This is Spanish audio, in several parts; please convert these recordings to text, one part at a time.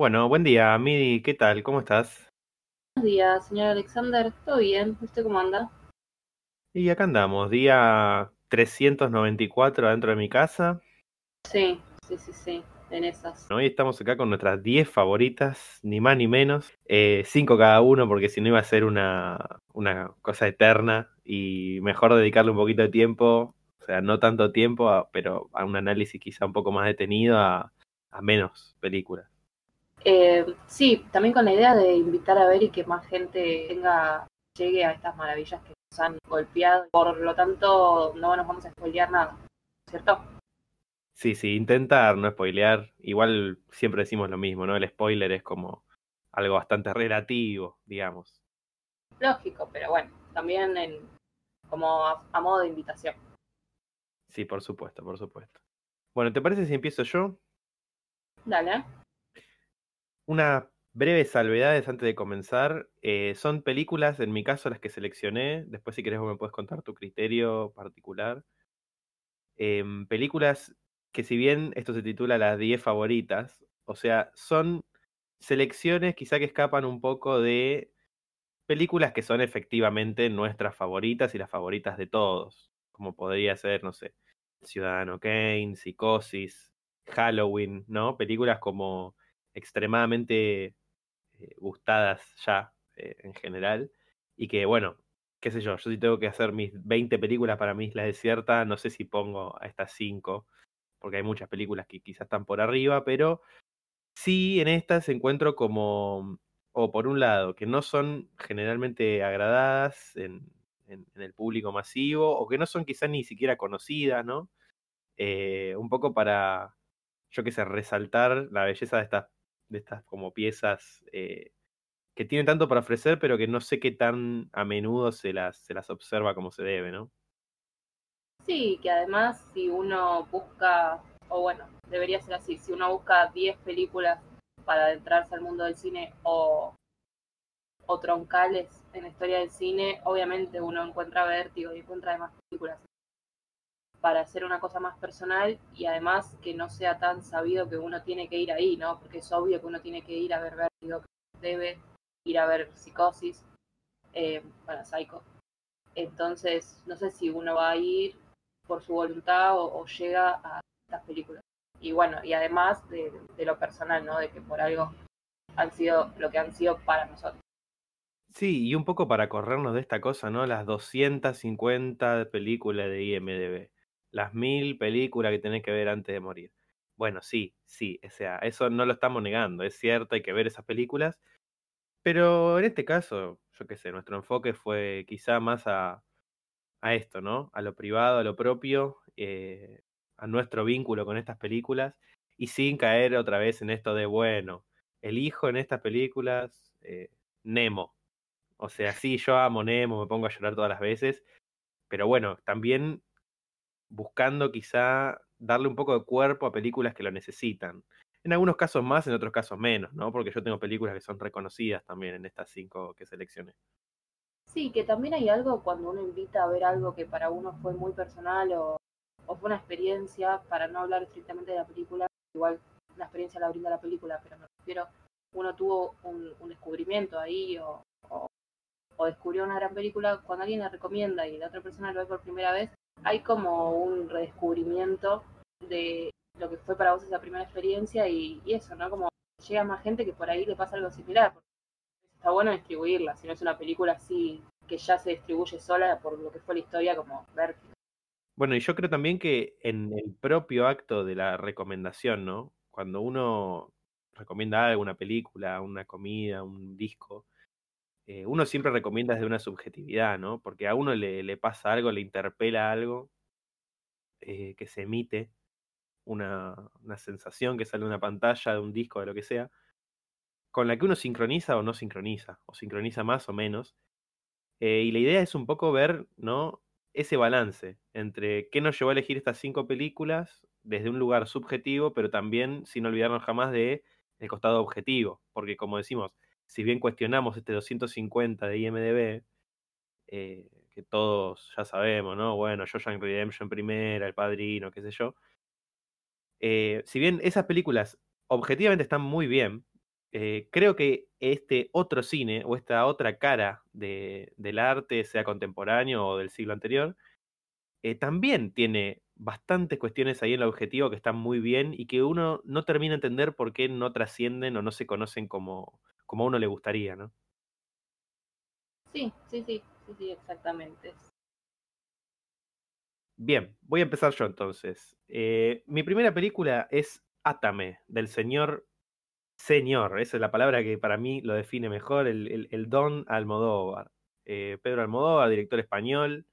Bueno, buen día, Midi, ¿qué tal? ¿Cómo estás? Buenos días, señor Alexander. ¿Todo bien? ¿Usted cómo anda? Y acá andamos, día 394 adentro de mi casa. Sí, sí, sí, sí, en esas. Hoy estamos acá con nuestras 10 favoritas, ni más ni menos. 5 cada uno, porque si no iba a ser una, una cosa eterna y mejor dedicarle un poquito de tiempo, o sea, no tanto tiempo, a- pero a un análisis quizá un poco más detenido a, a menos películas. Eh, sí, también con la idea de invitar a ver y que más gente tenga, llegue a estas maravillas que nos han golpeado. Por lo tanto, no nos vamos a spoilear nada, ¿cierto? Sí, sí, intentar no spoilear. Igual siempre decimos lo mismo, ¿no? El spoiler es como algo bastante relativo, digamos. Lógico, pero bueno, también en, como a, a modo de invitación. Sí, por supuesto, por supuesto. Bueno, ¿te parece si empiezo yo? Dale. Unas breves salvedades antes de comenzar. Eh, son películas, en mi caso, las que seleccioné. Después, si querés, vos me puedes contar tu criterio particular. Em, películas que, si bien esto se titula las 10 favoritas, o sea, son selecciones quizá que escapan un poco de películas que son efectivamente nuestras favoritas y las favoritas de todos. Como podría ser, no sé, Ciudadano Kane, Psicosis, Halloween, ¿no? Películas como extremadamente eh, gustadas ya eh, en general. Y que, bueno, qué sé yo, yo si tengo que hacer mis 20 películas para mi isla desierta, no sé si pongo a estas 5, porque hay muchas películas que quizás están por arriba, pero sí en estas encuentro como, o por un lado, que no son generalmente agradadas en, en- el público masivo, o que no son quizás ni siquiera conocidas, ¿no? Eh, un poco para, yo qué sé, resaltar la belleza de estas, de estas como piezas eh, que tienen tanto para ofrecer, pero que no sé qué tan a menudo se las, se las observa como se debe, ¿no? Sí, que además si uno busca, o bueno, debería ser así, si uno busca 10 películas para adentrarse al mundo del cine o, o troncales en la historia del cine, obviamente uno encuentra vértigo y encuentra además películas para hacer una cosa más personal y además que no sea tan sabido que uno tiene que ir ahí, ¿no? Porque es obvio que uno tiene que ir a ver vértigo, que debe ir a ver psicosis, eh, bueno, psycho. Entonces, no sé si uno va a ir por su voluntad o, llega a estas películas. Y bueno, y además de, de lo personal, ¿no? De que por algo han sido lo que han sido para nosotros. Sí, y un poco para corrernos de esta cosa, ¿no? Las 250 películas de IMDb, las 1000 películas que tenés que ver antes de morir. Bueno, sí, sí, o sea, eso no lo estamos negando, es cierto, hay que ver esas películas, pero en este caso, yo qué sé, nuestro enfoque fue quizá más a, a esto, ¿no? A lo privado, a lo propio, eh, a nuestro vínculo con estas películas, y sin caer otra vez en esto de, bueno, elijo en estas películas eh, Nemo. O sea, sí, yo amo Nemo, me pongo a llorar todas las veces, pero bueno, también buscando quizá darle un poco de cuerpo a películas que lo necesitan. En algunos casos más, en otros casos menos, ¿no? Porque yo tengo películas que son reconocidas también en estas cinco que seleccioné. Sí, que también hay algo cuando uno invita a ver algo que para uno fue muy personal o, o fue una experiencia, para no hablar estrictamente de la película, igual la experiencia la brinda la película, pero me refiero, uno tuvo un, un descubrimiento ahí o, o, o descubrió una gran película, cuando alguien la recomienda y la otra persona lo ve por primera vez, hay como un redescubrimiento de lo que fue para vos esa primera experiencia y, eso, ¿no? Como llega más gente que por ahí le pasa algo similar. Está bueno distribuirla, si no es una película así que ya se distribuye sola por lo que fue la historia, como Vértigo. Bueno, y yo creo también que en el propio acto de la recomendación, ¿no? Cuando uno recomienda algo, una película, una comida, un disco, eh, uno siempre recomienda desde una subjetividad, ¿no? Porque a uno le, le pasa algo, le interpela algo eh, que se emite, una, una sensación que sale de una pantalla, de un disco, de lo que sea, con la que uno sincroniza o no sincroniza, o sincroniza más o menos. Eh, y la idea es un poco ver, ¿no? Ese balance entre qué nos llevó a elegir estas cinco películas desde un lugar subjetivo, pero también sin olvidarnos jamás de el costado objetivo, porque como decimos, si bien cuestionamos este 250 de IMDB, eh, que todos ya sabemos, ¿no? Bueno, Shawshank Redemption primera, El Padrino, qué sé yo. Eh, si bien esas películas objetivamente están muy bien, eh, creo que este otro cine o esta otra cara de, del arte, sea contemporáneo o del siglo anterior, también tiene bastantes cuestiones ahí en el objetivo que están muy bien y que uno no termina de entender por qué no trascienden o no se conocen como, como a uno le gustaría, ¿no? Sí, sí, sí, sí, sí, exactamente. Bien, voy a empezar yo entonces. Eh, mi primera película es Átame, del señor Señor, esa es la palabra que para mí lo define mejor, el, el, Don Almodóvar. Eh, Pedro Almodóvar, director español,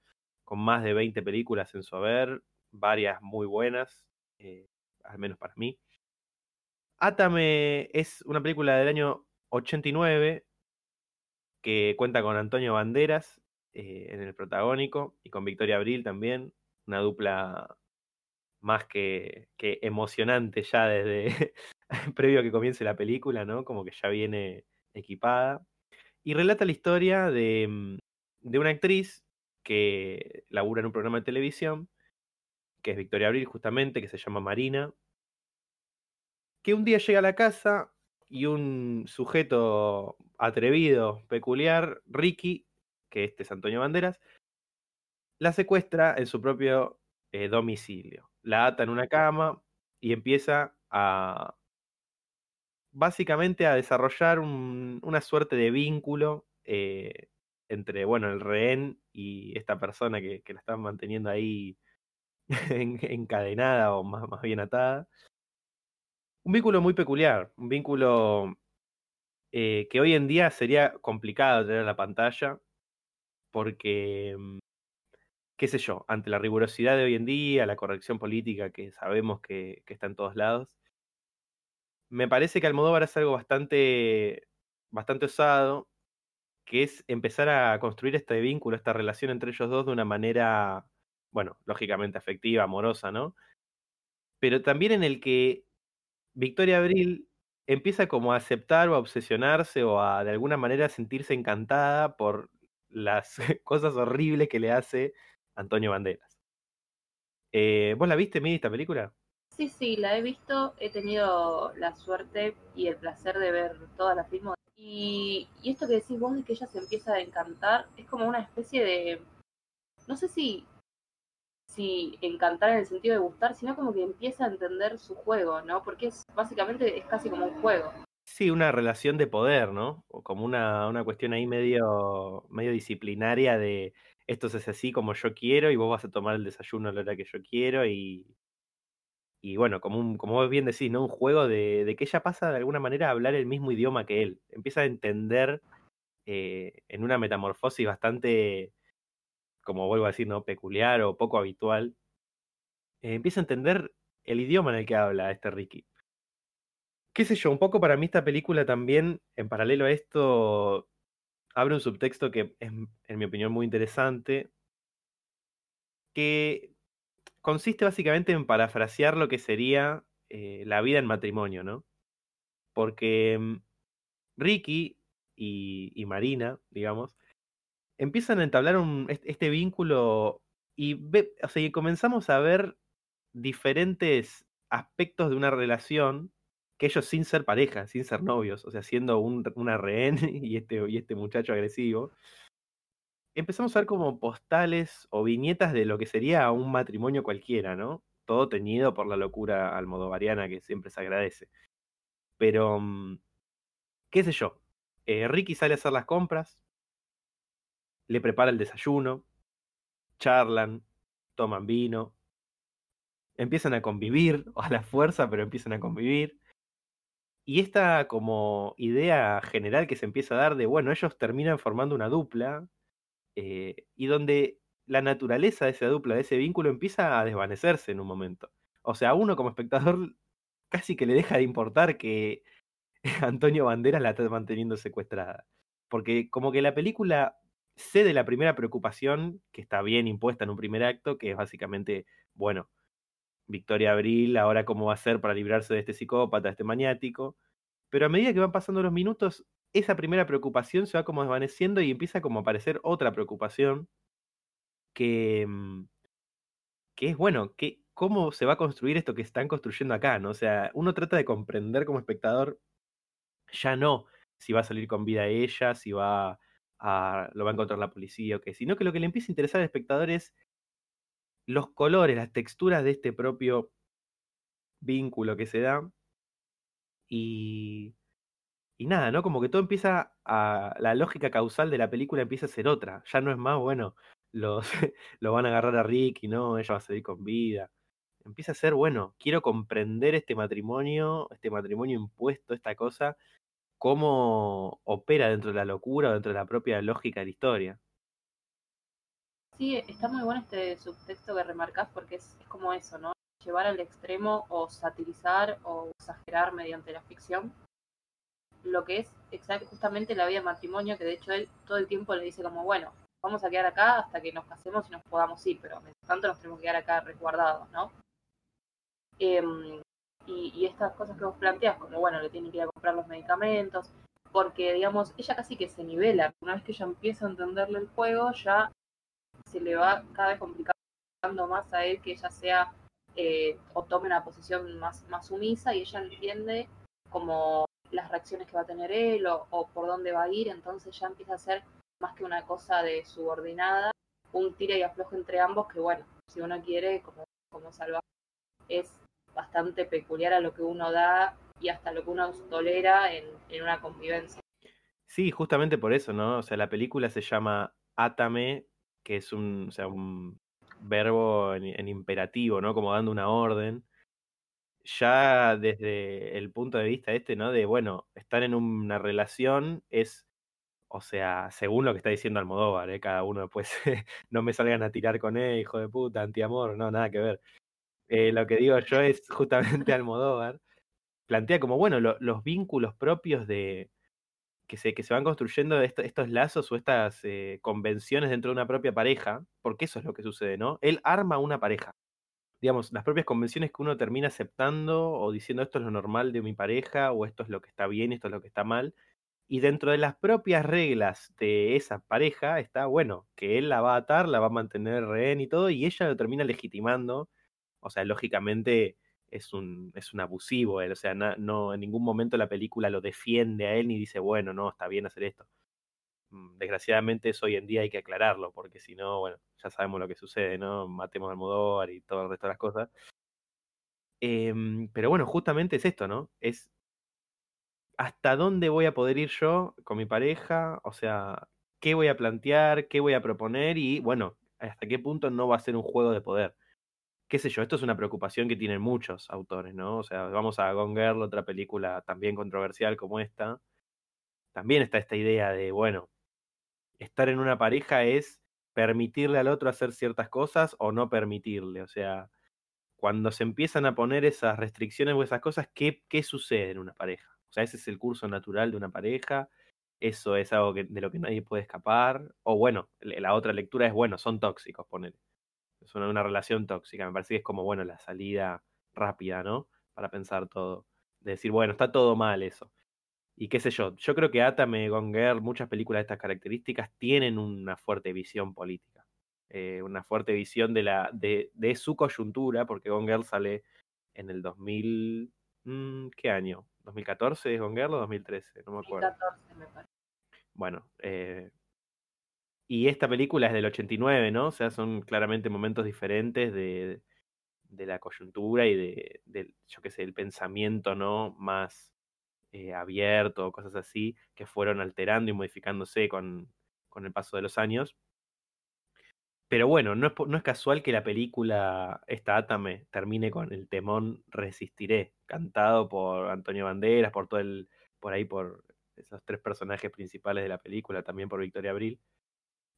con más de 20 películas en su haber, varias muy buenas, eh, al menos para mí. Átame es una película del año 89 que cuenta con Antonio Banderas eh, en el protagónico y con Victoria Abril también, una dupla más que, que emocionante ya desde, previo a que comience la película, ¿no? Como que ya viene equipada. Y relata la historia de, mm, de una actriz que labura en un programa de televisión, que es Victoria Abril justamente, que se llama Marina, que un día llega a la casa y un sujeto atrevido, peculiar, Ricky, que este es Antonio Banderas, la secuestra en su propio eh, domicilio. La ata en una cama y empieza a, básicamente a desarrollar una suerte de vínculo eh, entre, bueno, el rehén y esta persona que, la están manteniendo ahí encadenada o más, más bien atada. Un vínculo muy peculiar, un vínculo eh, que hoy en día sería complicado tener en la pantalla, porque, mm, qué sé yo, ante la rigurosidad de hoy en día, la corrección política que sabemos que está en todos lados, me parece que Almodóvar es algo bastante, bastante osado, que es empezar a construir este vínculo, esta relación entre ellos dos de una manera, bueno, lógicamente afectiva, amorosa, ¿no? Pero también en el que Victoria Abril empieza como a aceptar o a obsesionarse o a de alguna manera sentirse encantada por las cosas horribles que le hace Antonio Banderas. Eh, ¿Vos la viste, Midi, esta película? Sí, sí, la he visto, he tenido la suerte y el placer de ver todas las filmos. Y, y esto que decís vos de que ella se empieza a encantar, es como una especie de, no sé si, si encantar en el sentido de gustar, sino como que empieza a entender su juego, ¿no? Porque es básicamente es casi como un juego. Sí, una relación de poder, ¿no? Como una, una cuestión ahí medio, medio disciplinaria de esto es así como yo quiero y vos vas a tomar el desayuno a la hora que yo quiero y, y bueno, como, un, como vos bien decís, ¿no? Un juego de, que ella pasa de alguna manera a hablar el mismo idioma que él. Empieza a entender eh, en una metamorfosis bastante, como vuelvo a decir, ¿no? Peculiar o poco habitual. Eh, empieza a entender el idioma en el que habla este Ricky. Qué sé yo, un poco para mí esta película también, en paralelo a esto, abre un subtexto que es, en mi opinión, muy interesante, que consiste básicamente en parafrasear lo que sería eh, la vida en matrimonio, ¿no? Porque mm, Ricky y, Marina, digamos, empiezan a entablar este vínculo y, o sea, y comenzamos a ver diferentes aspectos de una relación que ellos sin ser pareja, sin ser novios, o sea, siendo un, una rehén y este, y este muchacho agresivo, empezamos a ver como postales o viñetas de lo que sería un matrimonio cualquiera, ¿no? Todo teñido por la locura almodovariana que siempre se agradece. Pero, mm, qué sé yo, eh, Ricky sale a hacer las compras, le prepara el desayuno, charlan, toman vino, empiezan a convivir, a la fuerza, pero empiezan a convivir. Y esta como idea general que se empieza a dar de, bueno, ellos terminan formando una dupla, eh, y donde la naturaleza de esa dupla, de ese vínculo, empieza a desvanecerse en un momento. O sea, uno como espectador casi que le deja de importar que Antonio Banderas la está manteniendo secuestrada. Porque como que la película cede la primera preocupación, que está bien impuesta en un primer acto, que es básicamente, bueno, Victoria Abril, ahora cómo va a ser para librarse de este psicópata, de este maniático. Pero a medida que van pasando los minutos, esa primera preocupación se va como desvaneciendo y empieza como a aparecer otra preocupación que, mm, que es, bueno, que, cómo se va a construir esto que están construyendo acá, ¿no? O sea, uno trata de comprender como espectador ya no si va a salir con vida ella, si va lo va a encontrar la policía o qué, sino que lo que le empieza a interesar al espectador es los colores, las texturas de este propio vínculo que se da. Y, y nada, ¿no? Como que todo empieza a. La lógica causal de la película empieza a ser otra. Ya no es más, bueno, los, lo van a agarrar a Ricky, ¿no? Ella va a seguir con vida. Empieza a ser, bueno, quiero comprender este matrimonio, este matrimonio impuesto, esta cosa, cómo opera dentro de la locura, dentro de la propia lógica de la historia. Sí, está muy bueno este subtexto que remarcas porque es, como eso, ¿no? Llevar al extremo o satirizar o exagerar mediante la ficción lo que es justamente la vida de matrimonio, que de hecho él todo el tiempo le dice como, bueno, vamos a quedar acá hasta que nos casemos y nos podamos ir, pero mientras tanto nos tenemos que quedar acá resguardados, ¿no? Em, y, estas cosas que vos planteas, como bueno, le tienen que ir a comprar los medicamentos, porque digamos, ella casi que se nivela, una vez que ella empieza a entenderle el juego, ya se le va cada vez complicando más a él que ella sea eh, o tome una posición más, sumisa y ella entiende como las reacciones que va a tener él o, por dónde va a ir, entonces ya empieza a ser más que una cosa de subordinada, un tira y aflojo entre ambos que bueno, si uno quiere, como, como salvaje, es bastante peculiar a lo que uno da y hasta lo que uno tolera en, una convivencia. Sí, justamente por eso, ¿no? O sea, la película se llama Atame, que es un, o sea, un verbo en, imperativo, ¿no? Como dando una orden. Ya desde el punto de vista este, ¿no? De, bueno, estar en una relación es, o sea, según lo que está diciendo Almodóvar, ¿eh? Cada uno después, no me salgan a tirar con él, hijo de puta, antiamor, no, nada que ver. Eh, lo que digo yo es justamente Almodóvar, plantea como, bueno, los vínculos propios de que se, que se van construyendo estos lazos o estas eh, convenciones dentro de una propia pareja, porque eso es lo que sucede, ¿no? Él arma una pareja. Digamos, las propias convenciones que uno termina aceptando o diciendo esto es lo normal de mi pareja o esto es lo que está bien, esto es lo que está mal. Y dentro de las propias reglas de esa pareja está, bueno, que él la va a atar, la va a mantener rehén y todo, y ella lo termina legitimando o sea, lógicamente es un, es un abusivo él, o sea, no, en ningún momento la película lo defiende a él ni dice, bueno, no, está bien hacer esto. Mm, desgraciadamente eso hoy en día hay que aclararlo, porque si no, bueno, ya sabemos lo que sucede, ¿no? Matemos al Almodóvar y todo el resto de las cosas. Em, pero bueno, justamente es esto, ¿no? Es hasta dónde voy a poder ir yo con mi pareja, o sea, qué voy a plantear, qué voy a proponer y, bueno, hasta qué punto no va a ser un juego de poder qué sé yo, esto es una preocupación que tienen muchos autores, ¿no? O sea, vamos a Gone Girl, otra película también controversial como esta. También está esta idea de, bueno, estar en una pareja es permitirle al otro hacer ciertas cosas o no permitirle. O sea, cuando se empiezan a poner esas restricciones o esas cosas, ¿qué, qué sucede en una pareja? O sea, ese es el curso natural de una pareja. Eso es algo de lo que nadie puede escapar. O bueno, la otra lectura es, bueno, son tóxicos, poner es una, relación tóxica. Me parece que es como, bueno, la salida rápida, ¿no? Para pensar todo. De decir, bueno, está todo mal eso. Y qué sé yo, yo creo que Atame, Gonger, muchas películas de estas características tienen una fuerte visión política. Eh, una fuerte visión de, la, de, de su coyuntura, porque Gonger sale en el 2000. Mm, ¿Qué año? ¿2014 es Gonger o 2013? No me acuerdo. 2014, me parece. Bueno, eh, y esta película es del 89, ¿no? O sea, son claramente momentos diferentes de, la coyuntura y de, yo qué sé, el pensamiento, ¿no? Más eh, abierto, cosas así, que fueron alterando y modificándose con, con el paso de los años. Pero bueno, no es, no es casual que la película, esta Atame, termine con el temón Resistiré, cantado por Antonio Banderas, por todo el, por ahí, por esos tres personajes principales de la película, también por Victoria Abril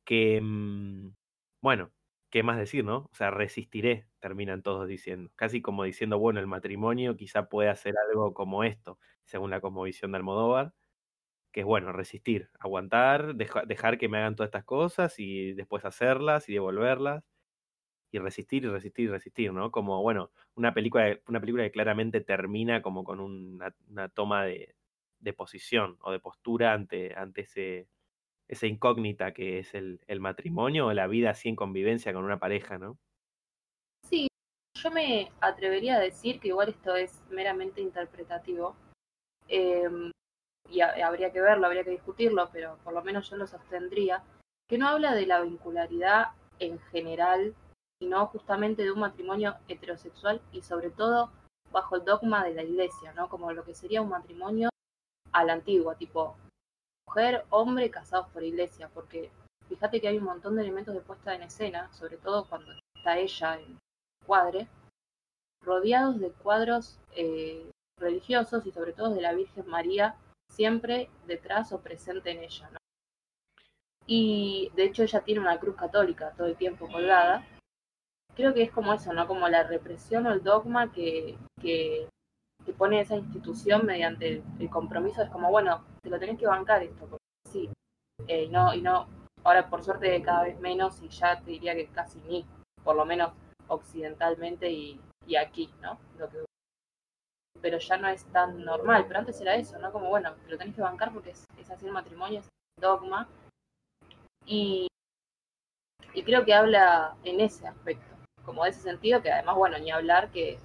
que, mm, bueno, ¿qué más decir, no? O sea, resistiré, terminan todos diciendo. Casi como diciendo, bueno, el matrimonio quizá puede hacer algo como esto, según la cosmovisión de Almodóvar, que es bueno, resistir, aguantar, dejar que me hagan todas estas cosas y después hacerlas y devolverlas. Y resistir y resistir y resistir, ¿no? Como, bueno, una película, una película que claramente termina como con una, toma de, de, posición o de postura ante, ante ese, esa incógnita que es el, matrimonio o la vida así en convivencia con una pareja, ¿no? Sí, yo me atrevería a decir que igual esto es meramente interpretativo. Em, y habría que verlo, habría que discutirlo, pero por lo menos yo lo sostendría, que no habla de la vincularidad en general, sino justamente de un matrimonio heterosexual y sobre todo bajo el dogma de la iglesia, ¿no? Como lo que sería un matrimonio a la antigua, tipo mujer, hombre casados por iglesia, porque fíjate que hay un montón de elementos de puesta en escena, sobre todo cuando está ella en cuadre, rodeados de cuadros eh, religiosos y sobre todo de la Virgen María siempre detrás o presente en ella. ¿no? Y de hecho ella tiene una cruz católica todo el tiempo colgada. Creo que es como eso, ¿no? Como la represión o el dogma que, que, pone esa institución mediante el, compromiso. Es como, bueno, te lo tenés que bancar esto, porque sí. Eh, y, no, y no, ahora por suerte cada vez menos y ya te diría que casi ni, por lo menos occidentalmente y, y aquí, ¿no? Lo que pero ya no es tan normal. Pero antes era eso, ¿no? Como, bueno, lo tenés que bancar porque es, así el matrimonio, es dogma. Y, y creo que habla en ese aspecto, como de ese sentido, que además, bueno, ni hablar que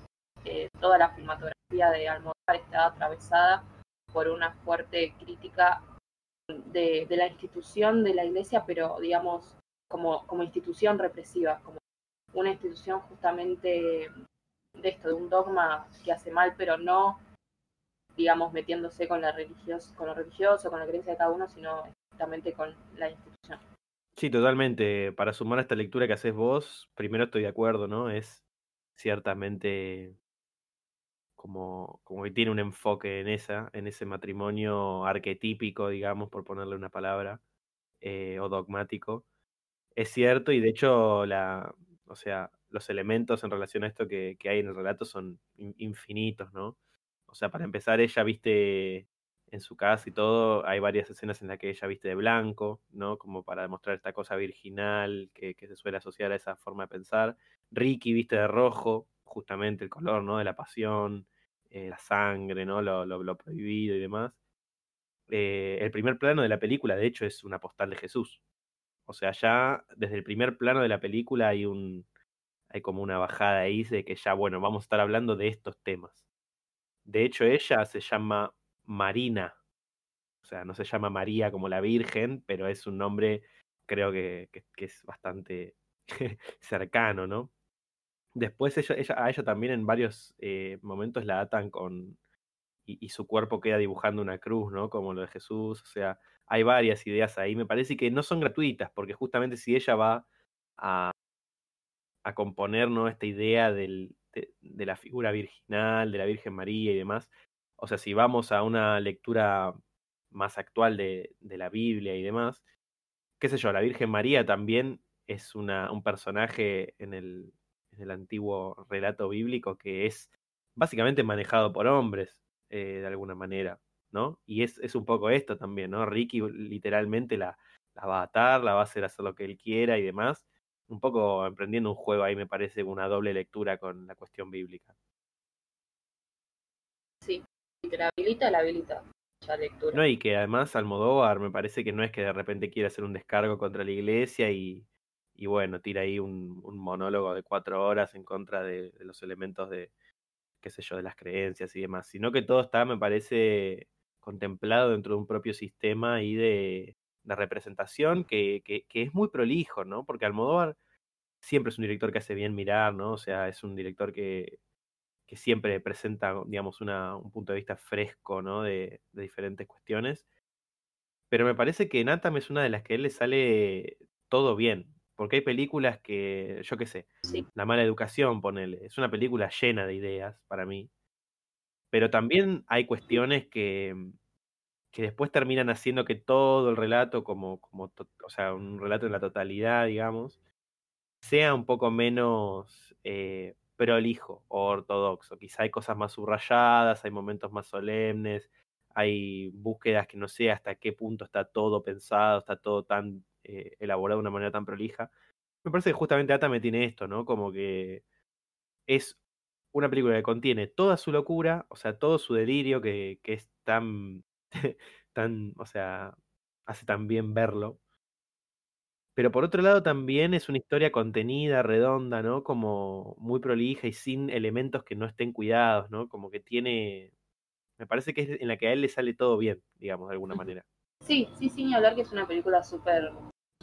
toda la filmatografía de Almodóvar está atravesada por una fuerte crítica de, la institución de la iglesia, pero digamos como, como institución represiva, como una institución justamente de esto, de un dogma que hace mal, pero no, digamos, metiéndose con, la religioso, con lo religioso, con la creencia de cada uno, sino justamente con la institución. Sí, totalmente. Para sumar a esta lectura que haces vos, primero estoy de acuerdo, ¿no? Es ciertamente como, como que tiene un enfoque en esa, en ese matrimonio arquetípico, digamos, por ponerle una palabra, eh, o dogmático. Es cierto, y de hecho la, o sea, los elementos en relación a esto que, hay en el relato son infinitos, ¿no? O sea, para empezar, ella viste en su casa y todo, hay varias escenas en las que ella viste de blanco, ¿no? Como para demostrar esta cosa virginal que, se suele asociar a esa forma de pensar. Ricky viste de rojo, justamente el color, ¿no? De la pasión, eh, la sangre, ¿no? Lo, lo, prohibido y demás. Eh, el primer plano de la película, de hecho, es una postal de Jesús. O sea, ya desde el primer plano de la película hay un, hay como una bajada ahí de que ya, bueno, vamos a estar hablando de estos temas. De hecho, ella se llama Marina. O sea, no se llama María como la Virgen, pero es un nombre, creo que, que, es bastante cercano, ¿no? Después ella, a ella también en varios eh, momentos la atan con... Y, su cuerpo queda dibujando una cruz, ¿no? Como lo de Jesús. O sea, hay varias ideas ahí. Me parece que no son gratuitas, porque justamente si ella va a, a componer ¿no? esta idea del, de, la figura virginal, de la Virgen María y demás. O sea, si vamos a una lectura más actual de, de la Biblia y demás, qué sé yo, la Virgen María también es una, un personaje en el, en el antiguo relato bíblico que es básicamente manejado por hombres, eh, de alguna manera, ¿no? Y es, es un poco esto también, ¿no? Ricky literalmente la, la va a atar, la va a hacer hacer lo que él quiera y demás, un poco emprendiendo un juego ahí, me parece, una doble lectura con la cuestión bíblica. Sí, te la habilita, la habilita. Ya lectura. No, y que además Almodóvar me parece que no es que de repente quiera hacer un descargo contra la iglesia y, y bueno, tira ahí un, monólogo de cuatro horas en contra de, los elementos de, qué sé yo, de las creencias y demás, sino que todo está, me parece, contemplado dentro de un propio sistema y de, de representación que, que, que, es muy prolijo, ¿no? Porque Almodóvar siempre es un director que hace bien mirar, ¿no? O sea, es un director que, que siempre presenta, digamos, una, un punto de vista fresco, ¿no? De, de, diferentes cuestiones. Pero me parece que Natam es una de las que él le sale todo bien. Porque hay películas que, yo qué sé, La mala educación, ponele. Es una película llena de ideas para mí. Pero también hay cuestiones que, que después terminan haciendo que todo el relato, como, como o sea, un relato en la totalidad, digamos, sea un poco menos eh, prolijo o ortodoxo. Quizá hay cosas más subrayadas, hay momentos más solemnes, hay búsquedas que no sé hasta qué punto está todo pensado, está todo tan eh, elaborado de una manera tan prolija. Me parece que justamente Atame tiene esto, ¿no? Como que es una película que contiene toda su locura, o sea, todo su delirio, que, que es tan tan, o sea, hace tan bien verlo. Pero por otro lado también es una historia contenida, redonda, ¿no? Como muy prolija y sin elementos que no estén cuidados, ¿no? Como que tiene, Me parece que es en la que a él le sale todo bien, digamos, de alguna manera. Sí, sí, sin hablar que es una película súper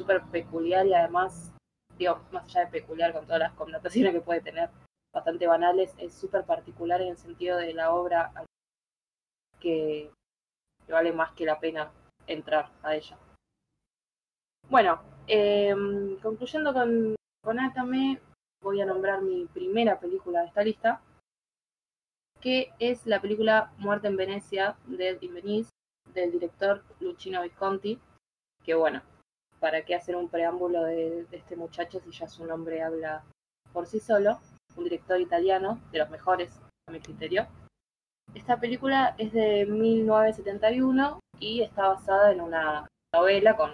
súper peculiar y además, digo, más allá de peculiar con todas las connotaciones que puede tener, bastante banales, es súper particular en el sentido de la obra que, vale más que la pena entrar a ella. Bueno, em, concluyendo con, con Atame, voy a nombrar mi primera película de esta lista, que es la película Muerte en Venecia de in Venice, del director Luchino Visconti, que bueno, ¿para qué hacer un preámbulo de, este muchacho si ya su nombre habla por sí solo? Un director italiano, de los mejores a mi criterio. Esta película es de 1971 y está basada en una novela con,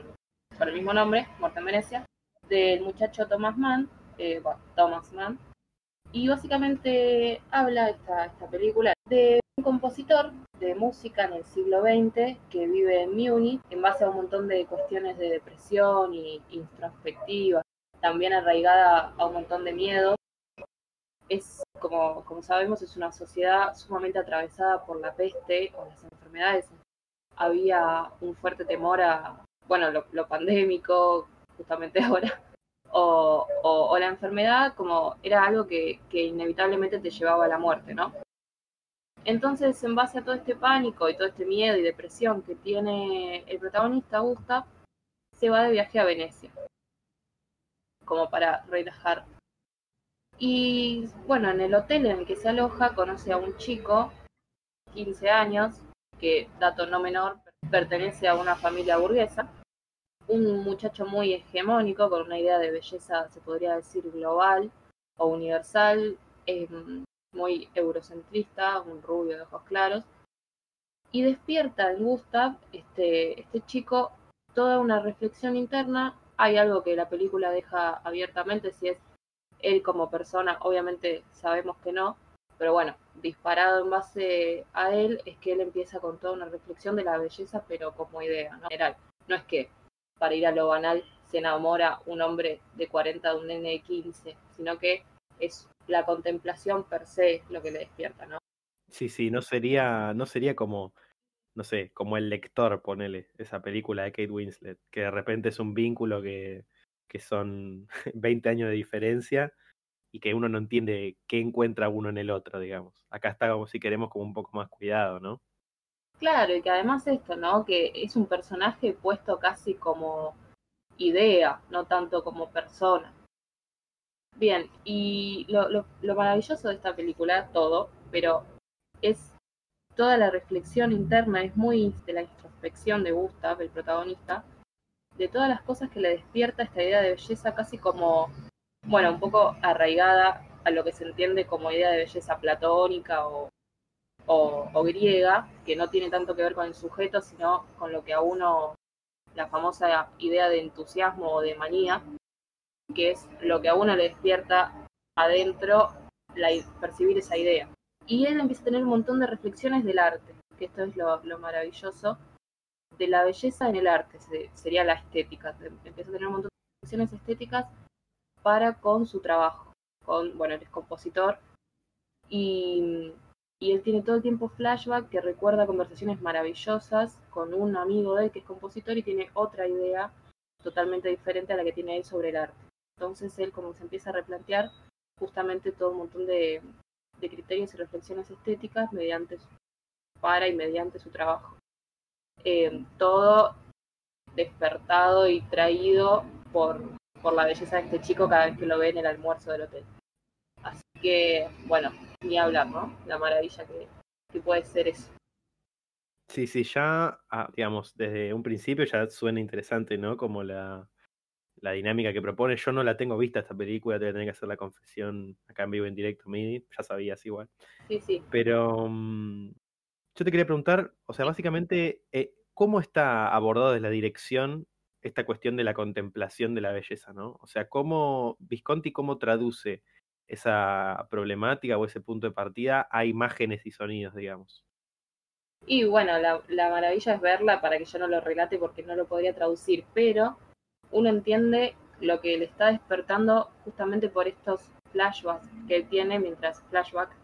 el mismo nombre, Muerte en Venecia, del muchacho Thomas Mann, eh, Thomas Mann, y básicamente habla esta película de un compositor de música en el siglo XX que vive en Múnich en base a un montón de cuestiones de depresión y introspectiva, también arraigada a un montón de miedo. Es, como, como sabemos, es una sociedad sumamente atravesada por la peste o las enfermedades. Había un fuerte temor a, bueno, lo, pandémico, justamente ahora, o, o, o, la enfermedad como era algo que, que, inevitablemente te llevaba a la muerte, ¿no? Entonces, en base a todo este pánico y todo este miedo y depresión que tiene el protagonista, Gustav, se va de viaje a Venecia, como para relajar. Y bueno, en el hotel en el que se aloja conoce a un chico, 15 años, que, dato no menor, pertenece a una familia burguesa, un muchacho muy hegemónico, con una idea de belleza, se podría decir, global o universal, eh, muy eurocentrista, un rubio de ojos claros, y despierta en Gustav, este, este chico, toda una reflexión interna. Hay algo que la película deja abiertamente, si es él como persona, obviamente sabemos que no, pero bueno, disparado en base a él, es que él empieza con toda una reflexión de la belleza, pero como idea, ¿no? general. No es que para ir a lo banal se enamora un hombre de 40 de un nene de 15, sino que es la contemplación per se lo que le despierta, ¿no? Sí, sí, no sería, no sería como, no sé, como el lector, ponele, esa película de Kate Winslet, que de repente es un vínculo que, que son 20 años de diferencia y que uno no entiende qué encuentra uno en el otro, digamos. Acá está como si queremos como un poco más cuidado, ¿no? Claro, y que además esto, ¿no? Que es un personaje puesto casi como idea, no tanto como persona. Bien, y lo, lo, lo maravilloso de esta película, todo, pero es toda la reflexión interna, es muy de la introspección de Gustav, el protagonista, de todas las cosas que le despierta esta idea de belleza casi como, bueno, un poco arraigada a lo que se entiende como idea de belleza platónica o o, o, griega, que no tiene tanto que ver con el sujeto, sino con lo que a uno, la famosa idea de entusiasmo o de manía, que es lo que a uno le despierta adentro la, percibir esa idea. Y él empieza a tener un montón de reflexiones del arte, que esto es lo, lo maravilloso, de la belleza en el arte, sería la estética. Empieza a tener un montón de reflexiones estéticas para con su trabajo. Con, bueno, él es compositor y y él tiene todo el tiempo flashback que recuerda conversaciones maravillosas con un amigo de él que es compositor y tiene otra idea totalmente diferente a la que tiene él sobre el arte. Entonces él como se empieza a replantear justamente todo un montón de, de criterios y reflexiones estéticas mediante su, para y mediante su trabajo. Eh, todo despertado y traído por, por la belleza de este chico cada vez que lo ve en el almuerzo del hotel. Así que, bueno, ni hablar, ¿no? La maravilla que, que puede ser eso. Sí, sí, ya, ah, digamos, desde un principio ya suena interesante, ¿no? Como la, la dinámica que propone. Yo no la tengo vista esta película, te voy a tener que hacer la confesión acá en vivo en directo, Midi, ya sabías igual. Sí, sí. Pero um, yo te quería preguntar, o sea, básicamente, eh, ¿cómo está abordado desde la dirección esta cuestión de la contemplación de la belleza, ¿no? O sea, ¿cómo Visconti cómo traduce esa problemática o ese punto de partida a imágenes y sonidos, digamos. Y bueno, la, la, maravilla es verla para que yo no lo relate porque no lo podría traducir, pero uno entiende lo que le está despertando justamente por estos flashbacks que él tiene, mientras flashback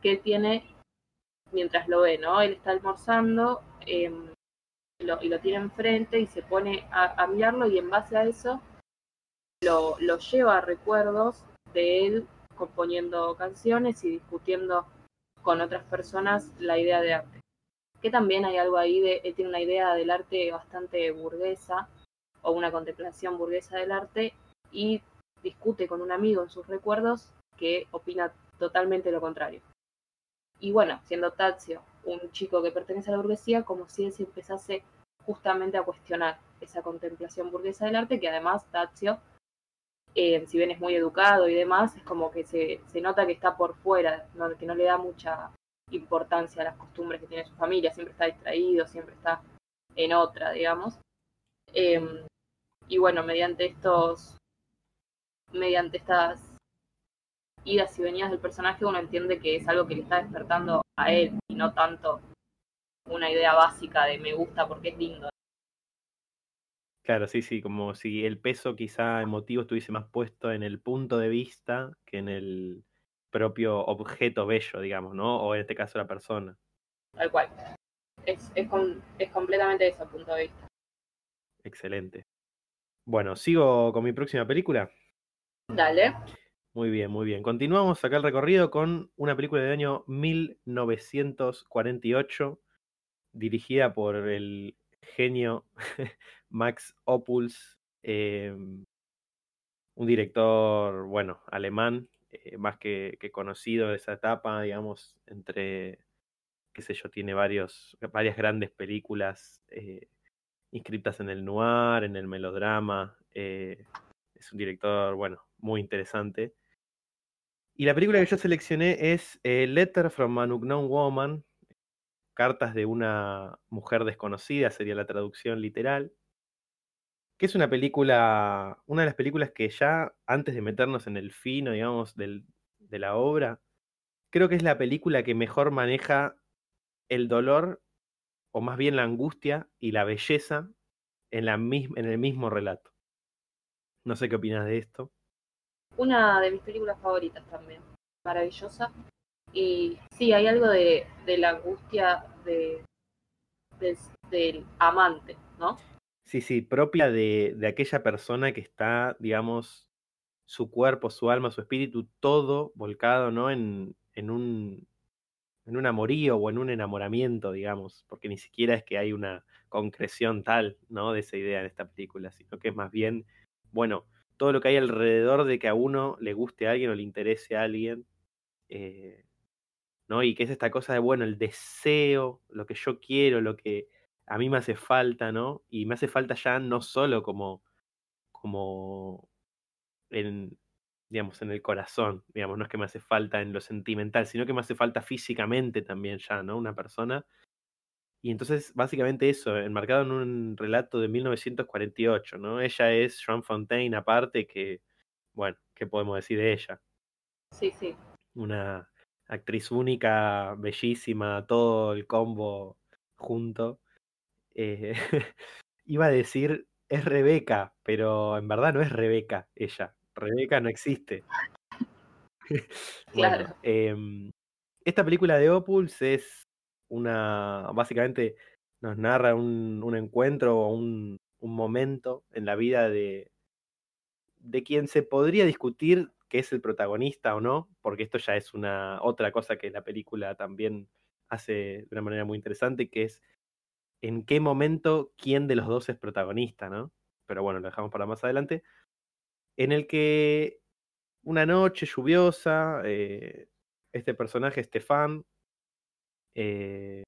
que él tiene mientras lo ve, ¿no? Él está almorzando em, y lo tiene enfrente y se pone a, mirarlo y en base a eso lo, lo lleva a recuerdos de él componiendo canciones y discutiendo con otras personas la idea de arte. Que también hay algo ahí de, él tiene una idea del arte bastante burguesa o una contemplación burguesa del arte y discute con un amigo en sus recuerdos que opina totalmente lo contrario. Y bueno, siendo Tazio un chico que pertenece a la burguesía, como si él se empezase justamente a cuestionar esa contemplación burguesa del arte, que además Tazio, eh, si bien es muy educado y demás, es como que se, se nota que está por fuera, que no le da mucha importancia a las costumbres que tiene su familia, siempre está distraído, siempre está en otra, digamos. Em, y bueno, mediante estos, mediante estas idas y venidas del personaje, uno entiende que es algo que le está despertando a él y no tanto una idea básica de me gusta porque es lindo. Claro, sí, sí, como si el peso quizá emotivo estuviese más puesto en el punto de vista que en el propio objeto bello, digamos, ¿no? O en este caso la persona. Tal cual. Es, es, es completamente ese punto de vista. Excelente. Bueno, ¿sigo con mi próxima película? Dale. Muy bien, muy bien. Continuamos acá el recorrido con una película del año 1948, dirigida por el genio Max Opuls, em, un director, bueno, alemán, eh, más que, conocido de esa etapa, digamos, entre, qué sé yo, tiene varios, varias grandes películas eh, inscritas en el noir, en el melodrama. Eh, es un director, bueno, muy interesante. Y la película que yo seleccioné es eh, Letter from an Unknown Woman, Cartas de una mujer desconocida, sería la traducción literal, que es una película, una de las películas que ya antes de meternos en el fino, digamos, de la obra, creo que es la película que mejor maneja el dolor, o más bien la angustia y la belleza en, la en el mismo relato. No sé qué opinas de esto una de mis películas favoritas también, maravillosa. Y sí, hay algo de, la angustia de, del amante, ¿no? Sí, sí, propia de, de aquella persona que está, digamos, su cuerpo, su alma, su espíritu, todo volcado, ¿no? En, en un en un amorío o en un enamoramiento, digamos, porque ni siquiera es que hay una concreción tal, ¿no? De esa idea en esta película, sino que es más bien, bueno, todo lo que hay alrededor de que a uno le guste a alguien o le interese a alguien. Eh, ¿no? Y que es esta cosa de, bueno, el deseo, lo que yo quiero, lo que a mí me hace falta, ¿no? Y me hace falta ya no solo como, como en, digamos, en el corazón, digamos, no es que me hace falta en lo sentimental, sino que me hace falta físicamente también ya, ¿no? Una persona y entonces, básicamente eso, enmarcado en un relato de 1948, ¿no? Ella es Joan Fontaine, aparte que, bueno, ¿qué podemos decir de ella? Sí, sí. Una actriz única, bellísima, todo el combo junto. Eh, iba a decir, es Rebeca, pero en verdad no es Rebeca ella. Rebeca no existe. claro. Em, esta película de Opus es una, básicamente nos narra un, un encuentro o un, un, momento en la vida de, de quien se podría discutir que es el protagonista o no, porque esto ya es una otra cosa que la película también hace de una manera muy interesante, que es en qué momento quién de los dos es protagonista, ¿no? Pero bueno, lo dejamos para más adelante. En el que una noche lluviosa, eh, este personaje, Stefan, eh,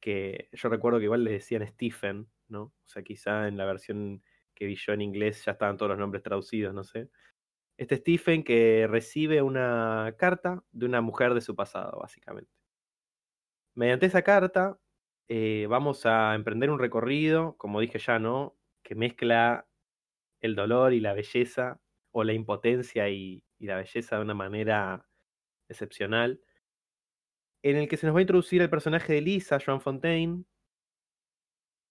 que yo recuerdo que igual le decían Stephen, ¿no? O sea, quizá en la versión que vi yo en inglés ya estaban todos los nombres traducidos, no sé. Este Stephen que recibe una carta de una mujer de su pasado, básicamente. Mediante esa carta eh, vamos a emprender un recorrido, como dije ya, ¿no? Que mezcla el dolor y la belleza, o la impotencia y la belleza de una manera excepcional en el que se nos va a introducir el personaje de Lisa, Joan Fontaine,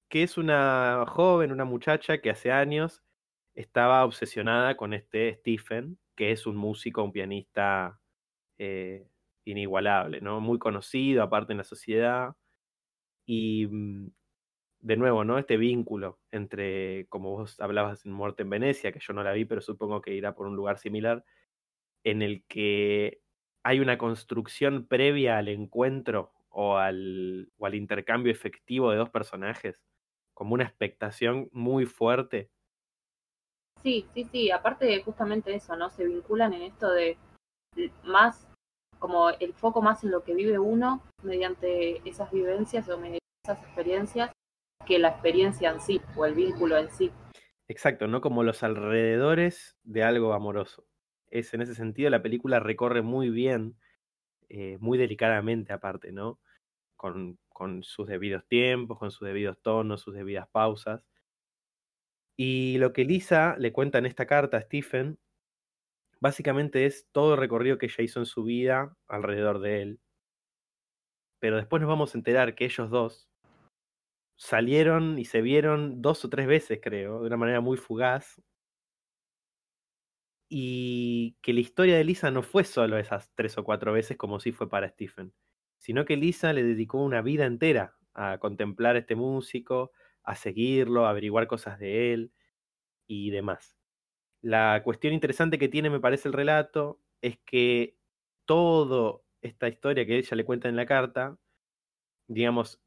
que es una joven, una muchacha que hace años estaba obsesionada con este Stephen, que es un músico, un pianista eh, inigualable, ¿no? Muy conocido aparte en la sociedad. Y mm, de nuevo, ¿no? Este vínculo entre, como vos hablabas en Muerte en Venecia, que yo no la vi, pero supongo que irá por un lugar similar, en el que hay una construcción previa al encuentro o al, o al intercambio efectivo de dos personajes, como una expectación muy fuerte. Sí, sí, sí, aparte justamente eso, ¿no? Se vinculan en esto de más, como el foco más en lo que vive uno mediante esas vivencias o mediante esas experiencias que la experiencia en sí o el vínculo en sí. Exacto, ¿no? Como los alrededores de algo amoroso. Es en ese sentido la película recorre muy bien, eh, muy delicadamente aparte, ¿no? Con, con sus debidos tiempos, con sus debidos tonos, sus debidas pausas. Y lo que Lisa le cuenta en esta carta a Stephen, básicamente es todo el recorrido que ella hizo en su vida alrededor de él. Pero después nos vamos a enterar que ellos dos salieron y se vieron dos o tres veces, creo, de una manera muy fugaz. Y que la historia de Lisa no fue solo esas tres o cuatro veces como sí fue para Stephen, sino que Lisa le dedicó una vida entera a contemplar a este músico, a seguirlo, a averiguar cosas de él y demás. La cuestión interesante que tiene, me parece, el relato es que toda esta historia que ella le cuenta en la carta, digamos,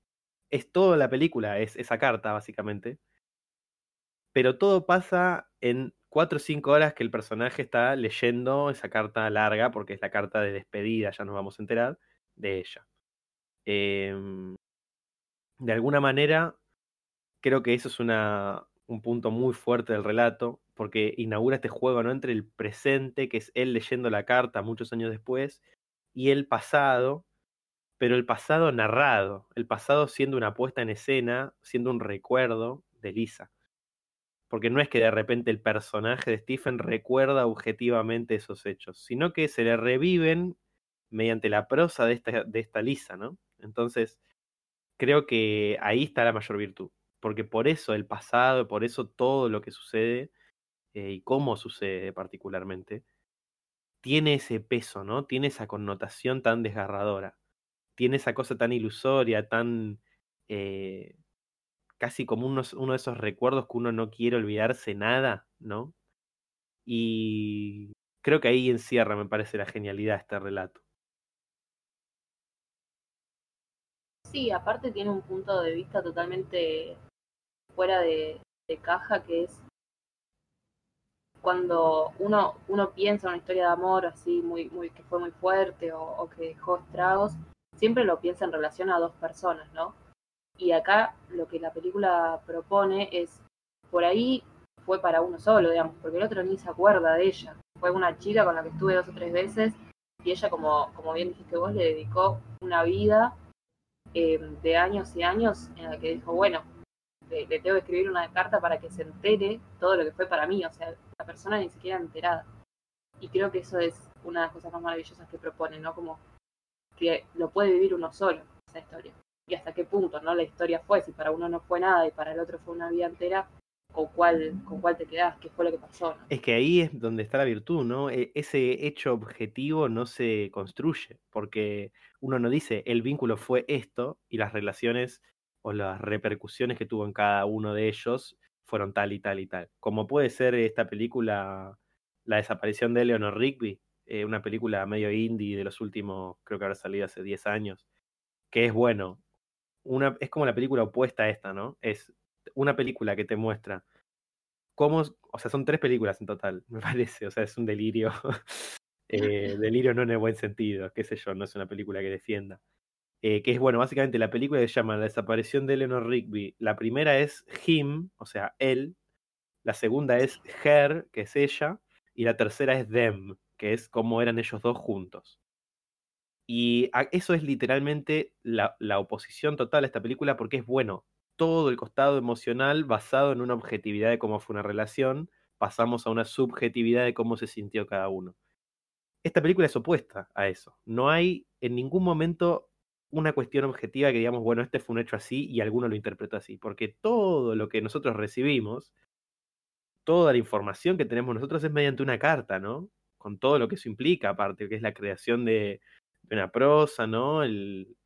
es toda la película, es esa carta, básicamente. Pero todo pasa en cuatro o cinco horas que el personaje está leyendo esa carta larga, porque es la carta de despedida, ya nos vamos a enterar, de ella. Em, de alguna manera, creo que eso es una, un punto muy fuerte del relato, porque inaugura este juego ¿no? entre el presente, que es él leyendo la carta muchos años después, y el pasado, pero el pasado narrado, el pasado siendo una puesta en escena, siendo un recuerdo de Lisa. Porque no es que de repente el personaje de Stephen recuerda objetivamente esos hechos, sino que se le reviven mediante la prosa de esta, de esta Lisa, ¿no? Entonces, creo que ahí está la mayor virtud, porque por eso el pasado, por eso todo lo que sucede eh, y cómo sucede particularmente, tiene ese peso, ¿no? Tiene esa connotación tan desgarradora tiene esa cosa tan ilusoria, tan eh, casi como uno de esos recuerdos que uno no quiere olvidarse nada, ¿no? Y creo que ahí encierra, me parece, la genialidad de este relato. Sí, aparte tiene un punto de vista totalmente fuera de, caja, que es cuando uno, uno piensa en una historia de amor así muy, muy, que fue muy fuerte o que dejó estragos, siempre lo piensa en relación a dos personas, ¿no? Y acá lo que la película propone es, por ahí fue para uno solo, digamos, porque el otro ni se acuerda de ella. Fue una chica con la que estuve dos o tres veces y ella, como, como bien dijiste vos, le dedicó una vida eh, de años y años en la que dijo, bueno, le, tengo que escribir una carta para que se entere todo lo que fue para mí, o sea, la persona ni siquiera enterada. Y creo que eso es una de las cosas más maravillosas que propone, ¿no? Como que lo puede vivir uno solo, esa historia. Y hasta qué punto, ¿no? La historia fue, si para uno no fue nada y para el otro fue una vida entera, ¿con cuál, con cuál te quedás? ¿Qué fue lo que pasó? Es que ahí es donde está la virtud, ¿no? E, ese hecho objetivo no se construye, porque uno no dice, el vínculo fue esto y las relaciones o las repercusiones que tuvo en cada uno de ellos fueron tal y tal y tal. Como puede ser esta película, La desaparición de Eleanor Rigby, eh, una película medio indie de los últimos, creo que habrá salido hace 10 años, que es bueno. Una, es como la película opuesta a esta, ¿no? Es una película que te muestra cómo, o sea, son tres películas en total, me parece, o sea, es un delirio. eh, delirio no en el buen sentido, qué sé yo, no es una película que defienda. Eh, que es, bueno, básicamente la película se llama La desaparición de Eleanor Rigby. La primera es Him, o sea, él. La segunda es Her, que es ella. Y la tercera es Them, que es cómo eran ellos dos juntos. Y eso es literalmente la, oposición total a esta película porque es bueno, todo el costado emocional basado en una objetividad de cómo fue una relación, pasamos a una subjetividad de cómo se sintió cada uno. Esta película es opuesta a eso. No hay en ningún momento una cuestión objetiva que digamos, bueno, este fue un hecho así y alguno lo interpretó así, porque todo lo que nosotros recibimos, toda la información que tenemos nosotros es mediante una carta, ¿no? Con todo lo que eso implica, aparte, que es la creación de, una prosa, ¿no? El,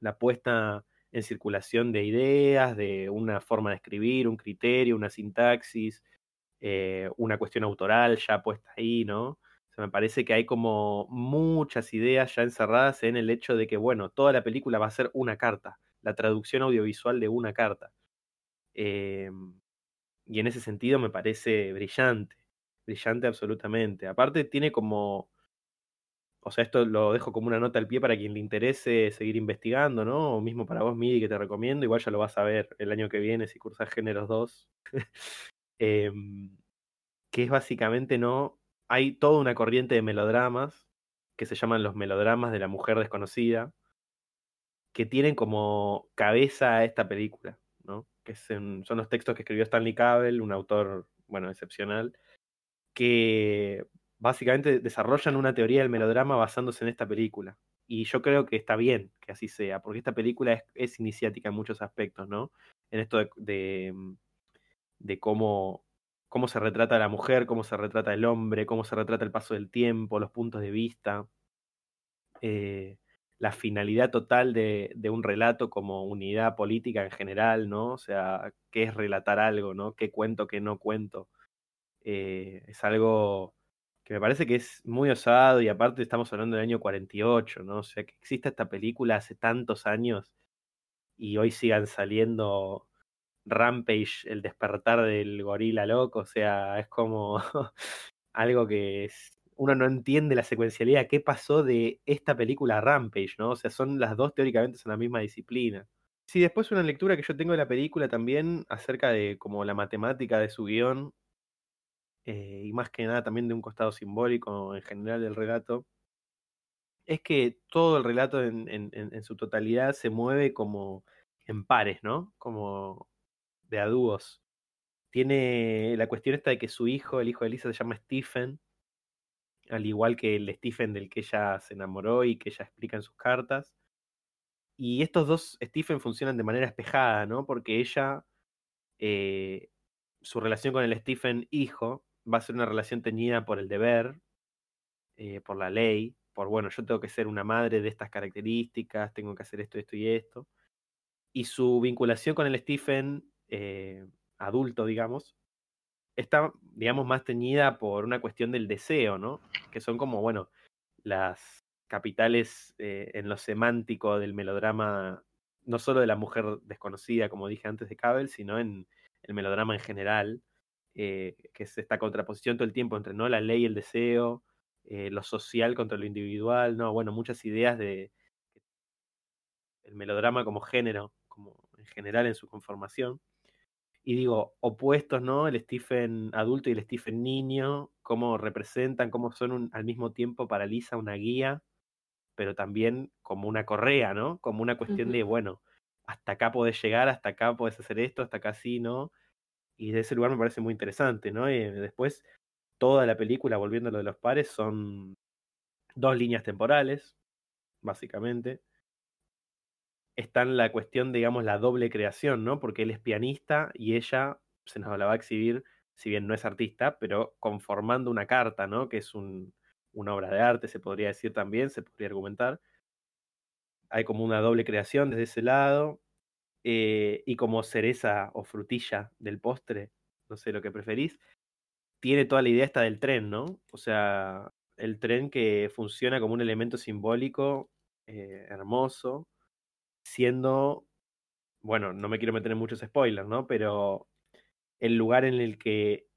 la puesta en circulación de ideas, de una forma de escribir, un criterio, una sintaxis, eh, una cuestión autoral ya puesta ahí, ¿no? me parece que hay como muchas ideas ya encerradas en el hecho de que, bueno, toda la película va a ser una carta, la traducción audiovisual de una carta. Em, y en ese sentido me parece brillante, brillante absolutamente. Aparte tiene como, o sea, esto lo dejo como una nota al pie para quien le interese seguir investigando, ¿no? O mismo para vos, Midi, que te recomiendo, igual ya lo vas a ver el año que viene si cursas Géneros 2. Em, que es básicamente, ¿no? hay toda una corriente de melodramas que se llaman los melodramas de la mujer desconocida, que tienen como cabeza a esta película, ¿no? Que son, los textos que escribió Stanley Cable, un autor, bueno, excepcional, que básicamente desarrollan una teoría del melodrama basándose en esta película. Y yo creo que está bien que así sea, porque esta película es, iniciática en muchos aspectos, ¿no? En esto de, de cómo cómo se retrata la mujer, cómo se retrata el hombre, cómo se retrata el paso del tiempo, los puntos de vista, eh, la finalidad total de, un relato como unidad política en general, ¿no? O sea, qué es relatar algo, ¿no? ¿Qué cuento, qué no cuento? Eh, es algo que me parece que es muy osado y aparte estamos hablando del año 48, ¿no? O sea, que exista esta película hace tantos años y hoy sigan saliendo Rampage, el despertar del gorila loco, o sea, es como algo que uno no entiende la secuencialidad, qué pasó de esta película a Rampage, ¿no? O sea, son las dos teóricamente son la misma disciplina. Sí, después una lectura que yo tengo de la película también acerca de como la matemática de su guion, eh, y más que nada también de un costado simbólico en general del relato, es que todo el relato en, en su totalidad se mueve como en pares, ¿no? Como de a. Tiene la cuestión esta de que su hijo, el hijo de Elisa, se llama Stephen, al igual que el Stephen del que ella se enamoró y que ella explica en sus cartas. Y estos dos Stephen funcionan de manera espejada, ¿no? Porque ella, eh, su relación con el Stephen hijo, va a ser una relación teñida por el deber, eh, por la ley, por, bueno, yo tengo que ser una madre de estas características, tengo que hacer esto, esto y esto. Y su vinculación con el Stephen eh, adulto, digamos, está, digamos, más teñida por una cuestión del deseo, ¿no? Que son como, bueno, las capitales eh, en lo semántico del melodrama, no solo de la mujer desconocida, como dije antes de Cable, sino en el melodrama en general, eh, que es esta contraposición todo el tiempo entre ¿no? la ley y el deseo, lo social contra lo individual, ¿no? Bueno, muchas ideas de el melodrama como género, como en general en su conformación y digo, opuestos, ¿no? El Stephen adulto y el Stephen niño, cómo representan, cómo son al mismo tiempo para Lisa una guía, pero también como una correa, ¿no? Como una cuestión de, bueno, hasta acá podés llegar, hasta acá podés hacer esto, hasta acá sí, ¿no? Y de ese lugar me parece muy interesante, ¿no? Y después, toda la película, volviendo a lo de los pares, son dos líneas temporales, básicamente está en la cuestión, digamos, la doble creación, ¿no? Porque él es pianista y ella se nos la va a exhibir, si bien no es artista, pero conformando una carta, ¿no? Que es un, una obra de arte, se podría decir también, se podría argumentar. Hay como una doble creación desde ese lado. Eh, y como cereza o frutilla del postre, no sé lo que preferís, tiene toda la idea esta del tren, ¿no? O sea, el tren que funciona como un elemento simbólico eh, hermoso, siendo, bueno, no me quiero meter en muchos spoilers, ¿no? Pero el lugar en el que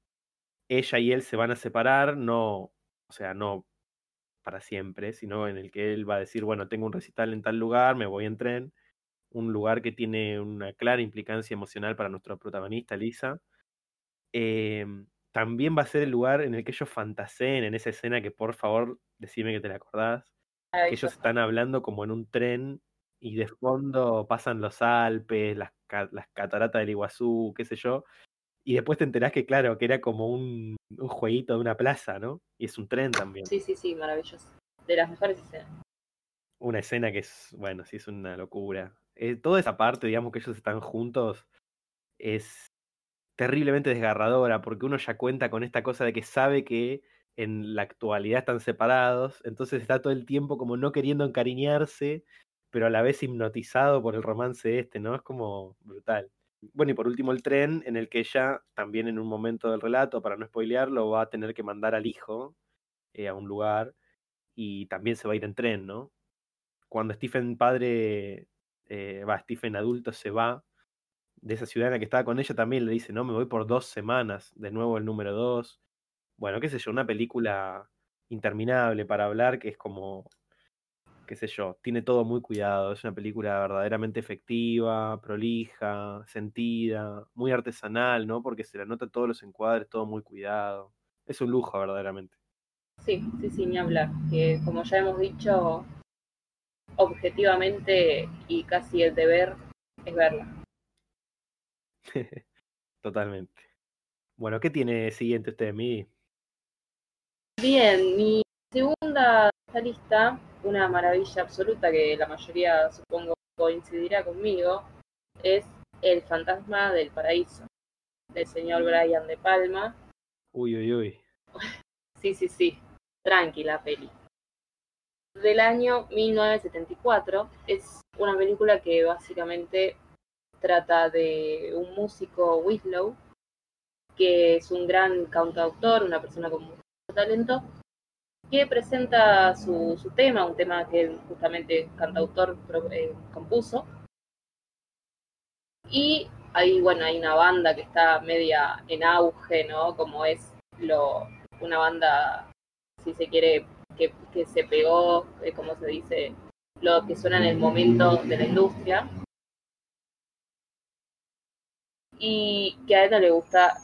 ella y él se van a separar, no, o sea, no para siempre, sino en el que él va a decir, bueno, tengo un recital en tal lugar, me voy en tren, un lugar que tiene una clara implicancia emocional para nuestro protagonista, Lisa. Em, también va a ser el lugar en el que ellos fantaseen en esa escena que por favor decime que te la acordás. Que ellos están hablando como en un tren y de fondo pasan los Alpes, las, las cataratas del Iguazú, qué sé yo, y después te enterás que, claro, que era como un, un, jueguito de una plaza, ¿no? Y es un tren también. Sí, sí, sí, maravilloso. De las mejores escenas. Una escena que es, bueno, sí es una locura. Eh, toda esa parte, digamos, que ellos están juntos, es terriblemente desgarradora, porque uno ya cuenta con esta cosa de que sabe que en la actualidad están separados, entonces está todo el tiempo como no queriendo encariñarse, pero a la vez hipnotizado por el romance este, ¿no? Es como brutal. Bueno, y por último el tren, en el que ella, también en un momento del relato, para no spoilearlo, va a tener que mandar al hijo eh, a un lugar y también se va a ir en tren, ¿no? Cuando Stephen padre, eh, va, Stephen adulto se va de esa ciudad en la que estaba con ella, también le dice, no, me voy por dos semanas, de nuevo el número dos. Bueno, qué sé yo, una película interminable para hablar que es como qué sé yo, tiene todo muy cuidado, es una película verdaderamente efectiva, prolija, sentida, muy artesanal, ¿no? Porque se la nota todos los encuadres, todo muy cuidado. Es un lujo, verdaderamente. Sí, sí, sí, ni hablar. Que como ya hemos dicho, objetivamente y casi el deber es verla. Totalmente. Bueno, ¿qué tiene siguiente usted, mi? Bien, mi segunda lista una maravilla absoluta que la mayoría supongo coincidirá conmigo, es El fantasma del paraíso, del señor Brian De Palma. Uy, uy, uy. Sí, sí, sí, tranquila peli. Del año 1974, es una película que básicamente trata de un músico Whistlow, que es un gran cantautor, una persona con mucho talento, que presenta su, su tema, un tema que justamente cantautor eh, compuso. Y ahí, bueno, hay una banda que está media en auge, ¿no? Como es lo, una banda, si se quiere, que, se pegó, eh, como se dice, lo que suena en el momento de la industria. Y que a él no le gusta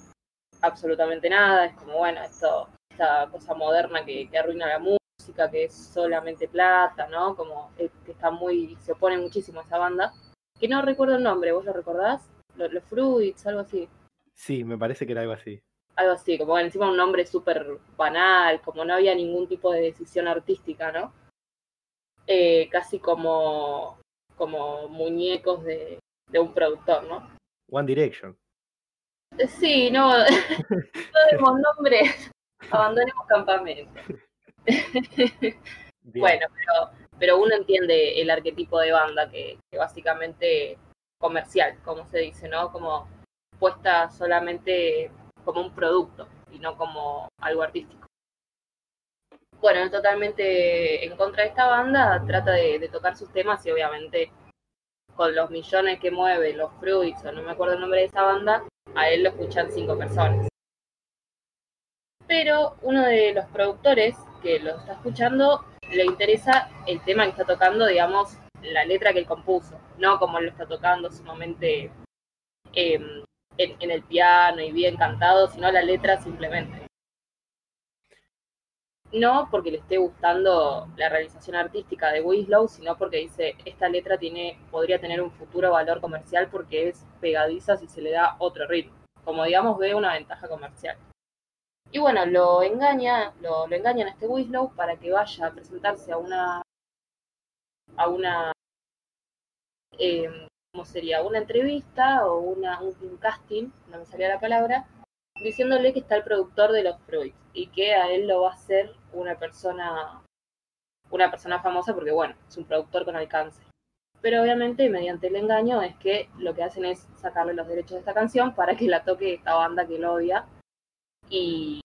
absolutamente nada, es como, bueno, esto esta cosa moderna que, arruina la música, que es solamente plata, ¿no? Como que está muy, se opone muchísimo a esa banda. Que no recuerdo el nombre, ¿vos lo recordás? Los, Fruits, algo así. Sí, me parece que era algo así. Algo así, como encima un nombre súper banal, como no había ningún tipo de decisión artística, ¿no? Eh, casi como, como muñecos de, de un productor, ¿no? One Direction. Sí, no, no demos nombres Abandonemos campamento. bueno, pero, pero uno entiende el arquetipo de banda que, que básicamente comercial, como se dice, ¿no? Como puesta solamente como un producto y no como algo artístico. Bueno, totalmente en contra de esta banda, trata de, tocar sus temas y obviamente con los millones que mueve, los Fruits, o no me acuerdo el nombre de esa banda, a él lo escuchan cinco personas pero uno de los productores que lo está escuchando le interesa el tema que está tocando, digamos, la letra que él compuso, no como lo está tocando sumamente eh, en, el piano y bien cantado, sino la letra simplemente. No porque le esté gustando la realización artística de Winslow, sino porque dice, esta letra tiene, podría tener un futuro valor comercial porque es pegadiza si se le da otro ritmo. Como digamos, ve una ventaja comercial. Y bueno, lo engaña, lo, lo engañan a este Winslow para que vaya a presentarse a una a una eh, ¿cómo sería? una entrevista o una, un, casting, no me salía la palabra, diciéndole que está el productor de los Fruits y que a él lo va a hacer una persona una persona famosa porque bueno, es un productor con alcance. Pero obviamente mediante el engaño es que lo que hacen es sacarle los derechos de esta canción para que la toque esta banda que lo odia y,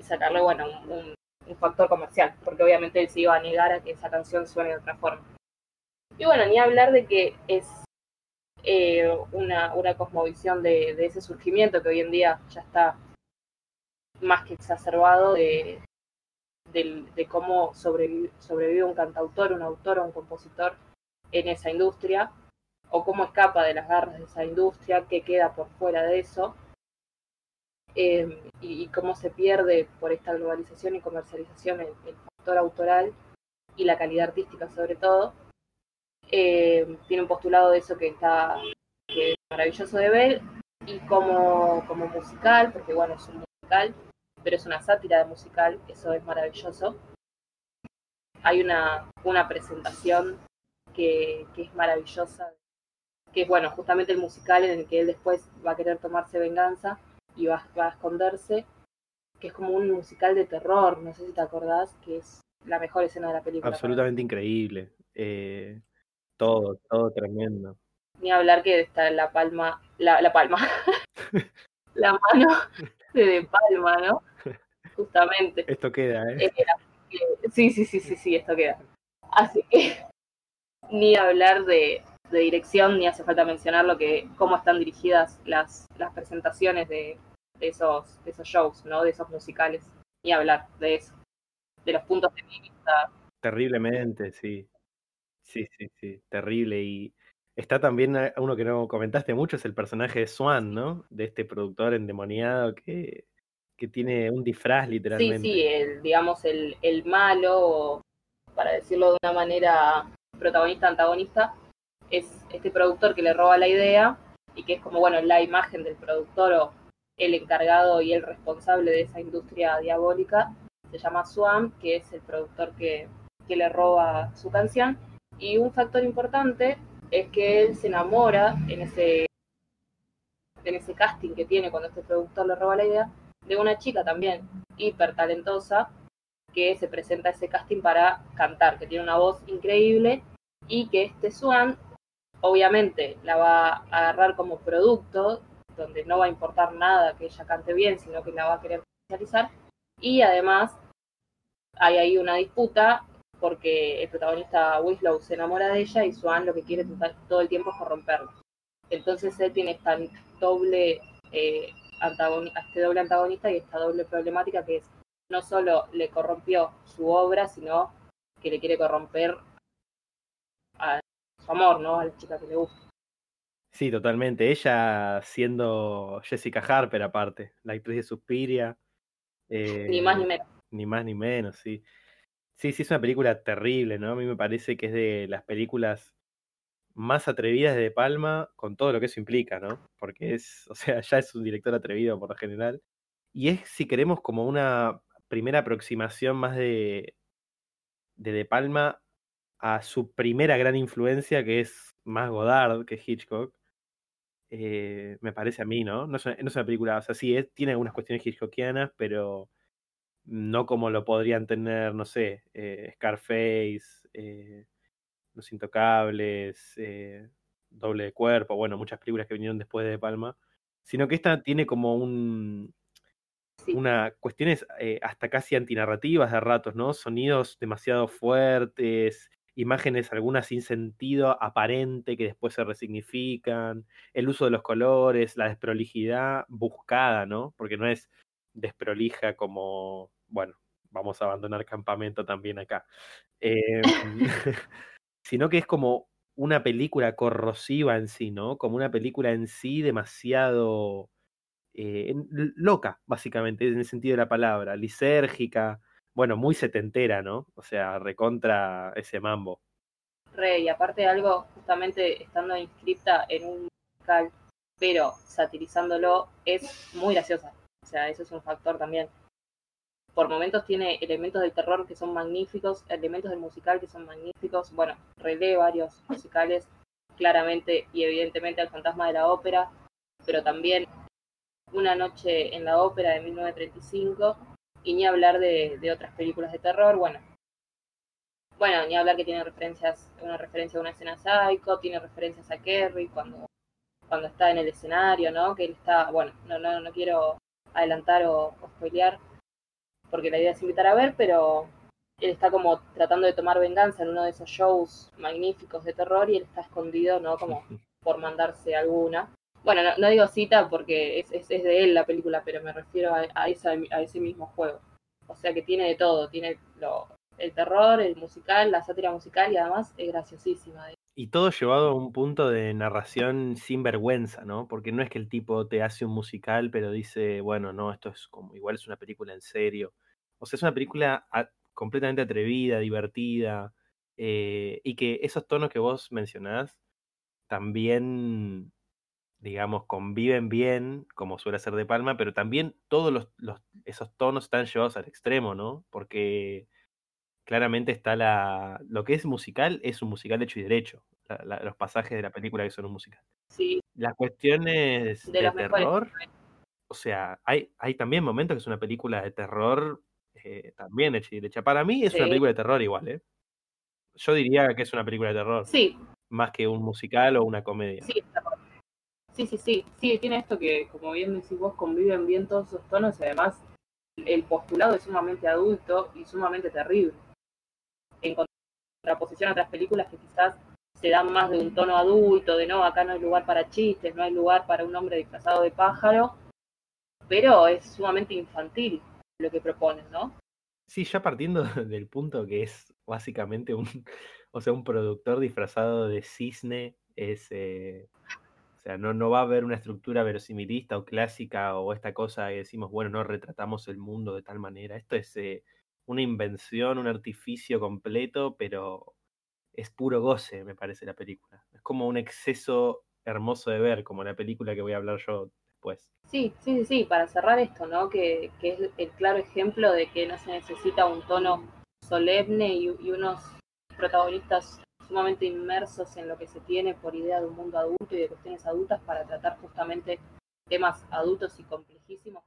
sacarle, bueno, un, factor comercial, porque obviamente él se iba a negar a que esa canción suene de otra forma. Y bueno, ni hablar de que es eh, una, una cosmovisión de, ese surgimiento que hoy en día ya está más que exacerbado de, de, cómo sobrevive, un cantautor, un autor o un compositor en esa industria, o cómo escapa de las garras de esa industria, qué queda por fuera de eso, eh, y, cómo se pierde por esta globalización y comercialización el, factor autoral y la calidad artística sobre todo. Eh, tiene un postulado de eso que está que es maravilloso de ver y como, como musical, porque bueno, es un musical, pero es una sátira de musical, eso es maravilloso. Hay una, una presentación que, que es maravillosa, que es bueno, justamente el musical en el que él después va a querer tomarse venganza y va, a esconderse, que es como un musical de terror, no sé si te acordás, que es la mejor escena de la película. Absolutamente increíble. Eh, todo, todo tremendo. Ni hablar que está la palma, la, la palma, la mano de, de Palma, ¿no? Justamente. Esto queda, ¿eh? Eh, Sí, sí, sí, sí, sí, esto queda. Así que ni hablar de, de dirección, ni hace falta mencionar lo que, cómo están dirigidas las, las presentaciones de, de esos, de esos shows, ¿no? De esos musicales. Ni hablar de eso. De los puntos de vista. Terriblemente, sí. Sí, sí, sí, terrible. Y está también eh, uno que no comentaste mucho, es el personaje de Swan, ¿no? De este productor endemoniado que, que tiene un disfraz Sí, literalmente. sí, el, digamos, el, el malo, para decirlo de una manera protagonista-antagonista, es este productor que le roba la idea y que es como, bueno, la imagen del productor o el encargado y el responsable de esa industria diabólica. Se llama Swan, que es el productor que, que le roba su canción. Y un factor importante es que él se enamora en ese, en ese casting que tiene cuando este productor le roba la idea de una chica también hiper talentosa que se presenta a ese casting para cantar, que tiene una voz increíble y que este Swan obviamente la va a agarrar como producto, donde no va a importar nada que ella cante bien, sino que la va a querer comercializar. Y además hay ahí una disputa porque el protagonista Winslow se enamora de ella y Swan lo que quiere todo el tiempo es corromperla. Entonces él tiene esta doble eh, este doble antagonista y esta doble problemática que es no solo le corrompió su obra, sino que le quiere corromper a su amor, ¿no? A la chica que le gusta. Sí, totalmente. Ella siendo Jessica Harper aparte, la actriz de Suspiria. Ni más ni eh, menos. Ni más ni menos, sí. Sí, sí, es una película terrible, ¿no? A mí me parece que es de las películas más atrevidas de De Palma, con todo lo que eso implica, ¿no? Porque es, o sea, ya es un director atrevido por lo general. Y es, si queremos, como una primera aproximación más de, de Palma a su primera gran influencia, que es más Godard que Hitchcock. Eh, me parece a mí, ¿no? No es, una, una película, o sea, sí, tiene algunas cuestiones hitchcockianas, pero no como lo podrían tener, no sé, eh, Scarface, eh, Los Intocables, eh, Doble de Cuerpo, bueno, muchas películas que vinieron después de De Palma, sino que esta tiene como un, Sí. una cuestiones hasta casi antinarrativas de ratos, ¿no? Sonidos demasiado fuertes, imágenes algunas sin sentido aparente que después se resignifican, el uso de los colores, la desprolijidad buscada, ¿no? Porque no es desprolija como, bueno, vamos a abandonar campamento también acá. Em, sino que es como una película corrosiva en sí, ¿no? Como una película en sí demasiado eh, loca, básicamente, en el sentido de la palabra, lisérgica, bueno, muy setentera, ¿no? O sea, recontra ese mambo. Re, y aparte de algo, justamente estando inscripta en un musical, pero satirizándolo, es muy graciosa. O sea, eso es un factor también. Por momentos tiene elementos del terror que son magníficos, elementos del musical que son magníficos. Bueno, relé varios musicales, claramente y evidentemente al fantasma de la ópera, pero también Una noche en la ópera de 1935, y ni hablar de, de otras películas de terror. Bueno, bueno, ni hablar que tiene referencias, una referencia a una escena psycho, tiene referencias a Kerry cuando, cuando está en el escenario, ¿no? Que él está, bueno, no, no, no quiero adelantar o, o spoilear, porque la idea es invitar a ver, pero él está como tratando de tomar venganza en uno de esos shows magníficos de terror y él está escondido, ¿no? Como por mandarse alguna. Bueno, no, no digo cita porque es, es, es, de él la película, pero me refiero a, a, esa, a ese mismo juego. O sea que tiene de todo, tiene lo, el terror, el musical, la sátira musical y además es graciosísima. Y todo llevado a un punto de narración sin vergüenza, ¿no? Porque no es que el tipo te hace un musical, pero dice, bueno, no, esto es como, igual es una película en serio. O sea, es una película completamente atrevida, divertida, eh, y que esos tonos que vos mencionás también, digamos, conviven bien, como suele ser De Palma, pero también todos los, esos tonos están llevados al extremo, ¿no? Porque claramente está la. Lo que es musical es un musical hecho y derecho. La, la, los pasajes de la película que son un musical. Sí. Las cuestiones de, de terror. Mejores. o sea, hay, hay también momentos que es una película de terror eh, también hecha Para mí es una película de terror igual, ¿eh? Yo diría que es una película de terror. Sí. Más que un musical o una comedia. Sí, sí, sí, sí. Sí, tiene esto que, como bien decís vos, conviven bien todos esos tonos y además el postulado es sumamente adulto y sumamente terrible. En contraposición a otras películas que quizás se dan más de un tono adulto, de no, acá no hay lugar para chistes, no hay lugar para un hombre disfrazado de pájaro, pero es sumamente infantil lo que proponen, ¿no? Sí, ya partiendo del punto que es básicamente un, o sea, un productor disfrazado de cisne, es, eh, o sea, no, no va a haber una estructura verosimilista o clásica o esta cosa que decimos, bueno, no retratamos el mundo de tal manera. Esto es eh, una invención, un artificio completo, pero es puro goce, me parece la película. Es como un exceso hermoso de ver, como la película que voy a hablar yo después. Sí, sí, sí, para cerrar esto, ¿no? Que, que es el claro ejemplo de que no se necesita un tono solemne y, unos protagonistas sumamente inmersos en lo que se tiene por idea de un mundo adulto y de cuestiones adultas para tratar justamente temas adultos y complejísimos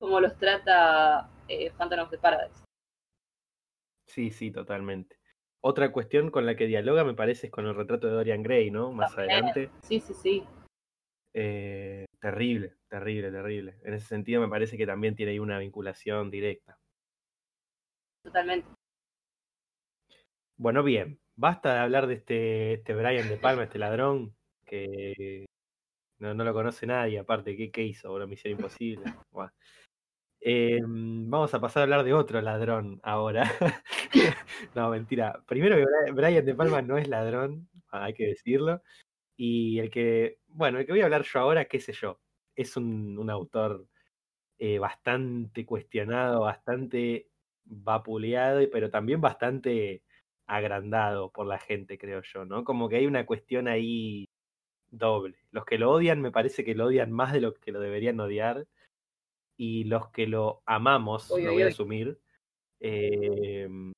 como los trata eh, Phantom of the Paradise. Sí, sí, totalmente. Otra cuestión con la que dialoga me parece es con el retrato de Dorian Gray, ¿no? Más adelante. Sí, sí, sí. Eh, terrible, terrible, terrible. En ese sentido me parece que también tiene ahí una vinculación directa. Totalmente. Bueno, bien. Basta de hablar de este, este Brian de Palma, este ladrón, que no, no lo conoce nadie, aparte, ¿qué, qué hizo? Una misión imposible. Em, vamos a pasar a hablar de otro ladrón ahora. no, mentira. Primero que Brian De Palma no es ladrón, hay que decirlo. Y el que, bueno, el que voy a hablar yo ahora, qué sé yo, es un, autor eh, bastante cuestionado, bastante vapuleado, pero también bastante agrandado por la gente, creo yo, ¿no? Como que hay una cuestión ahí doble. Los que lo odian me parece que lo odian más de lo que lo deberían odiar y los que lo amamos, lo voy a asumir, em,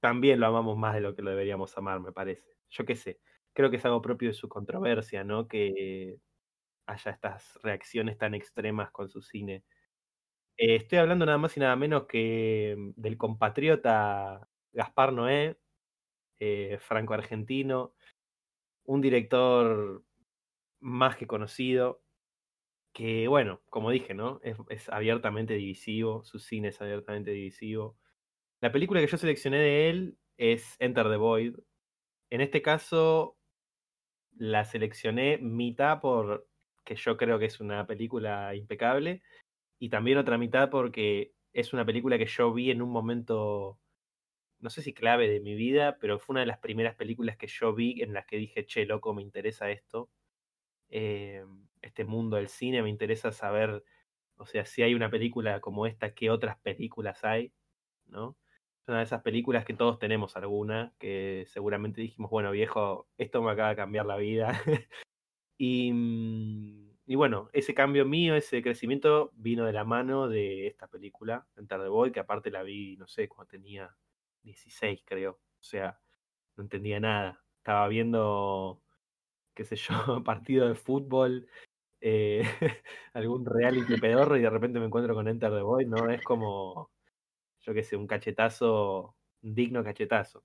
también lo amamos más de lo que lo deberíamos amar, me parece. Yo qué sé, creo que es algo propio de su controversia, ¿no? Que haya estas reacciones tan extremas con su cine. Eh, estoy hablando nada más y nada menos que mm, del compatriota Gaspar Noé, eh, franco-argentino, un director más que conocido, que bueno, como dije, ¿no? Es, abiertamente divisivo, su cine es abiertamente divisivo. La película que yo seleccioné de él es Enter the Void. En este caso, la seleccioné mitad por que yo creo que es una película impecable y también otra mitad porque es una película que yo vi en un momento, no sé si clave de mi vida, pero fue una de las primeras películas que yo vi en las que dije, che, loco, me interesa esto. Eh, este mundo del cine, me interesa saber, o sea, si hay una película como esta, qué otras películas hay, ¿no? Es una de esas películas que todos tenemos alguna, que seguramente dijimos, bueno, viejo, esto me acaba de cambiar la vida. y, mm, y, bueno, ese cambio mío, ese crecimiento vino de la mano de esta película, Enter the Boy, que aparte la vi, no sé, cuando tenía 16, creo. O sea, no entendía nada. Estaba viendo qué sé yo, partido de fútbol eh, algún reality pedorro y de repente me encuentro con Enter the Void, ¿no? Es como, yo qué sé, un cachetazo, un digno cachetazo.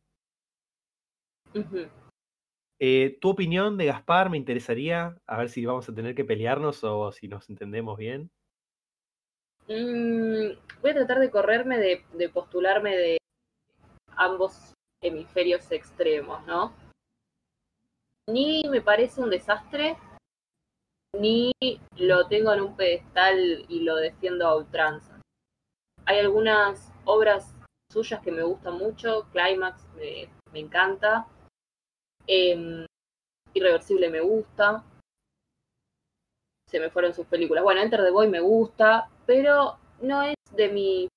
Eh, tu opinión de Gaspar me interesaría, a ver si vamos a tener que pelearnos o si nos entendemos bien. Mm, voy a tratar de correrme de, de postularme de ambos hemisferios extremos, ¿no? Ni me parece un desastre, ni lo tengo en un pedestal y lo defiendo a ultranza. Hay algunas obras suyas que me gustan mucho, Climax me, encanta, em, Irreversible me gusta, se me fueron sus películas. Bueno, Enter the Boy me gusta, pero no es de, mi,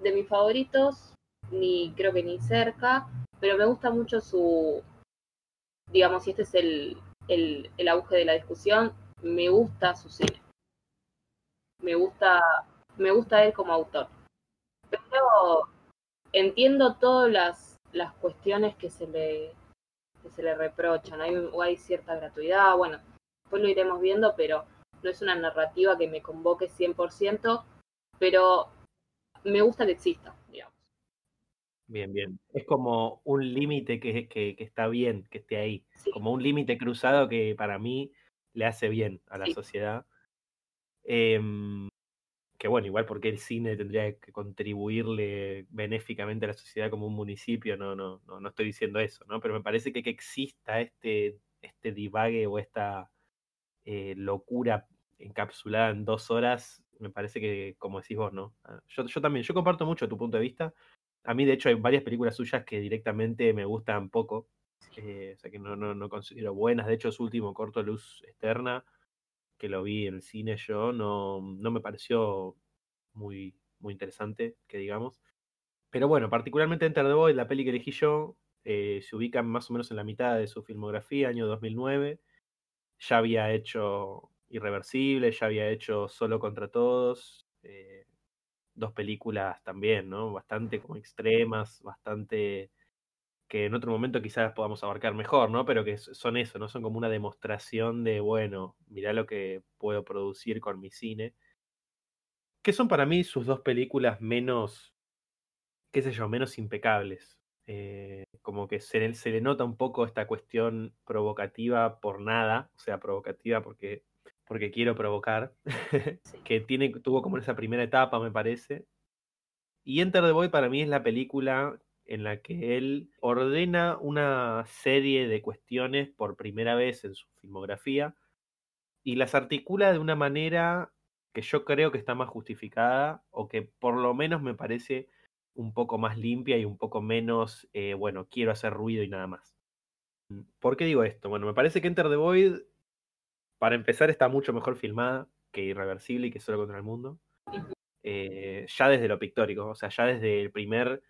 de mis favoritos, ni creo que ni cerca, pero me gusta mucho su, digamos, si este es el, el, el auge de la discusión, me gusta su cine. Me gusta, me gusta él como autor. Pero entiendo todas las, las cuestiones que se le, que se le reprochan. Hay, hay cierta gratuidad, bueno, después lo iremos viendo, pero no es una narrativa que me convoque 100%, pero me gusta que exista. Bien, bien. Es como un límite que, que, está bien que esté ahí. Como un límite cruzado que para mí le hace bien a la sociedad. Em, que bueno, igual porque el cine tendría que contribuirle benéficamente a la sociedad como un municipio, no, no, no, no estoy diciendo eso, ¿no? Pero me parece que que exista este, este divague o esta eh, locura encapsulada en dos horas, me parece que, como decís vos, ¿no? Ah, yo, yo también, yo comparto mucho tu punto de vista. A mí, de hecho, hay varias películas suyas que directamente me gustan poco, eh, o sea que no, considero buenas. De hecho, su último corto, Luz Externa, que lo vi en el cine yo, no, no me pareció muy, muy interesante, que digamos. Pero bueno, particularmente Enter the Void, la peli que elegí yo, eh, se ubica más o menos en la mitad de su filmografía, año 2009 ya había hecho Irreversible, ya había hecho Solo contra Todos, eh, dos películas también, ¿no? Bastante como extremas, bastante que en otro momento quizás podamos abarcar mejor, ¿no? Pero que son eso, ¿no? Son como una demostración de, bueno, mirá lo que puedo producir con mi cine. Que son para mí sus dos películas menos, qué sé yo, menos impecables. Eh, como que se le, se le, nota un poco esta cuestión provocativa por nada, o sea, provocativa porque, porque quiero provocar, que tiene, tuvo como esa primera etapa, me parece. Y Enter the Boy para mí es la película en la que él ordena una serie de cuestiones por primera vez en su filmografía y las articula de una manera que yo creo que está más justificada o que por lo menos me parece un poco más limpia y un poco menos, eh, bueno, quiero hacer ruido y nada más. ¿Por qué digo esto? Bueno, me parece que Enter the Void, para empezar, está mucho mejor filmada que Irreversible y que Solo contra el Mundo. Eh, ya desde lo pictórico, o sea, ya desde el primer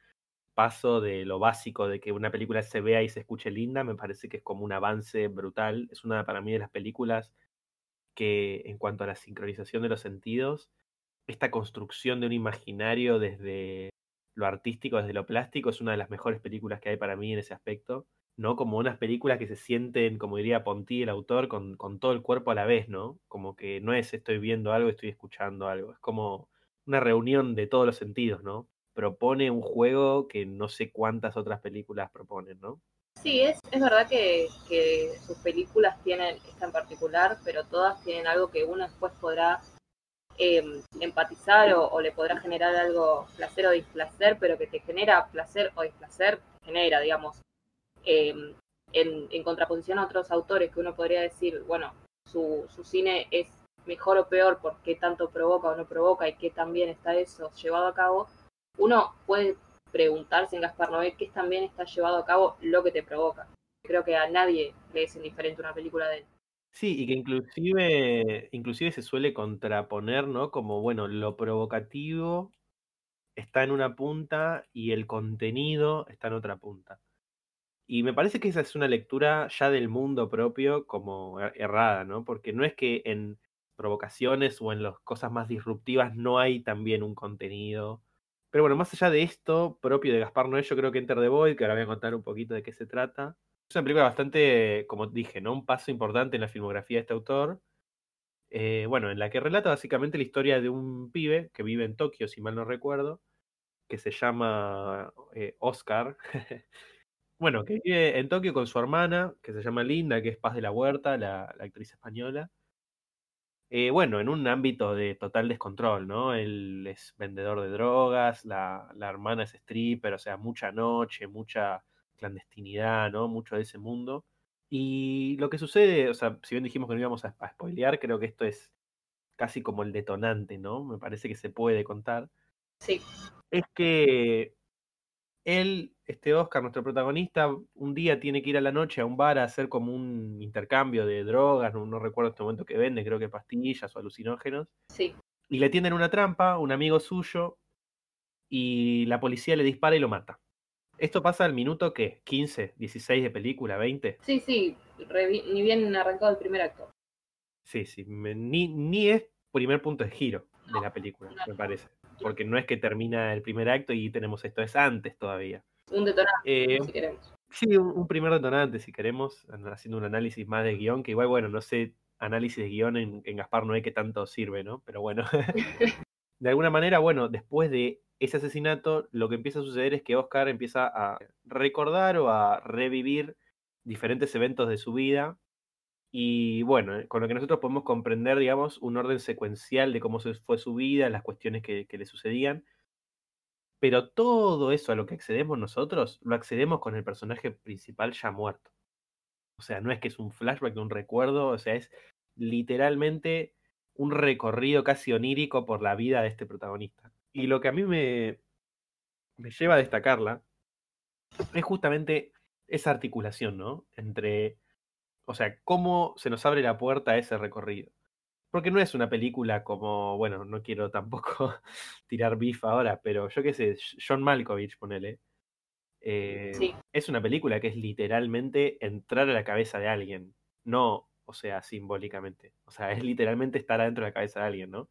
paso de lo básico de que una película se vea y se escuche linda, me parece que es como un avance brutal. Es una para mí de las películas que en cuanto a la sincronización de los sentidos, esta construcción de un imaginario desde lo artístico desde lo plástico es una de las mejores películas que hay para mí en ese aspecto, ¿no? Como unas películas que se sienten, como diría Ponti, el autor, con, con todo el cuerpo a la vez, ¿no? Como que no es estoy viendo algo, estoy escuchando algo, es como una reunión de todos los sentidos, ¿no? Propone un juego que no sé cuántas otras películas proponen, ¿no? Sí, es, es verdad que, que sus películas tienen, esta en particular, pero todas tienen algo que uno después podrá Em, empatizar o, le podrá generar algo placer o displacer, pero que te genera placer o displacer, genera, digamos, em, en, contraposición a otros autores que uno podría decir, bueno, su, su cine es mejor o peor porque tanto provoca o no provoca y qué también está eso llevado a cabo, uno puede preguntarse en Gaspar Noé qué también está llevado a cabo lo que te provoca. Creo que a nadie le es indiferente una película de él. Sí, y que inclusive, inclusive se suele contraponer, ¿no? Como, bueno, lo provocativo está en una punta y el contenido está en otra punta. Y me parece que esa es una lectura ya del mundo propio como er, errada, ¿no? Porque no es que en provocaciones o en las cosas más disruptivas no hay también un contenido. Pero bueno, más allá de esto, propio de Gaspar Noé, yo creo que Enter the Void, que ahora voy a contar un poquito de qué se trata, es una película bastante, como dije, ¿no? Un paso importante en la filmografía de este autor. Eh, bueno, en la que relata básicamente la historia de un pibe que vive en Tokio, si mal no recuerdo, que se llama eh, Oscar. bueno, que vive en Tokio con su hermana, que se llama Linda, que es Paz de la Huerta, la, actriz española. Eh, bueno, en un ámbito de total descontrol, ¿no? Él es vendedor de drogas, la, la hermana es stripper, o sea, mucha noche, mucha clandestinidad, ¿no? Mucho de ese mundo. Y lo que sucede, o sea, si bien dijimos que no íbamos a, spoilear, creo que esto es casi como el detonante, ¿no? Me parece que se puede contar. Sí. Es que él, este Oscar, nuestro protagonista, un día tiene que ir a la noche a un bar a hacer como un intercambio de drogas, no, no recuerdo este momento que vende, creo que pastillas o alucinógenos. Sí. Y le tienden una trampa, un amigo suyo, y la policía le dispara y lo mata. ¿Esto pasa al minuto qué? ¿15, 16 de película, 20? Sí, sí, ni bien arrancado el primer acto. Sí, sí, ni, ni es primer punto de giro de la película, me parece. Porque no es que termina el primer acto y tenemos esto, es antes todavía. Un detonante, eh, si queremos. Sí, un, primer detonante, si queremos, haciendo un análisis más de guion, que igual, bueno, no sé análisis de guion en, en Gaspar Noé que tanto sirve, ¿no? Pero bueno, de alguna manera, bueno, después de ese asesinato, lo que empieza a suceder es que Oscar empieza a recordar o a revivir diferentes eventos de su vida. Y bueno, con lo que nosotros podemos comprender, digamos, un orden secuencial de cómo fue su vida, las cuestiones que, que le sucedían. Pero todo eso a lo que accedemos nosotros, lo accedemos con el personaje principal ya muerto. O sea, no es que es un flashback de un recuerdo, o sea, es literalmente un recorrido casi onírico por la vida de este protagonista. Y lo que a mí me, me lleva a destacarla es justamente esa articulación, ¿no? Entre, o sea, cómo se nos abre la puerta a ese recorrido. Porque no es una película como, bueno, no quiero tampoco tirar beef ahora, pero yo qué sé, John Malkovich, ponele. Eh, Sí. Es una película que es literalmente entrar a la cabeza de alguien, no, o sea, simbólicamente. O sea, es literalmente estar adentro de la cabeza de alguien, ¿no?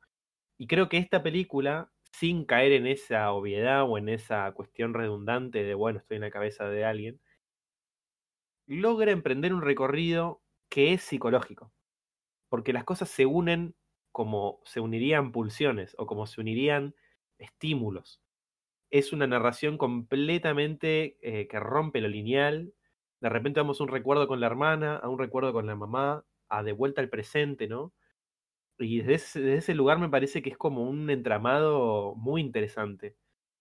Y creo que esta película, sin caer en esa obviedad o en esa cuestión redundante de, bueno, estoy en la cabeza de alguien, logra emprender un recorrido que es psicológico. Porque las cosas se unen como se unirían pulsiones o como se unirían estímulos. Es una narración completamente eh, que rompe lo lineal. De repente vamos a un recuerdo con la hermana, a un recuerdo con la mamá, a de vuelta al presente, ¿no? Y desde ese, desde ese lugar me parece que es como un entramado muy interesante.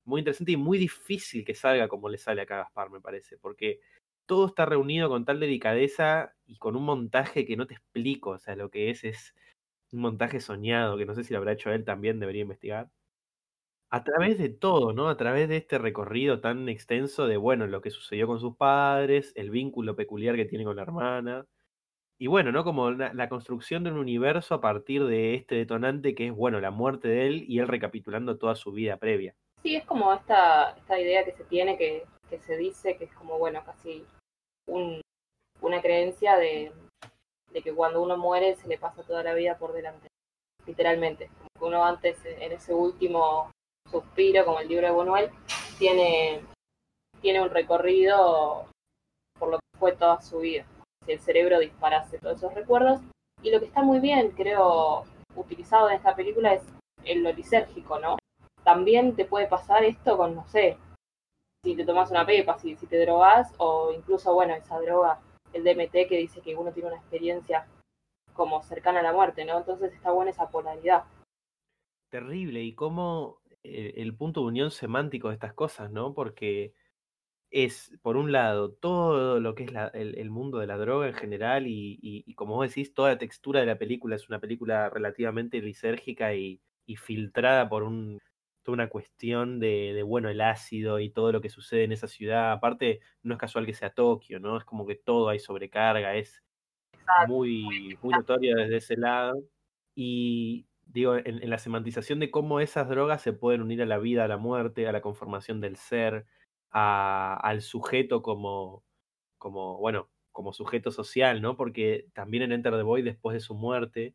Muy interesante y muy difícil que salga como le sale acá a Gaspar, me parece. Porque todo está reunido con tal delicadeza y con un montaje que no te explico. O sea, lo que es es un montaje soñado, que no sé si lo habrá hecho él también, debería investigar. A través de todo, ¿no? A través de este recorrido tan extenso de, bueno, lo que sucedió con sus padres, el vínculo peculiar que tiene con la hermana. Y bueno, ¿no? Como la, la construcción de un universo a partir de este detonante que es, bueno, la muerte de él y él recapitulando toda su vida previa. Sí, es como esta, esta idea que se tiene, que, que se dice que es como, bueno, casi un, una creencia de, que cuando uno muere se le pasa toda la vida por delante, literalmente. Como que uno antes, en ese último suspiro, como el libro de Buñuel, tiene, un recorrido por lo que fue toda su vida. Si el cerebro disparase todos esos recuerdos. Y lo que está muy bien, creo, utilizado en esta película es el lo lisérgico, ¿no? También te puede pasar esto con, no sé, si te tomas una pepa, si, si te drogas, o incluso, bueno, esa droga, el DMT, que dice que uno tiene una experiencia como cercana a la muerte, ¿no? Entonces está buena esa polaridad. Terrible, y cómo el, el punto de unión semántico de estas cosas, ¿no? Porque es, por un lado, todo lo que es el, mundo de la droga en general y, y- y como vos decís, toda la textura de la película es una película relativamente lisérgica y, y filtrada por un, toda una cuestión de, de, bueno, el ácido y todo lo que sucede en esa ciudad. Aparte, no es casual que sea Tokio, ¿no? Es como que todo hay sobrecarga, es muy, muy notorio desde ese lado. Y digo, en, en la semantización de cómo esas drogas se pueden unir a la vida, a la muerte, a la conformación del ser, a- al sujeto como, como, bueno, como sujeto social, ¿no? Porque también en Enter the Void, después de su muerte,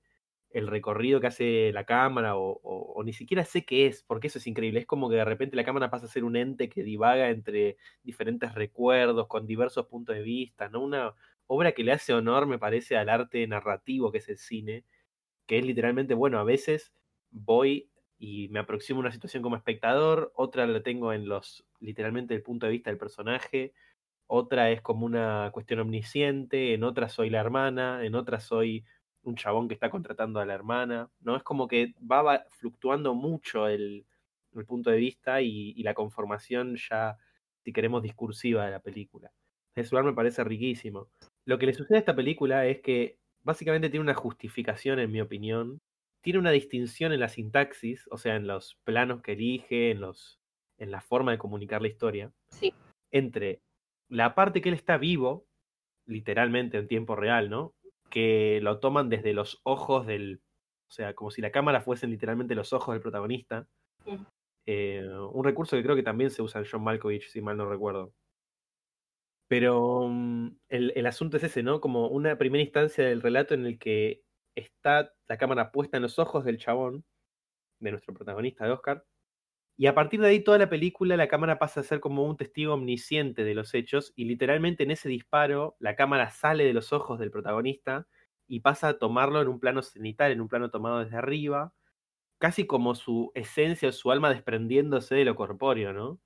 el recorrido que hace la cámara, o, o- ni siquiera sé qué es, porque eso es increíble. Es como que de repente la cámara pasa a ser un ente que divaga entre diferentes recuerdos, con diversos puntos de vista, ¿no? Una obra que le hace honor, me parece, al arte narrativo que es el cine, que es literalmente, bueno, a veces voy y me aproximo a una situación como espectador, otra la tengo en los, literalmente, el punto de vista del personaje, otra es como una cuestión omnisciente, en otra soy la hermana, en otra soy un chabón que está contratando a la hermana, ¿no? Es como que va fluctuando mucho el, el punto de vista y, y la conformación ya, si queremos, discursiva de la película. Ese lugar me parece riquísimo. Lo que le sucede a esta película es que básicamente tiene una justificación, en mi opinión, tiene una distinción en la sintaxis, o sea, en los planos que elige, en, los, en la forma de comunicar la historia, Sí, entre la parte que él está vivo, literalmente en tiempo real, ¿no? Que lo toman desde los ojos del, o sea, como si la cámara fuesen literalmente los ojos del protagonista. Eh, un recurso que creo que también se usa en John Malkovich, si mal no recuerdo. Pero mm, el, el asunto es ese, ¿no? Como una primera instancia del relato en el que está la cámara puesta en los ojos del chabón, de nuestro protagonista, de Oscar, y a partir de ahí toda la película la cámara pasa a ser como un testigo omnisciente de los hechos y literalmente en ese disparo la cámara sale de los ojos del protagonista y pasa a tomarlo en un plano cenital, en un plano tomado desde arriba, casi como su esencia o su alma desprendiéndose de lo corpóreo, ¿no?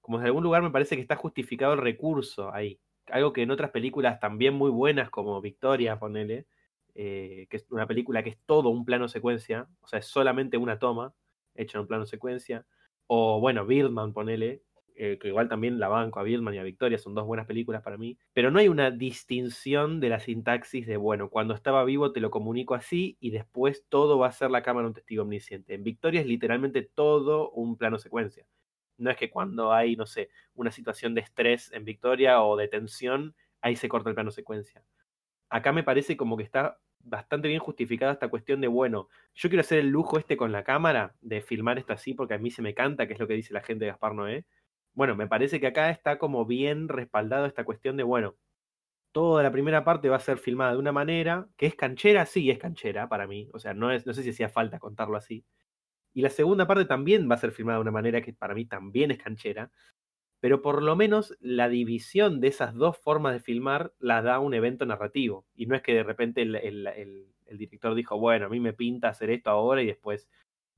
Como en algún lugar me parece que está justificado el recurso ahí. Algo que en otras películas también muy buenas, como Victoria, ponele, eh, que es una película que es todo un plano secuencia, o sea, es solamente una toma hecha en un plano secuencia. O bueno, Birdman, ponele, eh, que igual también la banco a Birdman y a Victoria, son dos buenas películas para mí, pero no hay una distinción de la sintaxis de, bueno, cuando estaba vivo te lo comunico así y después todo va a ser la cámara un testigo omnisciente. En Victoria es literalmente todo un plano secuencia. No es que cuando hay, no sé, una situación de estrés en Victoria o de tensión, ahí se corta el plano secuencia. Acá me parece como que está bastante bien justificada esta cuestión de, bueno, yo quiero hacer el lujo este con la cámara, de filmar esto así porque a mí se me canta, que es lo que dice la gente de Gaspar Noé, bueno, me parece que acá está como bien respaldado esta cuestión de, bueno, toda la primera parte va a ser filmada de una manera que es canchera, sí, es canchera para mí, o sea, no, es, no sé si hacía falta contarlo así. Y la segunda parte también va a ser filmada de una manera que para mí también es canchera, pero por lo menos la división de esas dos formas de filmar la da un evento narrativo. Y no es que de repente el, director dijo, bueno, a mí me pinta hacer esto ahora y después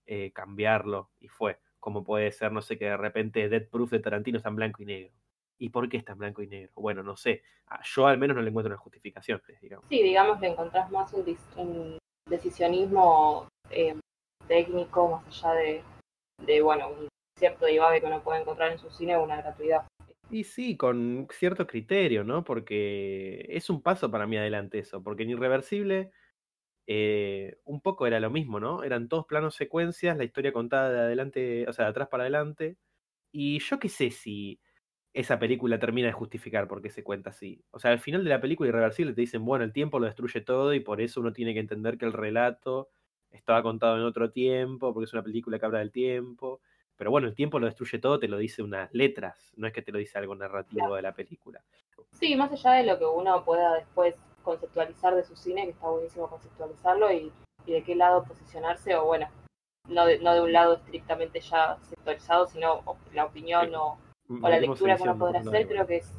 eh, cambiarlo, y fue como puede ser, no sé, que de repente Dead Proof de Tarantino está en blanco y negro. ¿Y por qué está en blanco y negro? Bueno, no sé. Ah, yo al menos no le encuentro una justificación, digamos. Sí, digamos, le encontrás más un, decisionismo eh, técnico, más allá de, de, bueno, un cierto divague que uno puede encontrar en su cine una gratuidad. Y sí, con cierto criterio, ¿no? Porque es un paso para mí adelante eso, porque en Irreversible eh, un poco era lo mismo, ¿no? Eran todos planos secuencias, la historia contada de adelante, o sea, de atrás para adelante. Y yo qué sé si esa película termina de justificar por qué se cuenta así. O sea, al final de la película irreversible te dicen, bueno, el tiempo lo destruye todo y por eso uno tiene que entender que el relato estaba contado en otro tiempo, porque es una película que habla del tiempo. Pero bueno, el tiempo lo destruye todo, te lo dice unas letras, no es que te lo dice algo narrativo de la película. Sí, más allá de lo que uno pueda después conceptualizar de su cine, que está buenísimo conceptualizarlo y, de qué lado posicionarse, o bueno, no de, no de un lado estrictamente ya sectorizado, sino la opinión o, la lectura que uno podrá hacer, creo que es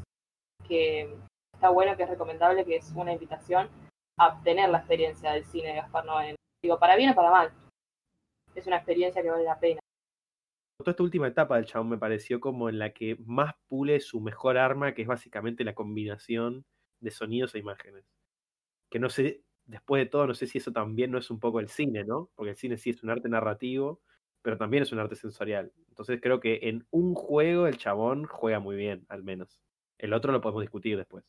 que está bueno, que es recomendable, que es una invitación a tener la experiencia del cine de Gaspar Noé. Digo, para bien o para mal. Es una experiencia que vale la pena. Toda esta última etapa del chabón me pareció como en la que más pule su mejor arma, que es básicamente la combinación de sonidos e imágenes que no sé, después de todo, no sé si eso también no es un poco el cine, ¿no? Porque el cine sí es un arte narrativo, pero también es un arte sensorial. Entonces creo que en un juego el chabón juega muy bien, al menos. El otro lo podemos discutir después.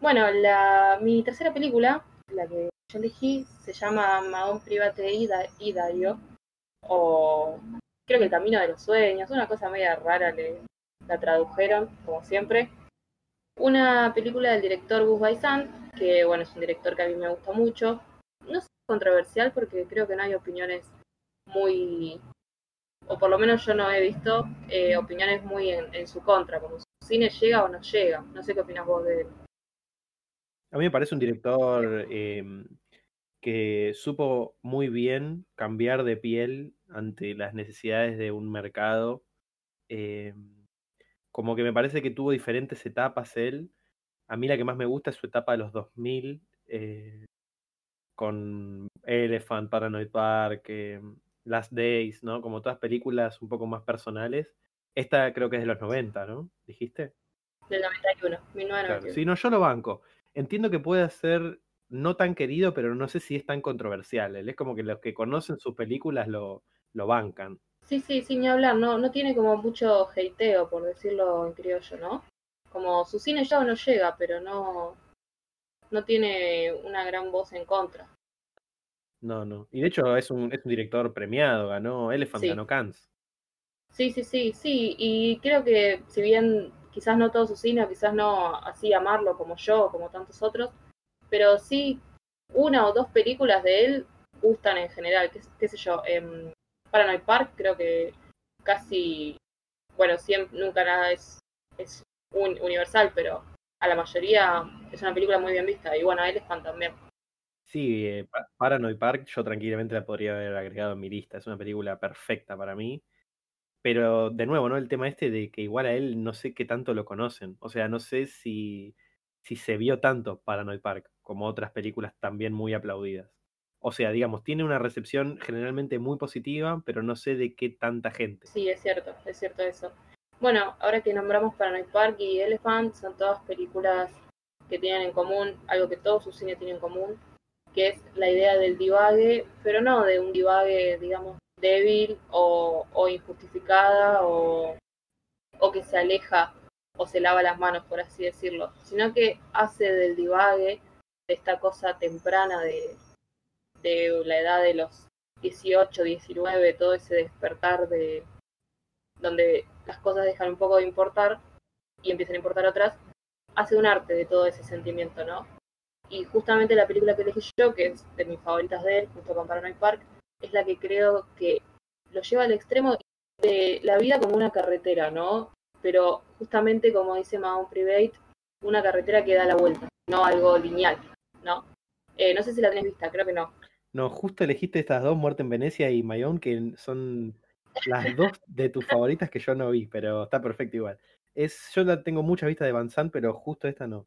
Bueno, la, mi tercera película, la que yo elegí, se llama Mahon Private y Dario, o creo que El Camino de los Sueños, una cosa media rara, la tradujeron, como siempre. Una película del director Gus Baisan, que bueno, es un director que a mí me gusta mucho. No es controversial porque creo que no hay opiniones muy, o por lo menos yo no he visto eh, opiniones muy en, su contra, como su cine llega o no llega. No sé qué opinas vos de él. A mí me parece un director em, que supo muy bien cambiar de piel ante las necesidades de un mercado. Em, como que me parece que tuvo diferentes etapas él. A mí la que más me gusta es su etapa de los 2000, eh, con Elephant, Paranoid Park, eh, Last Days, ¿no? Como todas películas un poco más personales. Esta creo que es de los 90, ¿no? ¿Dijiste? Del 91, 1991. Sí, no, yo lo banco. Entiendo que puede ser no tan querido, pero no sé si es tan controversial. Él es como que los que conocen sus películas lo, lo bancan. Sí, sí, sin ni hablar, no, no tiene como mucho hateo, por decirlo en criollo, ¿no? Como su cine ya no llega, pero no, no tiene una gran voz en contra. No, no. Y de hecho es un, es un director premiado, ganó Elephant, ganó Cannes. Sí, sí, sí, sí. Y creo que si bien quizás no todo su cine, quizás no así amarlo como yo, como tantos otros, pero sí una o dos películas de él gustan en general, qué, qué sé yo. Eh, Paranoid Park creo que casi, bueno, siempre, nunca nada es, es un, universal, pero a la mayoría es una película muy bien vista. Y bueno, a fan también. Sí, eh, Paranoid Park yo tranquilamente la podría haber agregado en mi lista. Es una película perfecta para mí. Pero de nuevo, ¿no? El tema este de que igual a él no sé qué tanto lo conocen. O sea, no sé si si se vio tanto Paranoid Park como otras películas también muy aplaudidas. O sea, digamos, tiene una recepción generalmente muy positiva, pero no sé de qué tanta gente. Sí, es cierto, es cierto eso. Bueno, ahora que nombramos Paranoid Park y Elephant, son todas películas que tienen en común, algo que todos sus cines tienen en común, que es la idea del divague, pero no de un divague, digamos, débil o, injustificada o, que se aleja o se lava las manos, por así decirlo, sino que hace del divague, esta cosa temprana de, de la edad de los 18, 19, todo ese despertar de donde las cosas dejan un poco de importar y empiezan a importar otras, hace un arte de todo ese sentimiento, ¿no? Y justamente la película que elegí yo, que es de mis favoritas de él, junto con Paranoid Park, es la que creo que lo lleva al extremo de la vida como una carretera, ¿no? Pero justamente como dice Mahon Private, una carretera que da la vuelta, no algo lineal, ¿no? Eh, no sé si la tenés vista, creo que no. No, justo elegiste estas dos, Muerte en Venecia y Mayón, que son las dos de tus favoritas que yo no vi, pero está perfecto igual. Es, yo tengo muchas vistas de Van Sant, pero justo esta no.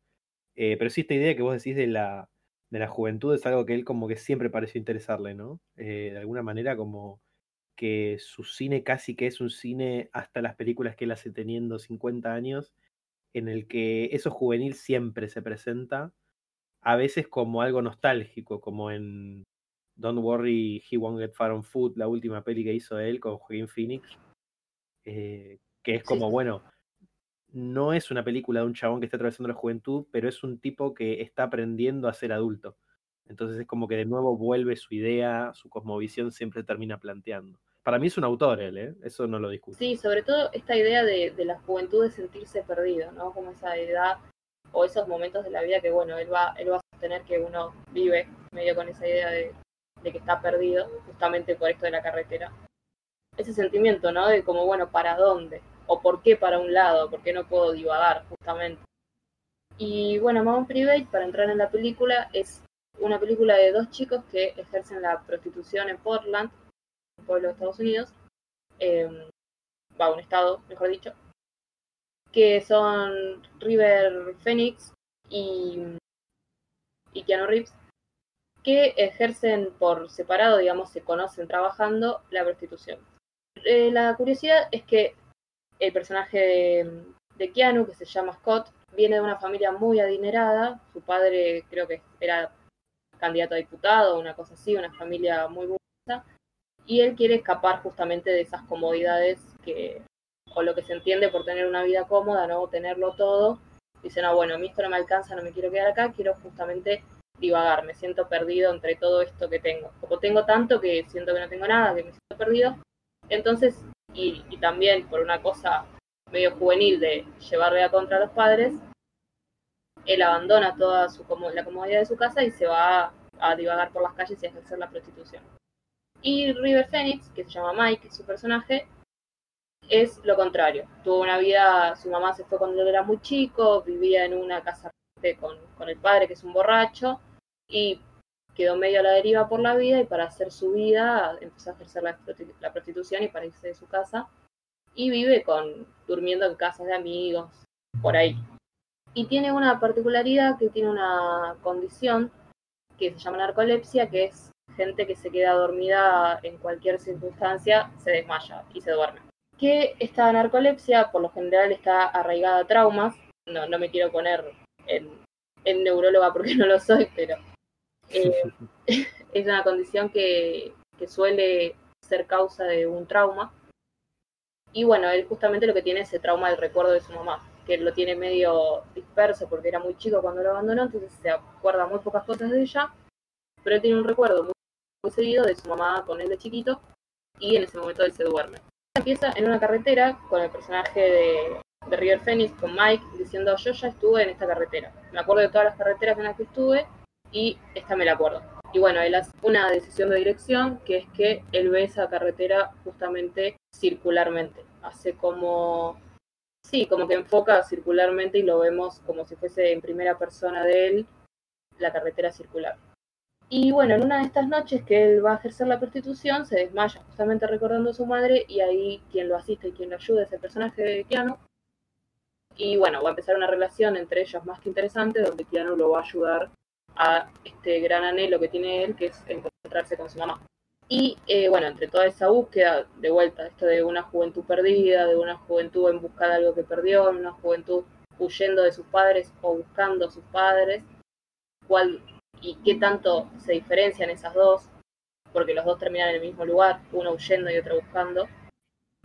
Eh, pero sí, esta idea que vos decís de la, de la juventud es algo que él como que siempre pareció interesarle, ¿no? Eh, de alguna manera como que su cine casi que es un cine hasta las películas que él hace teniendo 50 años, en el que eso juvenil siempre se presenta, a veces como algo nostálgico, como en Don't Worry, He Won't Get Far on Foot, la última peli que hizo él con Joaquin Phoenix, eh, que es como, bueno, no es una película de un chabón que está atravesando la juventud, pero es un tipo que está aprendiendo a ser adulto. Entonces es como que de nuevo vuelve su idea, su cosmovisión siempre termina planteando. Para mí es un autor él, ¿eh? eso no lo discuto. Sí, sobre todo esta idea de, la juventud de sentirse perdido, ¿no? Como esa edad o esos momentos de la vida que, bueno, él va, él va a sostener que uno vive medio con esa idea de, de que está perdido, justamente por esto de la carretera. Ese sentimiento, ¿no? De como, bueno, ¿para dónde? o por qué para un lado, por qué no puedo divagar justamente. Y bueno, Mount Private, para entrar en la película, es una película de dos chicos que ejercen la prostitución en Portland, un pueblo de Estados Unidos, eh, va, un estado, mejor dicho, que son River Phoenix y, y Keanu Reeves, que ejercen por separado, digamos, se conocen trabajando la prostitución. Eh, la curiosidad es que el personaje de, Keanu, que se llama Scott, viene de una familia muy adinerada. Su padre creo que era candidato a diputado, una cosa así, una familia muy buena. Y él quiere escapar justamente de esas comodidades que, o lo que se entiende por tener una vida cómoda, no tenerlo todo. Dice, no, bueno, a mí esto no me alcanza, no me quiero quedar acá, quiero justamente divagar, me siento perdido entre todo esto que tengo. Como tengo tanto que siento que no tengo nada, que me siento perdido, entonces y, también por una cosa medio juvenil de llevarle a contra a los padres, él abandona toda su, la comodidad de su casa y se va a, divagar por las calles y a ejercer la prostitución. Y River Phoenix, que se llama Mike, su personaje, es lo contrario. Tuvo una vida, su mamá se fue cuando él era muy chico, vivía en una casa con, con el padre, que es un borracho, y quedó medio a la deriva por la vida y para hacer su vida empezó a ejercer la, prostitución y para irse de su casa y vive con durmiendo en casas de amigos por ahí. Y tiene una particularidad que tiene una condición que se llama narcolepsia, que es gente que se queda dormida en cualquier circunstancia, se desmaya y se duerme. Que esta narcolepsia por lo general está arraigada a traumas, no, no me quiero poner en, en neuróloga porque no lo soy, pero eh, es una condición que, suele ser causa de un trauma. Y bueno, él justamente lo que tiene es ese trauma del recuerdo de su mamá, que lo tiene medio disperso porque era muy chico cuando lo abandonó, entonces se acuerda muy pocas cosas de ella, pero él tiene un recuerdo muy, seguido de su mamá con él de chiquito y en ese momento él se duerme. Empieza en una carretera con el personaje de, de River Phoenix, con Mike, diciendo yo ya estuve en esta carretera. Me acuerdo de todas las carreteras en las que estuve y esta me la acuerdo. Y bueno, él hace una decisión de dirección que es que él ve esa carretera justamente circularmente. Hace como, sí, como que enfoca circularmente y lo vemos como si fuese en primera persona de él la carretera circular. Y bueno, en una de estas noches que él va a ejercer la prostitución, se desmaya justamente recordando a su madre y ahí quien lo asiste y quien lo ayuda es el personaje de Keanu. Y bueno, va a empezar una relación entre ellos más que interesante, donde Keanu lo va a ayudar a este gran anhelo que tiene él, que es encontrarse con su mamá. Y eh, bueno, entre toda esa búsqueda, de vuelta, esto de una juventud perdida, de una juventud en busca de algo que perdió, una juventud huyendo de sus padres o buscando a sus padres, cuál y qué tanto se diferencian esas dos, porque los dos terminan en el mismo lugar, uno huyendo y otro buscando.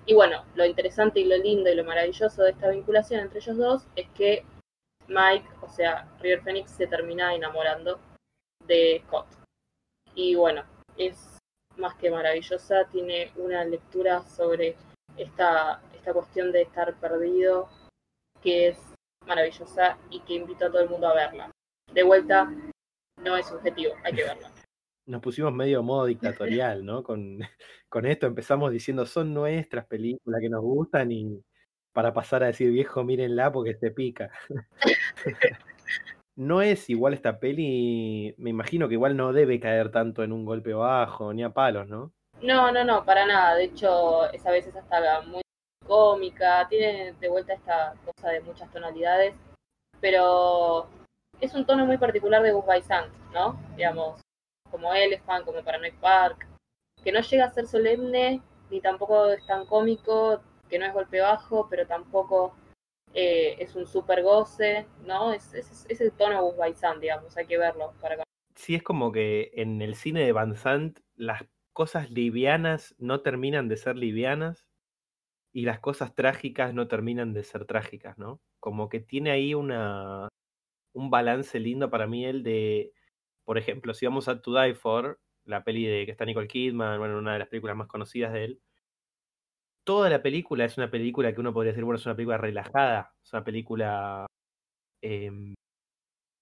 Y bueno, lo interesante y lo lindo y lo maravilloso de esta vinculación entre ellos dos es que Mike, o sea, River Phoenix, se termina enamorando de Scott. Y bueno, es más que maravillosa, tiene una lectura sobre esta, esta cuestión de estar perdido, que es maravillosa y que invito a todo el mundo a verla. De vuelta, no es objetivo, hay que verla. Nos pusimos medio modo dictatorial, ¿no? Con, con esto empezamos diciendo son nuestras películas que nos gustan y para pasar a decir viejo, mírenla porque se pica. no es igual esta peli, me imagino que igual no debe caer tanto en un golpe bajo ni a palos, ¿no? No, no, no, para nada. De hecho, es a veces hasta muy cómica, tiene de vuelta esta cosa de muchas tonalidades, pero es un tono muy particular de Sand, ¿no? Digamos, como Elephant, como Paranoid Park, que no llega a ser solemne, ni tampoco es tan cómico, que no es golpe bajo, pero tampoco eh, es un super goce, ¿no? Es, es, el tono Goodbye Sand, digamos, hay que verlo para Sí, es como que en el cine de Van Sant las cosas livianas no terminan de ser livianas y las cosas trágicas no terminan de ser trágicas, ¿no? Como que tiene ahí una, un balance lindo para mí el de, por ejemplo, si vamos a To Die For, la peli de que está Nicole Kidman, bueno, una de las películas más conocidas de él, toda la película es una película que uno podría decir, bueno, es una película relajada, es una película, em,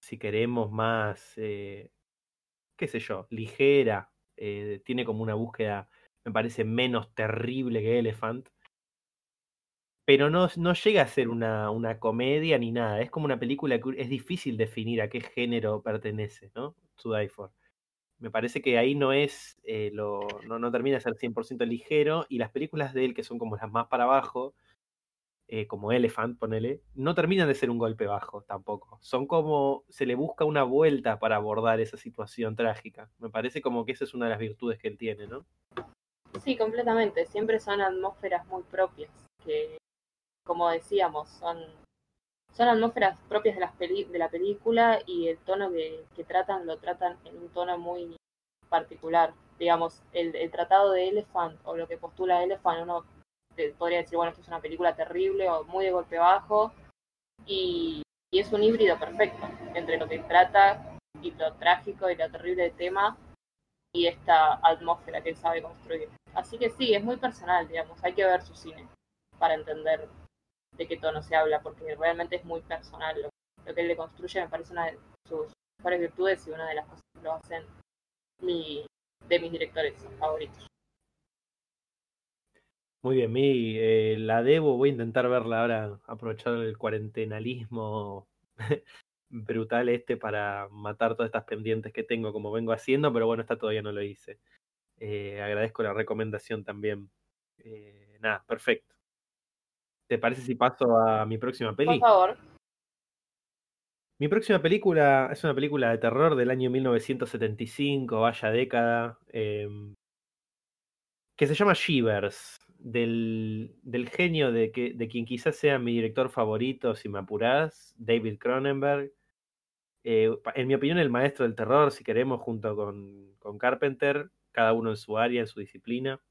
si queremos, más, eh, qué sé yo, ligera, eh, tiene como una búsqueda, me parece, menos terrible que Elephant, pero no, no llega a ser una, una, comedia ni nada. Es como una película que es difícil definir a qué género pertenece, ¿no? To Die For. Me parece que ahí no es, eh, lo, no, no, termina de ser 100% ligero y las películas de él, que son como las más para abajo, eh, como Elephant, ponele, no terminan de ser un golpe bajo tampoco. Son como, se le busca una vuelta para abordar esa situación trágica. Me parece como que esa es una de las virtudes que él tiene, ¿no? Sí, completamente. Siempre son atmósferas muy propias que como decíamos, son, son atmósferas propias de, las de la película y el tono que, tratan lo tratan en un tono muy particular. Digamos, el, el tratado de Elephant o lo que postula Elephant, uno podría decir, bueno, esto es una película terrible o muy de golpe bajo y, y es un híbrido perfecto entre lo que trata y lo trágico y lo terrible del tema y esta atmósfera que él sabe construir. Así que sí, es muy personal, digamos, hay que ver su cine para entender de qué tono se habla, porque realmente es muy personal. Lo, que él le construye me parece una de sus mejores virtudes y una de las cosas que lo hacen de mis directores favoritos. Muy bien, mi eh, la debo, voy a intentar verla ahora, aprovechar el cuarentenalismo brutal este para matar todas estas pendientes que tengo como vengo haciendo, pero bueno, esta todavía no lo hice. Eh, agradezco la recomendación también. Eh, nada, perfecto. ¿Te parece si paso a mi próxima peli? Por favor. Mi próxima película es una película de terror del año 1975, vaya década, em, que se llama Shivers, del, del genio de, que, de quien quizás sea mi director favorito, si me apurás, David Cronenberg. Eh, en mi opinión, el maestro del terror, si queremos, junto con, con Carpenter, cada uno en su área, en su disciplina.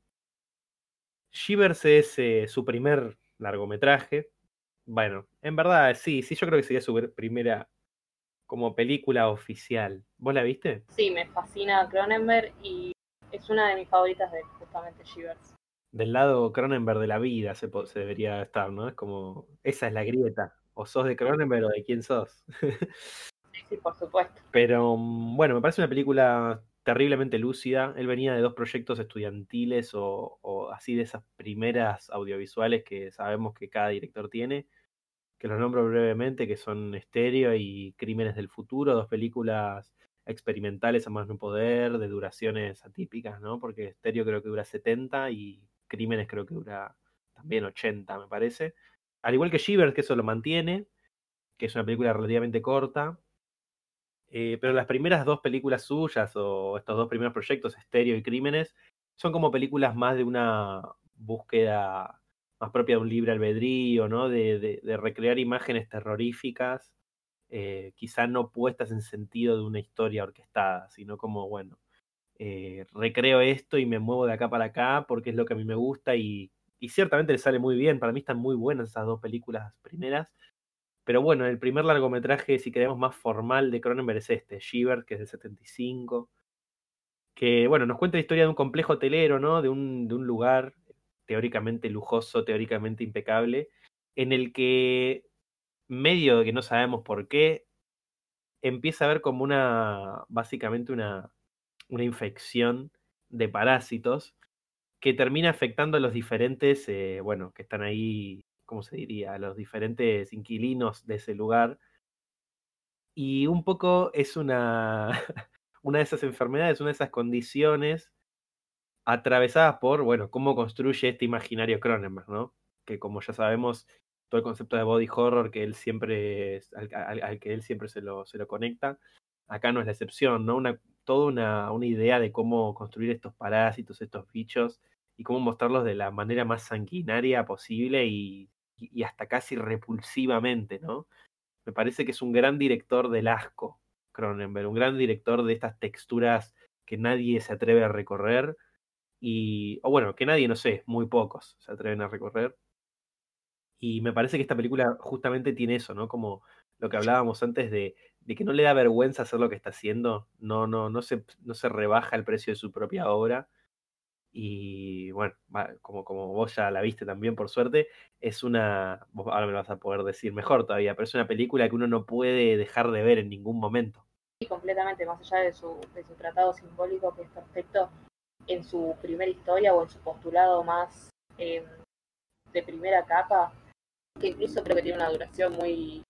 Shivers es eh, su primer largometraje. Bueno, en verdad sí, sí, yo creo que sería su primera como película oficial. ¿Vos la viste? Sí, me fascina Cronenberg y es una de mis favoritas de justamente Shivers. Del lado Cronenberg de la vida se, se debería estar, ¿no? Es como, esa es la grieta. O sos de Cronenberg o de quién sos. sí, sí, por supuesto. Pero mm, bueno, me parece una película terriblemente lúcida. Él venía de dos proyectos estudiantiles o, así de esas primeras audiovisuales que sabemos que cada director tiene, que los nombro brevemente, que son Estéreo y Crímenes del Futuro, dos películas experimentales a más no poder, de duraciones atípicas, ¿no? Porque Estéreo creo que dura 70 y Crímenes creo que dura también 80, me parece. al igual que Shivers, que eso lo mantiene, que es una película relativamente corta. Eh, pero las primeras dos películas suyas, o estos dos primeros proyectos, Estéreo y Crímenes, son como películas más de una búsqueda más propia de un libre albedrío, ¿no? De, recrear imágenes terroríficas, eh, quizá no puestas en sentido de una historia orquestada, sino como, bueno, eh, recreo esto y me muevo de acá para acá porque es lo que a mí me gusta y, y ciertamente le sale muy bien. Para mí están muy buenas esas dos películas primeras. Pero bueno, el primer largometraje, si queremos más formal de Cronenberg, es este, Shiver, que es del 75. Que, bueno, nos cuenta la historia de un complejo hotelero, ¿no? De un, de un lugar teóricamente lujoso, teóricamente impecable, en el que, medio de que no sabemos por qué, empieza a haber como una, básicamente una, una infección de parásitos que termina afectando a los diferentes, eh, bueno, que están ahí, ¿cómo se diría? A los diferentes inquilinos de ese lugar. Y un poco es una, una de esas enfermedades, una de esas condiciones atravesadas por, bueno, cómo construye este imaginario Cronenberg, ¿no? Que como ya sabemos, todo el concepto de body horror que él siempre, al, que él siempre se lo, se lo conecta, acá no es la excepción, ¿no? Una, toda una, una idea de cómo construir estos parásitos, estos bichos, y cómo mostrarlos de la manera más sanguinaria posible y, y hasta casi repulsivamente, ¿no? Me parece que es un gran director del asco, Cronenberg, un gran director de estas texturas que nadie se atreve a recorrer y, o bueno, que nadie, no sé, muy pocos se atreven a recorrer. Y me parece que esta película justamente tiene eso, ¿no? Como lo que hablábamos antes de, de que no le da vergüenza hacer lo que está haciendo, no, no, no, se, no se rebaja el precio de su propia obra. Y bueno, como, como vos ya la viste también, por suerte, es una, ahora me lo vas a poder decir mejor todavía, pero es una película que uno no puede dejar de ver en ningún momento. Y completamente, más allá de su, de su tratado simbólico, que es perfecto, en su primera historia o en su postulado más eh, de primera capa, que incluso creo que tiene una duración muy,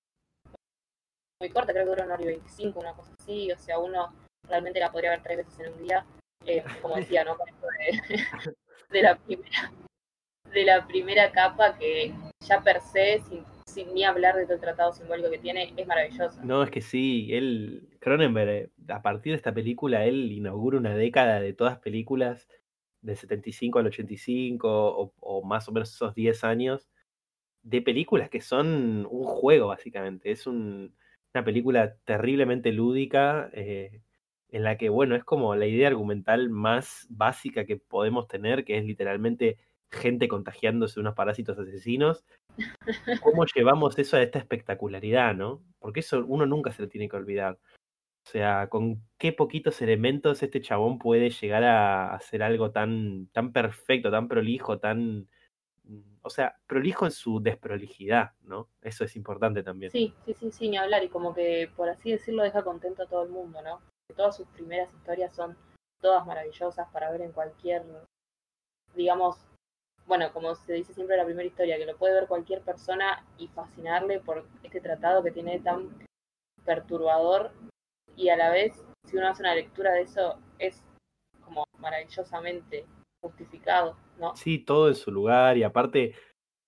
muy corta, creo que dura una hora y 25, una cosa así, o sea, uno realmente la podría ver tres veces en un día, eh, como decía, ¿no? Con esto de, de, la primera, de la primera capa que ya per se, sin, sin ni hablar de todo el tratado simbólico que tiene, es maravilloso. No, es que sí, él, Cronenberg, eh, a partir de esta película, él inaugura una década de todas películas del 75 al 85 o, o más o menos esos 10 años de películas que son un juego, básicamente. Es un, una película terriblemente lúdica, eh, en la que, bueno, es como la idea argumental más básica que podemos tener, que es literalmente gente contagiándose de unos parásitos asesinos. ¿Cómo llevamos eso a esta espectacularidad, no? Porque eso uno nunca se lo tiene que olvidar. O sea, con qué poquitos elementos este chabón puede llegar a hacer algo tan, tan perfecto, tan prolijo, tan o sea, prolijo en su desprolijidad, ¿no? Eso es importante también. Sí, sí, sí, sí, ni hablar, y como que, por así decirlo, deja contento a todo el mundo, ¿no? Todas sus primeras historias son todas maravillosas para ver en cualquier, digamos, bueno, como se dice siempre la primera historia, que lo puede ver cualquier persona y fascinarle por este tratado que tiene tan perturbador y a la vez, si uno hace una lectura de eso, es como maravillosamente justificado, ¿no? Sí, todo en su lugar y aparte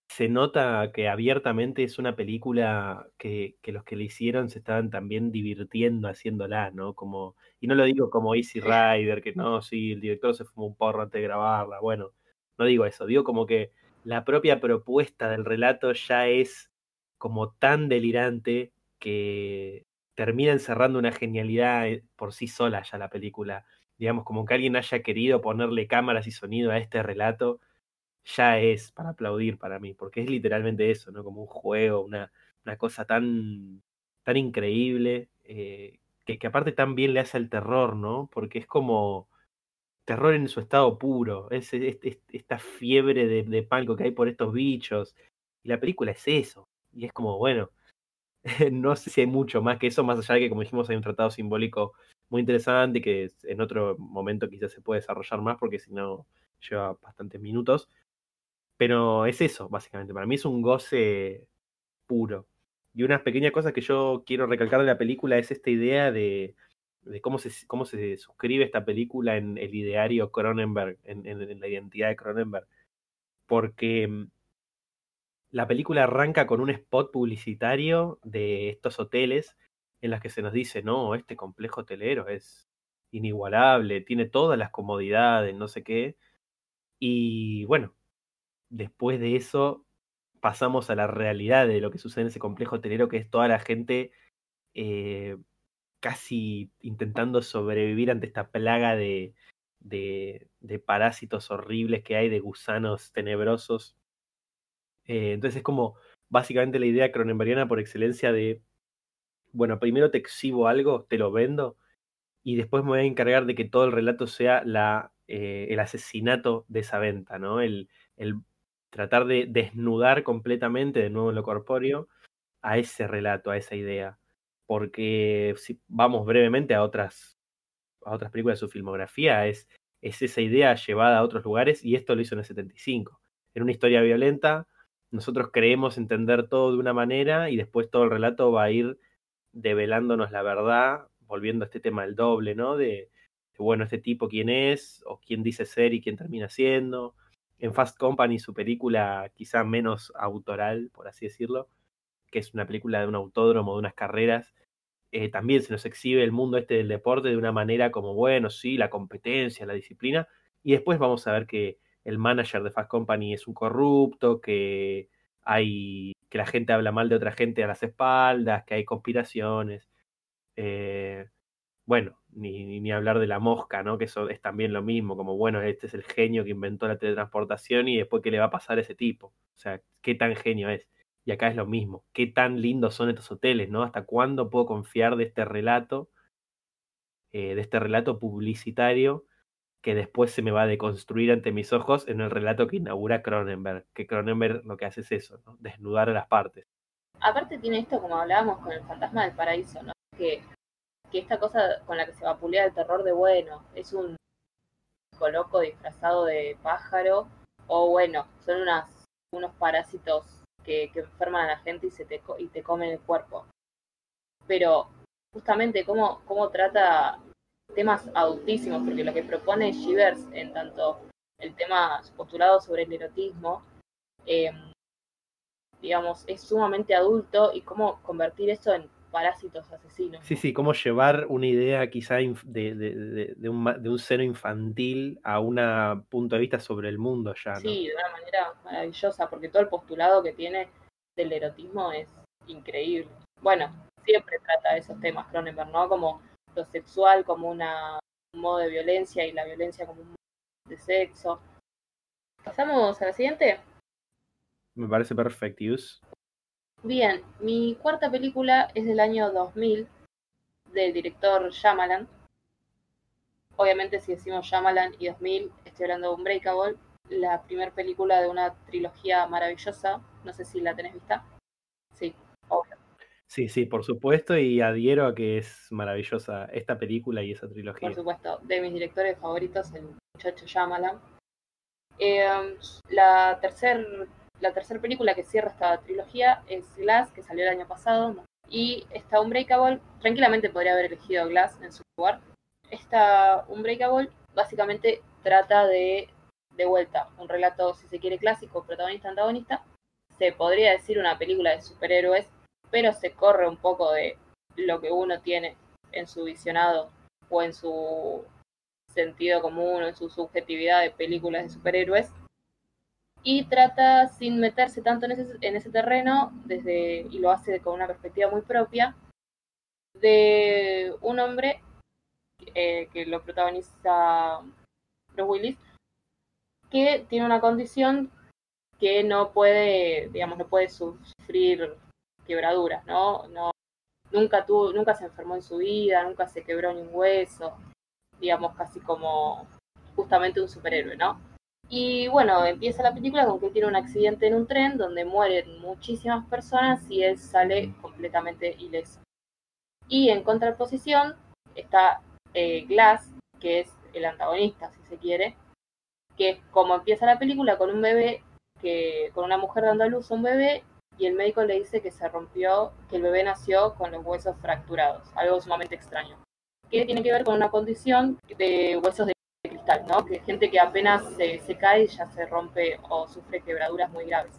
se nota que abiertamente es una película que, que los que le hicieron se estaban también divirtiendo haciéndola, ¿no? Como, y no lo digo como Easy Rider, que no, sí, el director se fumó un porro antes de grabarla, bueno, no digo eso, digo como que la propia propuesta del relato ya es como tan delirante que termina encerrando una genialidad eh, por sí sola ya la película digamos, como que alguien haya querido ponerle cámaras y sonido a este relato, ya es para aplaudir para mí, porque es literalmente eso, ¿no? Como un juego, una, una cosa tan, tan increíble, eh, que, que, aparte también le hace al terror, ¿no? Porque es como terror en su estado puro, es, es, es esta fiebre de, de que hay por estos bichos, y la película es eso, y es como, bueno, no sé si hay mucho más que eso, más allá de que, como dijimos, hay un tratado simbólico muy interesante que en otro momento quizás se puede desarrollar más porque si no lleva bastantes minutos. Pero es eso, básicamente. Para mí es un goce puro. Y una pequeña cosa que yo quiero recalcar de la película es esta idea de, cómo, se, cómo se suscribe esta película en el ideario Cronenberg, en, en, en la identidad de Cronenberg. Porque la película arranca con un spot publicitario de estos hoteles en las que se nos dice, no, este complejo hotelero es inigualable, tiene todas las comodidades, no sé qué. Y bueno, después de eso pasamos a la realidad de lo que sucede en ese complejo hotelero, que es toda la gente eh, casi intentando sobrevivir ante esta plaga de, de, parásitos horribles que hay, de gusanos tenebrosos. Eh, entonces es como básicamente la idea cronenbergiana por excelencia de, bueno, primero te exhibo algo, te lo vendo, y después me voy a encargar de que todo el relato sea la, eh, el asesinato de esa venta, ¿no? El, el tratar de desnudar completamente de nuevo lo corpóreo a ese relato, a esa idea. Porque si vamos brevemente a otras, a otras películas de su filmografía, es, es esa idea llevada a otros lugares y esto lo hizo en el 75. En una historia violenta, nosotros creemos entender todo de una manera y después todo el relato va a ir develándonos la verdad, volviendo a este tema del doble, ¿no? De, de bueno, este tipo quién es, o quién dice ser y quién termina siendo, en Fast Company, su película quizá menos autoral, por así decirlo, que es una película de un autódromo, de unas carreras, eh, también se nos exhibe el mundo este del deporte de una manera como, bueno, sí, la competencia, la disciplina, y después vamos a ver que el manager de Fast Company es un corrupto, que hay que la gente habla mal de otra gente a las espaldas, que hay conspiraciones. Eh, bueno, ni, ni, hablar de la mosca, ¿no? Que eso es también lo mismo, como bueno, este es el genio que inventó la teletransportación y después qué le va a pasar a ese tipo. O sea, qué tan genio es. Y acá es lo mismo, qué tan lindos son estos hoteles, ¿no? ¿Hasta cuándo puedo confiar de este relato, eh, de este relato publicitario que después se me va a deconstruir ante mis ojos en el relato que inaugura Cronenberg? Que Cronenberg lo que hace es eso, ¿no? Desnudar a las partes. Aparte tiene esto, como hablábamos con el fantasma del paraíso, ¿no? Que que esta cosa con la que se vapulea el terror de bueno, es un coloco disfrazado de pájaro, o bueno, son unas, unos parásitos que, que enferman a la gente y, se te, y te comen el cuerpo. Pero justamente cómo, cómo trata temas adultísimos, porque lo que propone Shivers en tanto el tema postulado sobre el erotismo, eh, digamos, es sumamente adulto y cómo convertir eso en parásitos asesinos. Sí, sí, cómo llevar una idea quizá de, de, de, un, de, un, seno infantil a un punto de vista sobre el mundo ya. ¿no? Sí, de una manera maravillosa, porque todo el postulado que tiene del erotismo es increíble. Bueno, siempre trata de esos temas Cronenberg, ¿no? Como lo sexual como una, un modo de violencia y la violencia como un modo de sexo. ¿Pasamos a la siguiente? Me parece perfecto. Bien, mi cuarta película es del año 2000, del director Shyamalan. Obviamente si decimos Shyamalan y 2000, estoy hablando de Unbreakable, la primera película de una trilogía maravillosa. No sé si la tenés vista. Sí, obvio. Sí, sí, por supuesto, y adhiero a que es maravillosa esta película y esa trilogía. Por supuesto, de mis directores favoritos, el muchacho Shyamalan. Eh, la tercera la tercera película que cierra esta trilogía es Glass, que salió el año pasado. Y esta Unbreakable, tranquilamente podría haber elegido Glass en su lugar. Esta Unbreakable básicamente trata de, de vuelta, un relato, si se quiere, clásico, protagonista-antagonista. Se podría decir una película de superhéroes, pero se corre un poco de lo que uno tiene en su visionado o en su sentido común o en su subjetividad de películas de superhéroes y trata sin meterse tanto en ese, en ese terreno desde y lo hace con una perspectiva muy propia de un hombre eh, que lo protagoniza Bruce Willis que tiene una condición que no puede digamos no puede sufrir quebraduras no no nunca tuvo nunca se enfermó en su vida nunca se quebró ni un hueso digamos casi como justamente un superhéroe no y bueno, empieza la película con que tiene un accidente en un tren donde mueren muchísimas personas y él sale completamente ileso. Y en contraposición está eh, Glass, que es el antagonista, si se quiere, que es como empieza la película con un bebé, que, con una mujer dando a luz a un bebé, y el médico le dice que se rompió, que el bebé nació con los huesos fracturados, algo sumamente extraño, que tiene que ver con una condición de huesos de ¿no? Que gente que apenas se, cae ya se rompe o sufre quebraduras muy graves.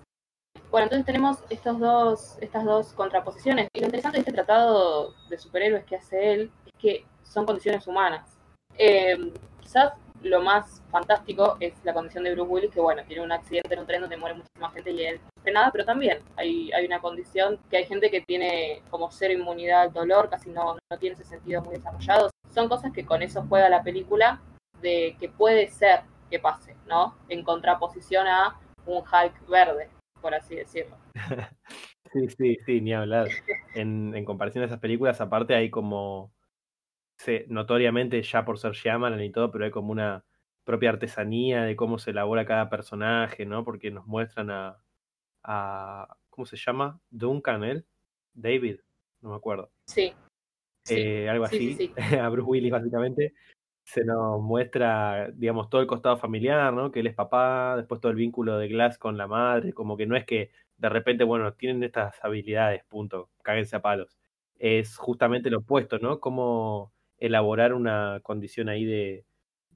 Bueno, entonces tenemos estos dos, estas dos contraposiciones. Y lo interesante de este tratado de superhéroes que hace él es que son condiciones humanas. Eh, quizás lo más fantástico es la condición de Bruce Willis, que bueno, tiene un accidente en un tren donde muere muchísima gente y él no hace nada, pero también hay, hay una condición que hay gente que tiene como cero inmunidad al dolor, casi no, no tiene ese sentido muy desarrollado. Son cosas que con eso juega la película, de que puede ser que pase, ¿no? En contraposición a un Hulk verde, por así decirlo. sí, sí, sí, ni hablar. En, en comparación a esas películas, aparte hay como notoriamente ya por ser Shyamalan y todo, pero hay como una propia artesanía de cómo se elabora cada personaje, ¿no? Porque nos muestran a, a ¿cómo se llama? Duncan, él, David, no me acuerdo. Sí. Eh, algo así, a Bruce Willis básicamente. Se nos muestra, digamos, todo el costado familiar, ¿no? Que él es papá, después todo el vínculo de Glass con la madre, como que no es que de repente, bueno, tienen estas habilidades, punto, cáguense a palos. Es justamente lo opuesto, ¿no? Como elaborar una condición ahí de,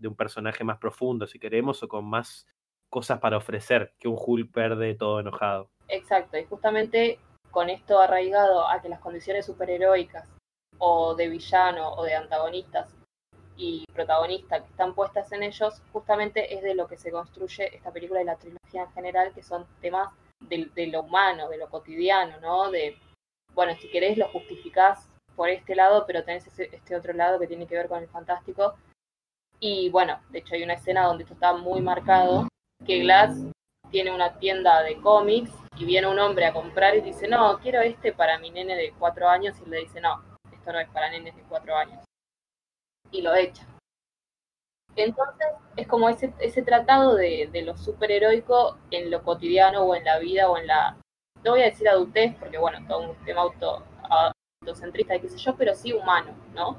un personaje más profundo, si queremos, o con más cosas para ofrecer que un Hulk verde todo enojado. Exacto, y justamente con esto arraigado a que las condiciones superheroicas o de villano o de antagonistas y protagonista que están puestas en ellos, justamente es de lo que se construye esta película y la trilogía en general, que son temas de, lo humano, de lo cotidiano, ¿no? De, bueno, si querés lo justificás por este lado, pero tenés este otro lado que tiene que ver con el fantástico. Y bueno, de hecho hay una escena donde esto está muy marcado, que Glass tiene una tienda de cómics y viene un hombre a comprar y dice, no, quiero este para mi nene de cuatro años y le dice, no, esto no es para nenes de cuatro años. Y lo echa. Entonces es como ese, ese tratado de, de lo superheroico en lo cotidiano o en la vida o en la, no voy a decir adultez porque bueno, todo un tema auto, centrista y qué sé yo, pero sí humano, ¿no?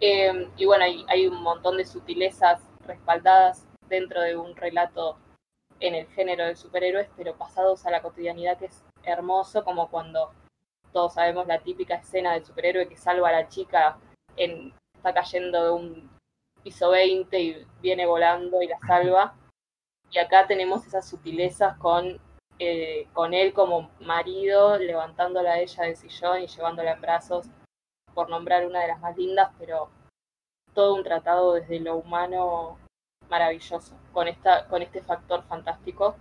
Eh, y bueno, hay, hay un montón de sutilezas respaldadas dentro de un relato en el género de superhéroes, pero pasados a la cotidianidad que es hermoso, como cuando todos sabemos la típica escena del superhéroe que salva a la chica, en, está cayendo de un piso 20 y viene volando y la salva. Y acá tenemos esas sutilezas con eh, con él como marido, levantándola a ella del sillón y llevándola en brazos, por nombrar una de las más lindas, pero todo un tratado desde lo humano maravilloso, con, esta, con este factor fantástico.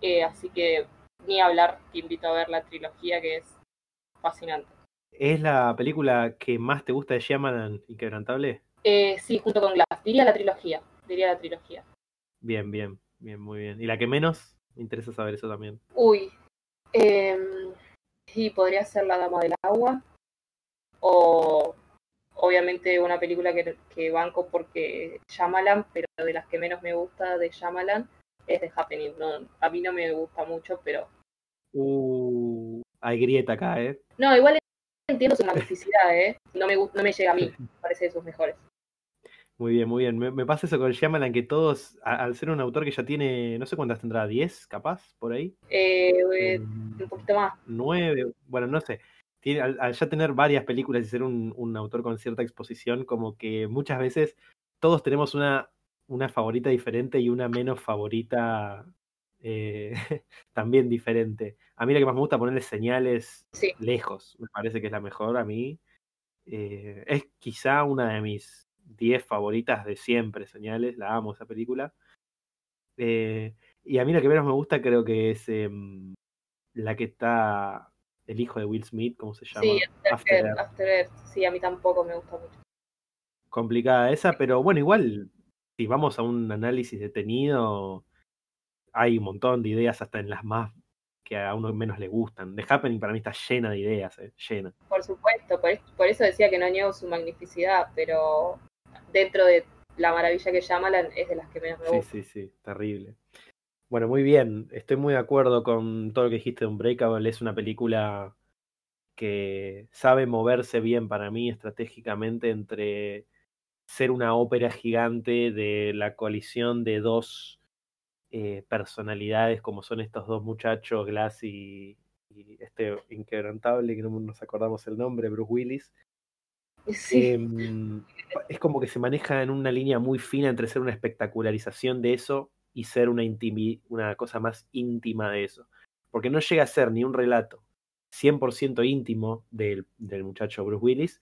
Eh, así que ni hablar, te invito a ver la trilogía que es fascinante. ¿Es la película que más te gusta de Shyamalan Inquebrantable? Eh, sí, junto con Glass. Diría la trilogía. Diría la trilogía. Bien, bien, bien, muy bien. ¿Y la que menos? Me interesa saber eso también. Uy. Eh, sí, podría ser La Dama del Agua. O obviamente una película que, que banco porque Shyamalan, pero de las que menos me gusta de Shyamalan es The Happening. No, a mí no me gusta mucho, pero... Uh, hay grieta acá, ¿eh? No, igual entiendo su magnificidad, ¿eh? No me, no me llega a mí, parece de sus mejores. Muy bien, muy bien. Me, pasa eso con Shyamalan, que todos, al ser un autor que ya tiene, no sé cuántas tendrá, ¿10 capaz por ahí? Eh, eh un poquito más. 9, bueno, no sé. Tiene, al, ya tener varias películas y ser un, un, autor con cierta exposición, como que muchas veces todos tenemos una, una favorita diferente y una menos favorita eh, también diferente. A mí la que más me gusta ponerle señales lejos, me parece que es la mejor a mí. Eh, es quizá una de mis 10 favoritas de siempre, señales, la amo esa película. Eh, y a mí la que menos me gusta creo que es em, la que está el hijo de Will Smith, ¿cómo se llama? Sí, After, After, Sí, a mí tampoco me gusta mucho. Complicada esa, pero bueno, igual, si vamos a un análisis detenido, hay un montón de ideas hasta en las más que a uno menos le gustan. The Happening para mí está llena de ideas, eh, llena. Por supuesto, por, por, eso decía que no niego su magnificidad, pero dentro de la maravilla que Shyamalan es de las que menos me gusta. Sí, sí, sí, terrible. Bueno, muy bien, estoy muy de acuerdo con todo lo que dijiste de Unbreakable, es una película que sabe moverse bien para mí estratégicamente entre ser una ópera gigante de la coalición de dos eh, personalidades como son estos dos muchachos, Glass y, y, este inquebrantable, que no nos acordamos el nombre, Bruce Willis, Em, es como que se maneja en una línea muy fina entre ser una espectacularización de eso y ser una, una cosa más íntima de eso. porque no llega a ser ni un relato 100% íntimo del, del muchacho Bruce Willis,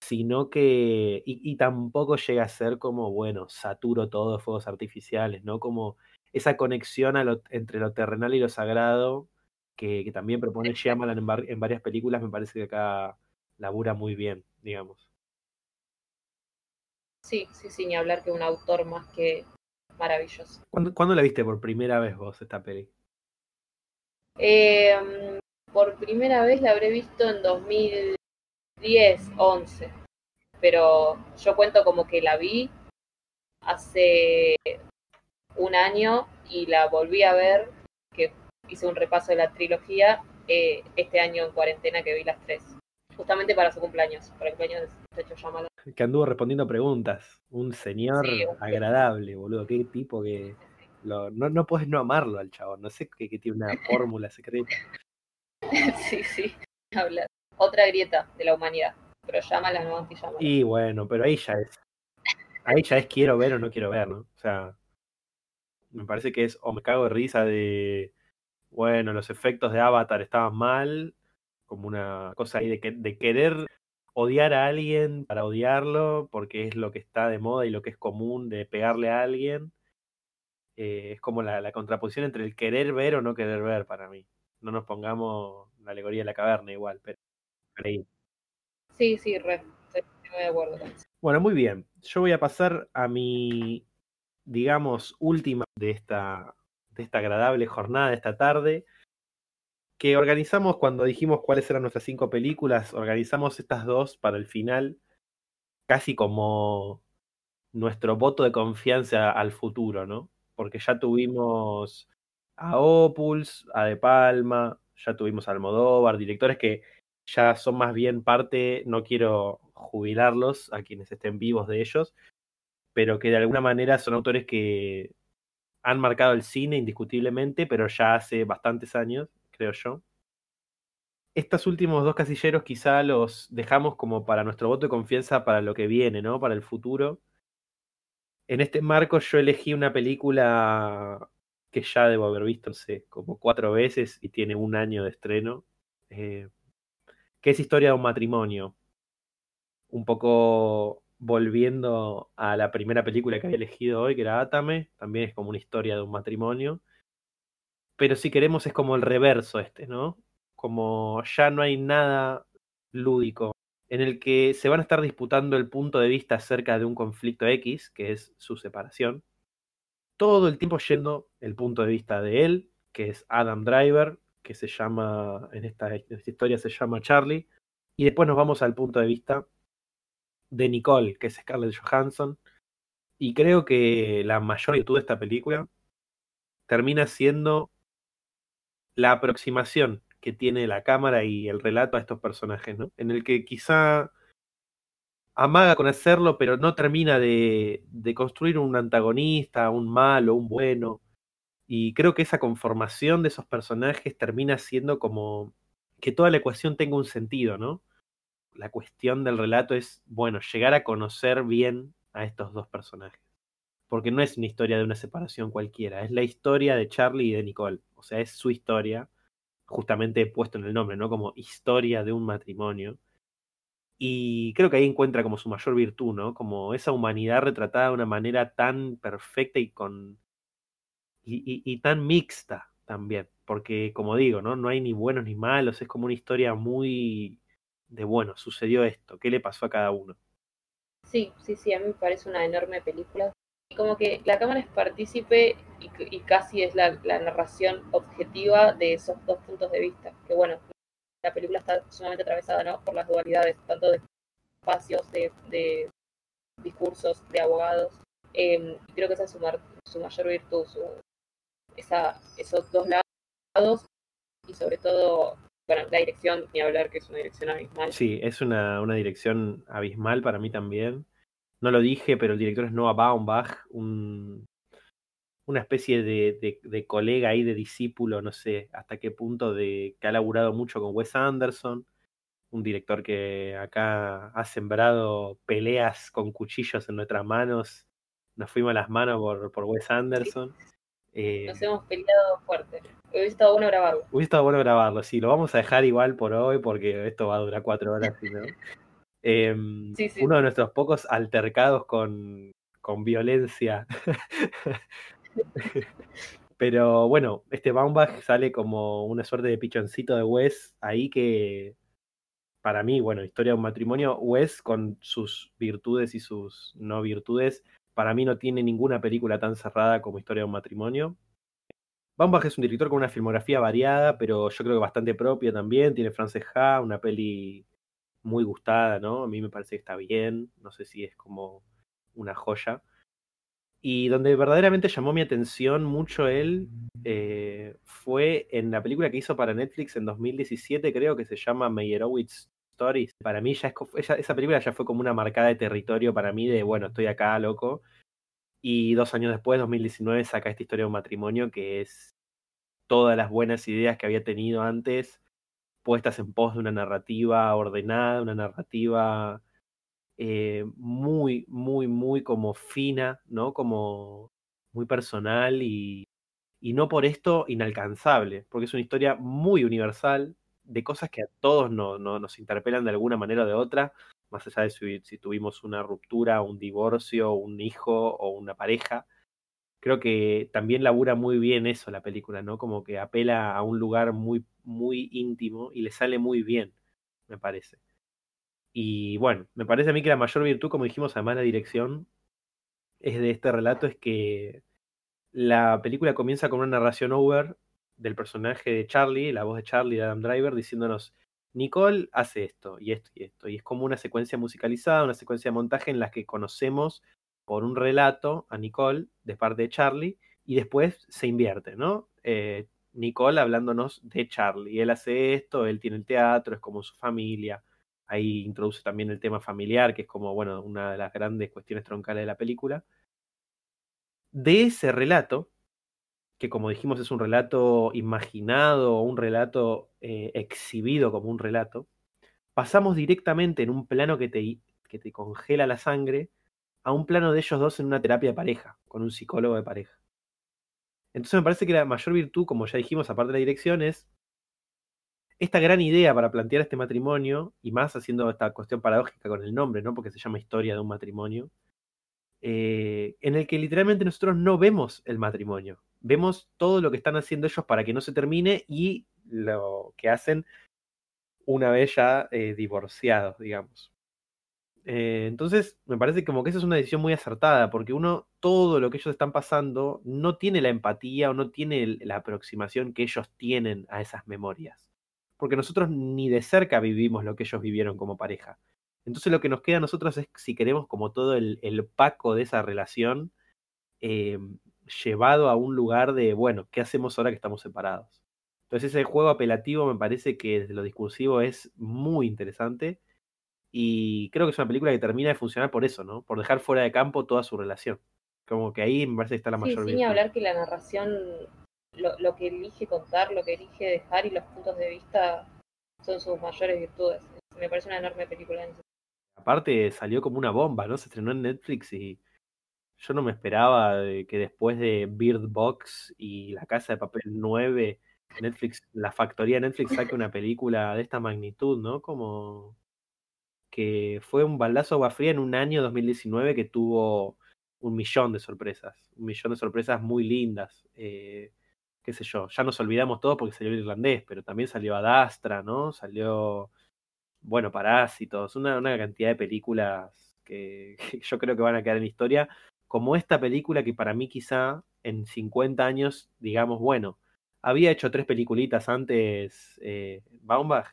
sino que, y, tampoco llega a ser como, bueno, saturo todo de fuegos artificiales, ¿no? Como esa conexión entre lo terrenal y lo sagrado que, también propone Shyamalan en, en, varias películas, me parece que acá labura muy bien, digamos. Sí, sí, sí, ni hablar que un autor más que maravilloso. ¿Cuándo, la viste por primera vez vos esta peli? Em, por primera vez la habré visto en 2010, 11. Pero yo cuento como que la vi hace un año y la volví a ver, que hice un repaso de la trilogía eh, este año en cuarentena que vi las tres. Justamente para su cumpleaños, para el cumpleaños de Techo Llamado. Que anduvo respondiendo preguntas. Un señor agradable, boludo. Qué tipo que. no, no puedes no amarlo al chavo. No sé que, tiene una fórmula secreta. sí, sí. Habla. Otra grieta de la humanidad. Pero llámala, no anti Y bueno, pero ahí ya es. Ahí ya es quiero ver o no quiero ver, ¿no? O sea. Me parece que es o me cago de risa de bueno, los efectos de Avatar estaban mal, como una cosa ahí de, de querer odiar a alguien para odiarlo, porque es lo que está de moda y lo que es común de pegarle a alguien. Eh, es como la, contraposición entre el querer ver o no querer ver para mí. No nos pongamos la alegoría de la caverna igual, pero Sí, sí, re, estoy de acuerdo Bueno, muy bien. Yo voy a pasar a mi, digamos, última de esta, esta agradable jornada de esta tarde, que organizamos cuando dijimos cuáles eran nuestras cinco películas, organizamos estas dos para el final, casi como nuestro voto de confianza al futuro, ¿no? Porque ya tuvimos a Opuls, a De Palma, ya tuvimos a Almodóvar, directores que ya son más bien parte, no quiero jubilarlos a quienes estén vivos de ellos, pero que de alguna manera son autores que han marcado el cine indiscutiblemente, pero ya hace bastantes años, creo yo. Estos últimos dos casilleros quizá los dejamos como para nuestro voto de confianza para lo que viene, ¿no? Para el futuro. En este marco yo elegí una película que ya debo haber visto, no sé, como cuatro veces y tiene un año de estreno, eh, que es Historia de un matrimonio. Un poco volviendo a la primera película que había elegido hoy, que era Atame, también es como una historia de un matrimonio. Pero si queremos es como el reverso este, ¿no? Como ya no hay nada lúdico en el que se van a estar disputando el punto de vista acerca de un conflicto X, que es su separación. Todo el tiempo yendo el punto de vista de él, que es Adam Driver, que se llama, en esta, en esta historia se llama Charlie, y después nos vamos al punto de vista de Nicole, que es Scarlett Johansson. Y creo que la mayor virtud de esta película termina siendo la aproximación que tiene la cámara y el relato a estos personajes, ¿no? En el que quizá amaga con hacerlo, pero no termina de, de construir un antagonista, un malo, un bueno. Y creo que esa conformación de esos personajes termina siendo como que toda la ecuación tenga un sentido, ¿no? La cuestión del relato es, bueno, llegar a conocer bien a estos dos personajes. Porque no es una historia de una separación cualquiera, es la historia de Charlie y de Nicole. O sea, es su historia, justamente puesto en el nombre, ¿no? Como historia de un matrimonio. Y creo que ahí encuentra como su mayor virtud, ¿no? Como esa humanidad retratada de una manera tan perfecta y con. y, y tan mixta también. Porque, como digo, ¿no? No hay ni buenos ni malos, es como una historia muy de bueno, sucedió esto, qué le pasó a cada uno. Sí, sí, sí, a mí me parece una enorme película. Y como que la cámara es partícipe y, casi es la, narración objetiva de esos dos puntos de vista. Que bueno, la película está sumamente atravesada ¿no? por las dualidades, tanto de espacios, de, discursos, de abogados. Em, creo que esa es su, su mayor virtud, su, esa, esos dos lados y sobre todo bueno, la dirección, ni hablar que es una dirección abismal. Sí, es una, una dirección abismal para mí también. No lo dije, pero el director es Noah Baumbach, un, una especie de, de, colega ahí, de discípulo, no sé hasta qué punto, de que ha laburado mucho con Wes Anderson, un director que acá ha sembrado peleas con cuchillos en nuestras manos. Nos fuimos a las manos por, por Wes Anderson. Eh, Nos hemos peleado fuerte. Hubiese estado bueno grabarlo. Hubiese estado bueno grabarlo, sí, lo vamos a dejar igual por hoy porque esto va a durar cuatro horas, no. Em, Sí, sí. Uno de nuestros pocos altercados con, con violencia. Pero bueno, este Baumbach sale como una suerte de pichoncito de Wes ahí que para mí, bueno, historia de un matrimonio, Wes con sus virtudes y sus no virtudes, para mí no tiene ninguna película tan cerrada como historia de un matrimonio. Baumbach es un director con una filmografía variada, pero yo creo que bastante propia también. Tiene Frances Ha, una peli muy gustada, ¿no? A mí me parece que está bien. No sé si es como una joya. Y donde verdaderamente llamó mi atención mucho él eh, fue en la película que hizo para Netflix en 2017, creo que se llama Meyerowitz Stories. Para mí ya esa película ya fue como una marcada de territorio para mí de, bueno, estoy acá, loco. Y dos años después, 2019, saca esta historia de un matrimonio que es todas las buenas ideas que había tenido antes puestas en pos de una narrativa ordenada, una narrativa eh, muy, muy, muy como fina, ¿no? Como muy personal y, y no por esto inalcanzable, porque es una historia muy universal de cosas que a todos no, no- nos interpelan de alguna manera o de otra, más allá de si, tuvimos una ruptura, un divorcio, un hijo o una pareja. Creo que también labura muy bien eso la película, ¿no? Como que apela a un lugar muy, muy íntimo y le sale muy bien, me parece. Y bueno, me parece a mí que la mayor virtud, como dijimos, además de la dirección, es de este relato, es que la película comienza con una narración over del personaje de Charlie, la voz de Charlie de Adam Driver, diciéndonos, Nicole hace esto y esto y esto. Y es como una secuencia musicalizada, una secuencia de montaje en la que conocemos por un relato a Nicole de parte de Charlie y después se invierte, ¿no? Eh, Nicole hablándonos de Charlie. Él hace esto, él tiene el teatro, es como su familia. Ahí introduce también el tema familiar, que es como, bueno, una de las grandes cuestiones troncales de la película. De ese relato, que como dijimos es un relato imaginado un relato eh, exhibido como un relato, pasamos directamente en un plano que te, que te congela la sangre a un plano de ellos dos en una terapia de pareja, con un psicólogo de pareja. Entonces me parece que la mayor virtud, como ya dijimos, aparte de la dirección, es esta gran idea para plantear este matrimonio, y más haciendo esta cuestión paradójica con el nombre, ¿no? Porque se llama historia de un matrimonio, eh, en el que literalmente nosotros no vemos el matrimonio. Vemos todo lo que están haciendo ellos para que no se termine y lo que hacen una vez ya eh, divorciados, digamos. Eh, entonces, me parece como que esa es una decisión muy acertada, porque uno, todo lo que ellos están pasando, no tiene la empatía o no tiene la aproximación que ellos tienen a esas memorias. Porque nosotros ni de cerca vivimos lo que ellos vivieron como pareja. Entonces lo que nos queda a nosotros es, si queremos, como todo el, el paco de esa relación, eh, llevado a un lugar de, bueno, ¿qué hacemos ahora que estamos separados? Entonces ese juego apelativo me parece que desde lo discursivo es muy interesante y creo que es una película que termina de funcionar por eso, ¿no? Por dejar fuera de campo toda su relación. Como que ahí me parece que está la Sí, mayor sin virtud. hablar que la narración, lo, lo que elige contar, lo que elige dejar y los puntos de vista son sus mayores virtudes. Me parece una enorme película en ese Aparte salió como una bomba, ¿no? Se estrenó en Netflix y yo no me esperaba que después de Bird Box y La Casa de Papel 9, Netflix, la factoría Netflix saque una película de esta magnitud, ¿no? Como que fue un baldazo agua fría en un año 2019 que tuvo un millón de sorpresas, un millón de sorpresas muy lindas. eh, qué sé yo, ya nos olvidamos todos porque salió el irlandés, pero también salió Adastra, ¿no? Salió, bueno, Parásitos, una, una cantidad de películas que, que yo creo que van a quedar en historia, como esta película que para mí quizá en 50 años, digamos, bueno, había hecho tres peliculitas antes eh, Baumbach,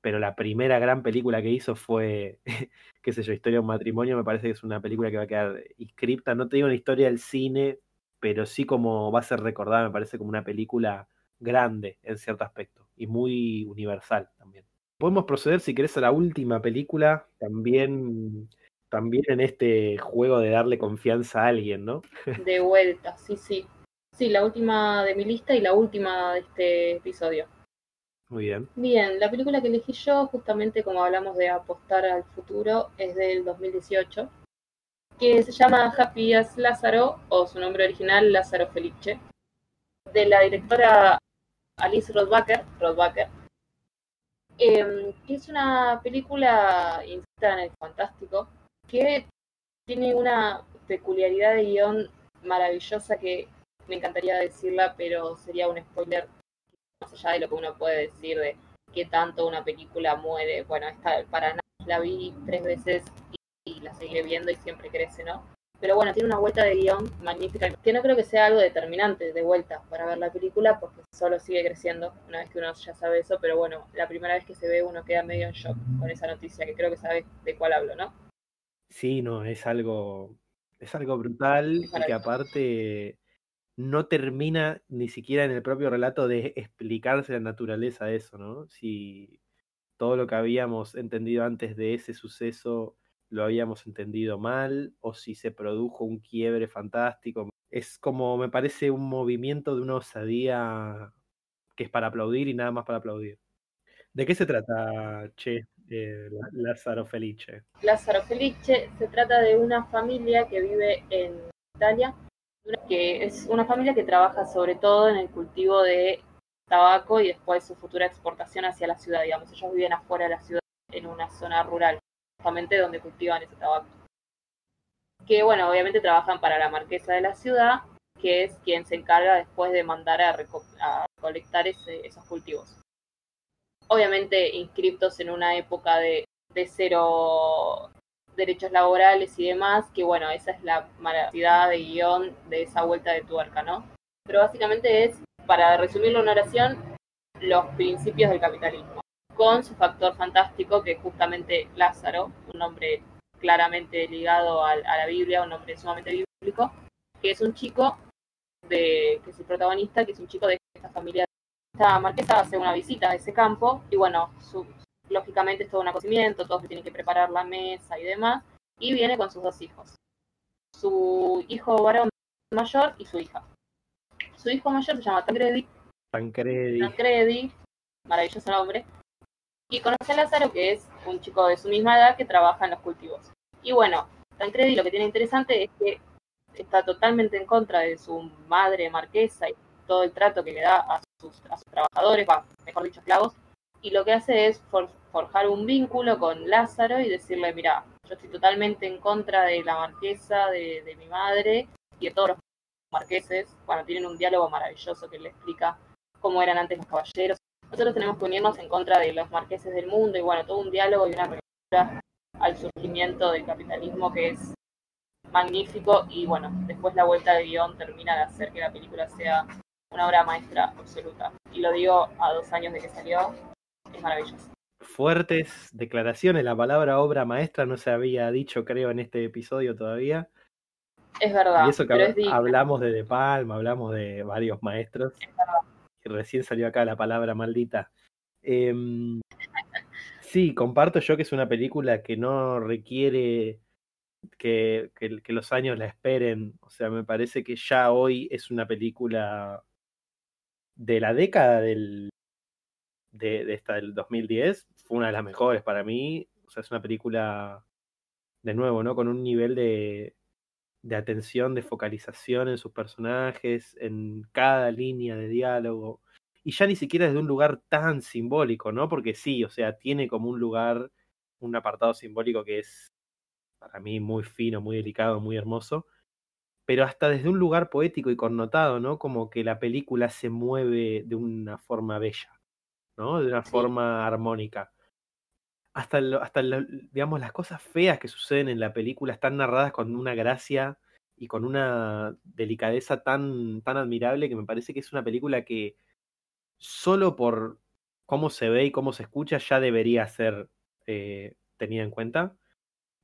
pero la primera gran película que hizo fue, qué sé yo, Historia de un matrimonio, me parece que es una película que va a quedar inscripta, no te digo una historia del cine, pero sí como va a ser recordada, me parece como una película grande en cierto aspecto y muy universal también. Podemos proceder, si querés, a la última película, también, también en este juego de darle confianza a alguien, ¿no? De vuelta, sí, sí. Sí, la última de mi lista y la última de este episodio. Muy bien. Bien, la película que elegí yo, justamente como hablamos de apostar al futuro, es del 2018, que se llama Happy as Lázaro, o su nombre original, Lázaro Felice. de la directora Alice Rothbacker em, que es una película instalada en el fantástico, que tiene una peculiaridad de guion maravillosa que me encantaría decirla, pero sería un spoiler más allá de lo que uno puede decir de qué tanto una película muere. Bueno, esta para nada la vi tres veces y, la seguiré viendo y siempre crece, ¿no? Pero bueno, tiene una vuelta de guion magnífica, que no creo que sea algo determinante de vuelta para ver la película, porque solo sigue creciendo una vez que uno ya sabe eso, pero bueno, la primera vez que se ve uno queda medio en shock con esa noticia, que creo que sabe de cuál hablo, ¿no? Sí, no, es algo, es algo brutal y que aparte no termina ni siquiera en el propio relato de explicarse la naturaleza de eso, ¿no? Si todo lo que habíamos entendido antes de ese suceso lo habíamos entendido mal o si se produjo un quiebre fantástico. Es como, me parece, un movimiento de una osadía que es para aplaudir y nada más para aplaudir. ¿De qué se trata, Che, eh, Lázaro Felice? Lázaro Felice se trata de una familia que vive en Italia que es una familia que trabaja sobre todo en el cultivo de tabaco y después su futura exportación hacia la ciudad, digamos. Ellos viven afuera de la ciudad, en una zona rural, justamente donde cultivan ese tabaco. Que, bueno, obviamente trabajan para la marquesa de la ciudad, que es quien se encarga después de mandar a, recolectar esos cultivos. Obviamente inscriptos en una época de, cero derechos laborales y demás, que bueno, esa es la maravillosidad de guion de esa vuelta de tuerca, ¿no? Pero básicamente es, para resumirlo en una oración, los principios del capitalismo, con su factor fantástico, que es justamente Lázaro, un nombre claramente ligado a, la Biblia, un nombre sumamente bíblico, que es un chico de, que es el protagonista, que es un chico de esta familia. Esta marquesa hace una visita a ese campo y bueno, su, lógicamente es todo un acocimiento, todos tienen que preparar la mesa y demás, y viene con sus dos hijos, su hijo varón mayor y su hija. Su hijo mayor se llama Tancredi. Tancredi. Tancredi, maravilloso nombre. Y conoce a Lázaro, que es un chico de su misma edad que trabaja en los cultivos. Y bueno, Tancredi lo que tiene interesante es que está totalmente en contra de su madre marquesa y todo el trato que le da a sus, a sus trabajadores, mejor dicho, esclavos, y lo que hace es forjar un vínculo con Lázaro y decirle, mira, yo estoy totalmente en contra de la marquesa, de, mi madre y de todos los marqueses. Bueno, tienen un diálogo maravilloso que le explica cómo eran antes los caballeros. Nosotros tenemos que unirnos en contra de los marqueses del mundo y bueno, todo un diálogo y una respuesta al surgimiento del capitalismo que es magnífico y bueno, después la vuelta de guion termina de hacer que la película sea una obra maestra absoluta. Y lo digo a dos años de que salió, es maravilloso. Fuertes declaraciones, la palabra obra maestra no se había dicho, creo, en este episodio todavía. Es verdad. Y eso que hablamos de De Palma, hablamos de varios maestros. Y recién salió acá la palabra maldita. Em, sí, comparto yo que es una película que no requiere que, que, los años la esperen. O sea, me parece que ya hoy es una película de la década del de, esta del 2010 fue una de las mejores para mí. O sea, es una película, de nuevo, ¿no? Con un nivel de, de atención, de focalización en sus personajes, en cada línea de diálogo. Y ya ni siquiera desde un lugar tan simbólico, ¿no? Porque sí, o sea, tiene como un lugar, un apartado simbólico que es para mí muy fino, muy delicado, muy hermoso. Pero hasta desde un lugar poético y connotado, ¿no? Como que la película se mueve de una forma bella. ¿no? De una forma armónica. Hasta, hasta digamos, las cosas feas que suceden en la película están narradas con una gracia y con una delicadeza tan, tan admirable que me parece que es una película que solo por cómo se ve y cómo se escucha ya debería ser eh, tenida en cuenta.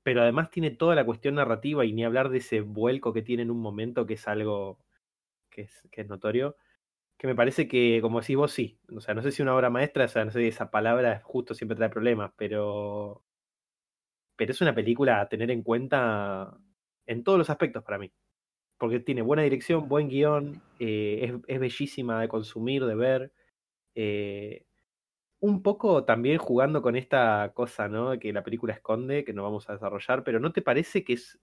Pero además tiene toda la cuestión narrativa y ni hablar de ese vuelco que tiene en un momento que es algo que es, que es notorio que me parece que, como decís vos, sí. O sea, no sé si una obra maestra, o sea, no sé si esa palabra justo siempre trae problemas, pero. Pero es una película a tener en cuenta en todos los aspectos para mí. Porque tiene buena dirección, buen guion, eh, es, bellísima de consumir, de ver. Eh, un poco también jugando con esta cosa, ¿no? Que la película esconde, que no vamos a desarrollar, pero ¿no te parece que es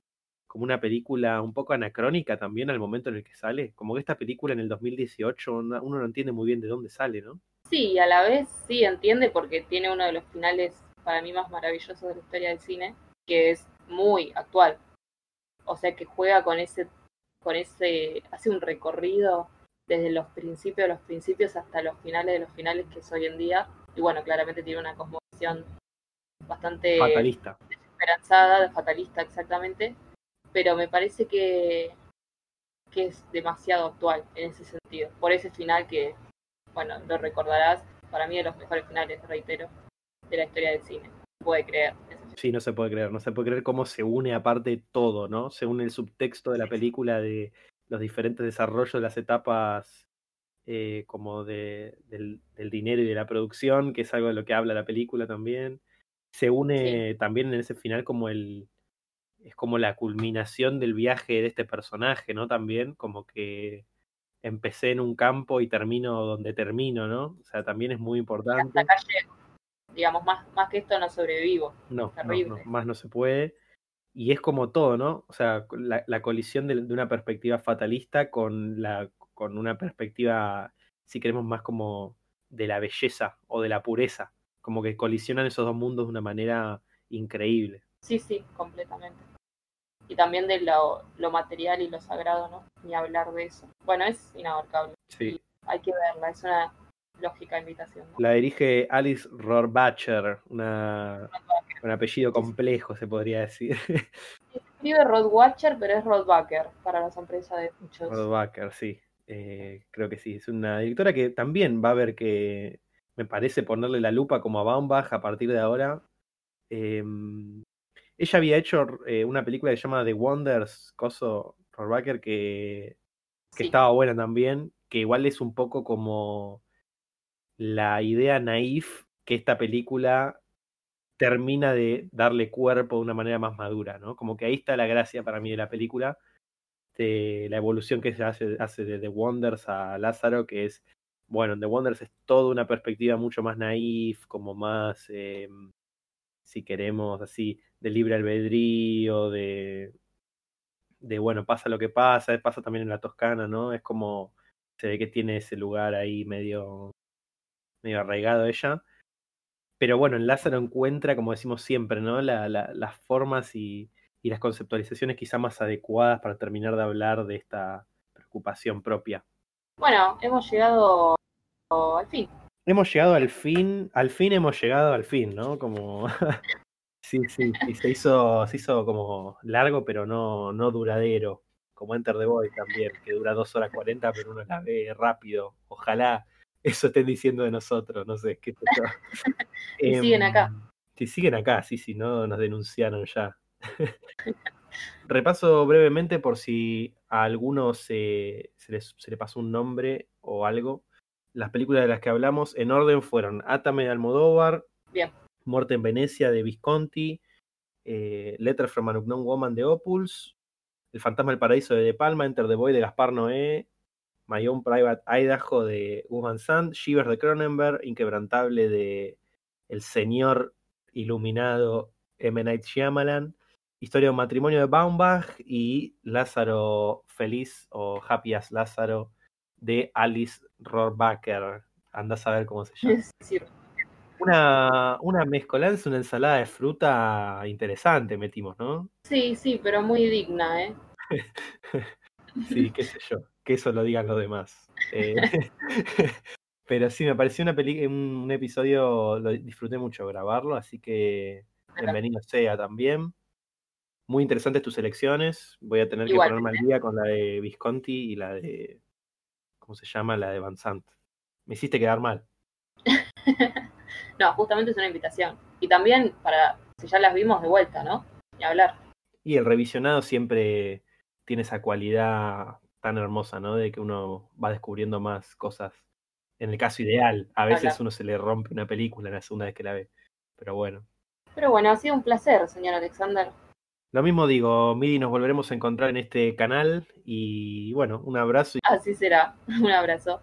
como una película un poco anacrónica también al momento en el que sale. Como que esta película en el 2018 uno no entiende muy bien de dónde sale, ¿no? Sí, a la vez sí entiende porque tiene uno de los finales para mí más maravillosos de la historia del cine, que es muy actual. O sea que juega con ese, con ese, hace un recorrido desde los principios de los principios hasta los finales de los finales que es hoy en día. Y bueno, claramente tiene una cosmovisión bastante fatalista. esperanzada, fatalista exactamente, pero me parece que, que es demasiado actual en ese sentido. Por ese final que, bueno, lo recordarás, para mí de los mejores finales, reitero, de la historia del cine. No puede creer. Sí, no se puede creer, no se puede creer cómo se une aparte todo, ¿no? Se une el subtexto de la película de los diferentes desarrollos de las etapas eh, como de, del, dinero y de la producción, que es algo de lo que habla la película también. Se une también en ese final como el, es como la culminación del viaje de este personaje, ¿no? También como que empecé en un campo y termino donde termino, ¿no? O sea, también es muy importante. Hasta acá llego. Digamos, más, más que esto no sobrevivo. No, no, más no se puede. Y es como todo, ¿no? O sea, la, la colisión de, de, una perspectiva fatalista con, la, con una perspectiva, si queremos, más como de la belleza o de la pureza. Como que colisionan esos dos mundos de una manera increíble. Sí, sí, completamente. Y también de lo, lo material y lo sagrado, ¿no? Ni hablar de eso. Bueno, es inabarcable. Sí. hay que verla, es una lógica invitación. ¿no? La dirige Alice Rohrbacher, una, un apellido complejo, se podría decir. Escribe Rodwatcher, pero es Rodbacker para la sorpresa de muchos. Rodbacher, sí. Eh, creo que sí. Es una directora que también va a ver que me parece ponerle la lupa como a Baumbach a partir de ahora. Eh, ella había hecho eh, una película que se llama The Wonders, Coso Rohrbacher, que, que sí. estaba buena también, que igual es un poco como la idea naif que esta película termina de darle cuerpo de una manera más madura, ¿no? Como que ahí está la gracia para mí de la película, de la evolución que se hace, de The Wonders a Lázaro, que es, bueno, en The Wonders es toda una perspectiva mucho más naif, como más, eh, si queremos, así, de libre albedrío, de, de, bueno, pasa lo que pasa, pasa también en la Toscana, ¿no? Es como, se ve que tiene ese lugar ahí medio, medio arraigado ella pero bueno, en Lázaro encuentra, como decimos siempre, ¿no? La, las formas y, y, las conceptualizaciones quizá más adecuadas para terminar de hablar de esta preocupación propia. Bueno, hemos llegado al fin. Hemos llegado al fin, al fin hemos llegado al fin, ¿no? Como sí, sí, sí, se hizo, se hizo como largo, pero no, no duradero. Como Enter the Void también, que dura dos horas cuarenta, pero uno la ve rápido. Ojalá eso estén diciendo de nosotros, no sé, qué y eh, siguen acá. Si siguen acá, sí, sí, no nos denunciaron ya. Repaso brevemente por si a algunos se, se, les, se le pasó un nombre o algo. Las películas de las que hablamos en orden fueron Atame de Almodóvar, Bien. Muerte en Venecia de Visconti, eh, Letter from an Unknown Woman de Opus, El Fantasma del Paraíso de De Palma, Enter the Boy de Gaspar Noé, My Own Private Idaho de Gus Sand, Shivers de Cronenberg, Inquebrantable de El Señor Iluminado M. Night Shyamalan, Historia de un matrimonio de Baumbach y Lázaro Feliz o Happy as Lázaro de Alice Rohrbacher. Andás a ver cómo se llama. Sí. Una, una mezcolanza, una ensalada de fruta interesante metimos, ¿no? Sí, sí, pero muy digna, ¿eh? sí, qué sé yo que eso lo digan los demás. Eh, pero sí, me pareció una peli un, un, episodio, lo disfruté mucho grabarlo, así que bienvenido sea también. Muy interesantes tus elecciones. Voy a tener Igual. que ponerme al día con la de Visconti y la de. ¿Cómo se llama? La de Van Sant. Me hiciste quedar mal. no, justamente es una invitación. Y también para, si ya las vimos de vuelta, ¿no? Y hablar. Y el revisionado siempre tiene esa cualidad tan hermosa, ¿no? De que uno va descubriendo más cosas. En el caso ideal, a veces uno se le rompe una película en la segunda vez que la ve. Pero bueno. Pero bueno, ha sido un placer, señor Alexander. Lo mismo digo, Midi, nos volveremos a encontrar en este canal y bueno, un abrazo. Así será, un abrazo.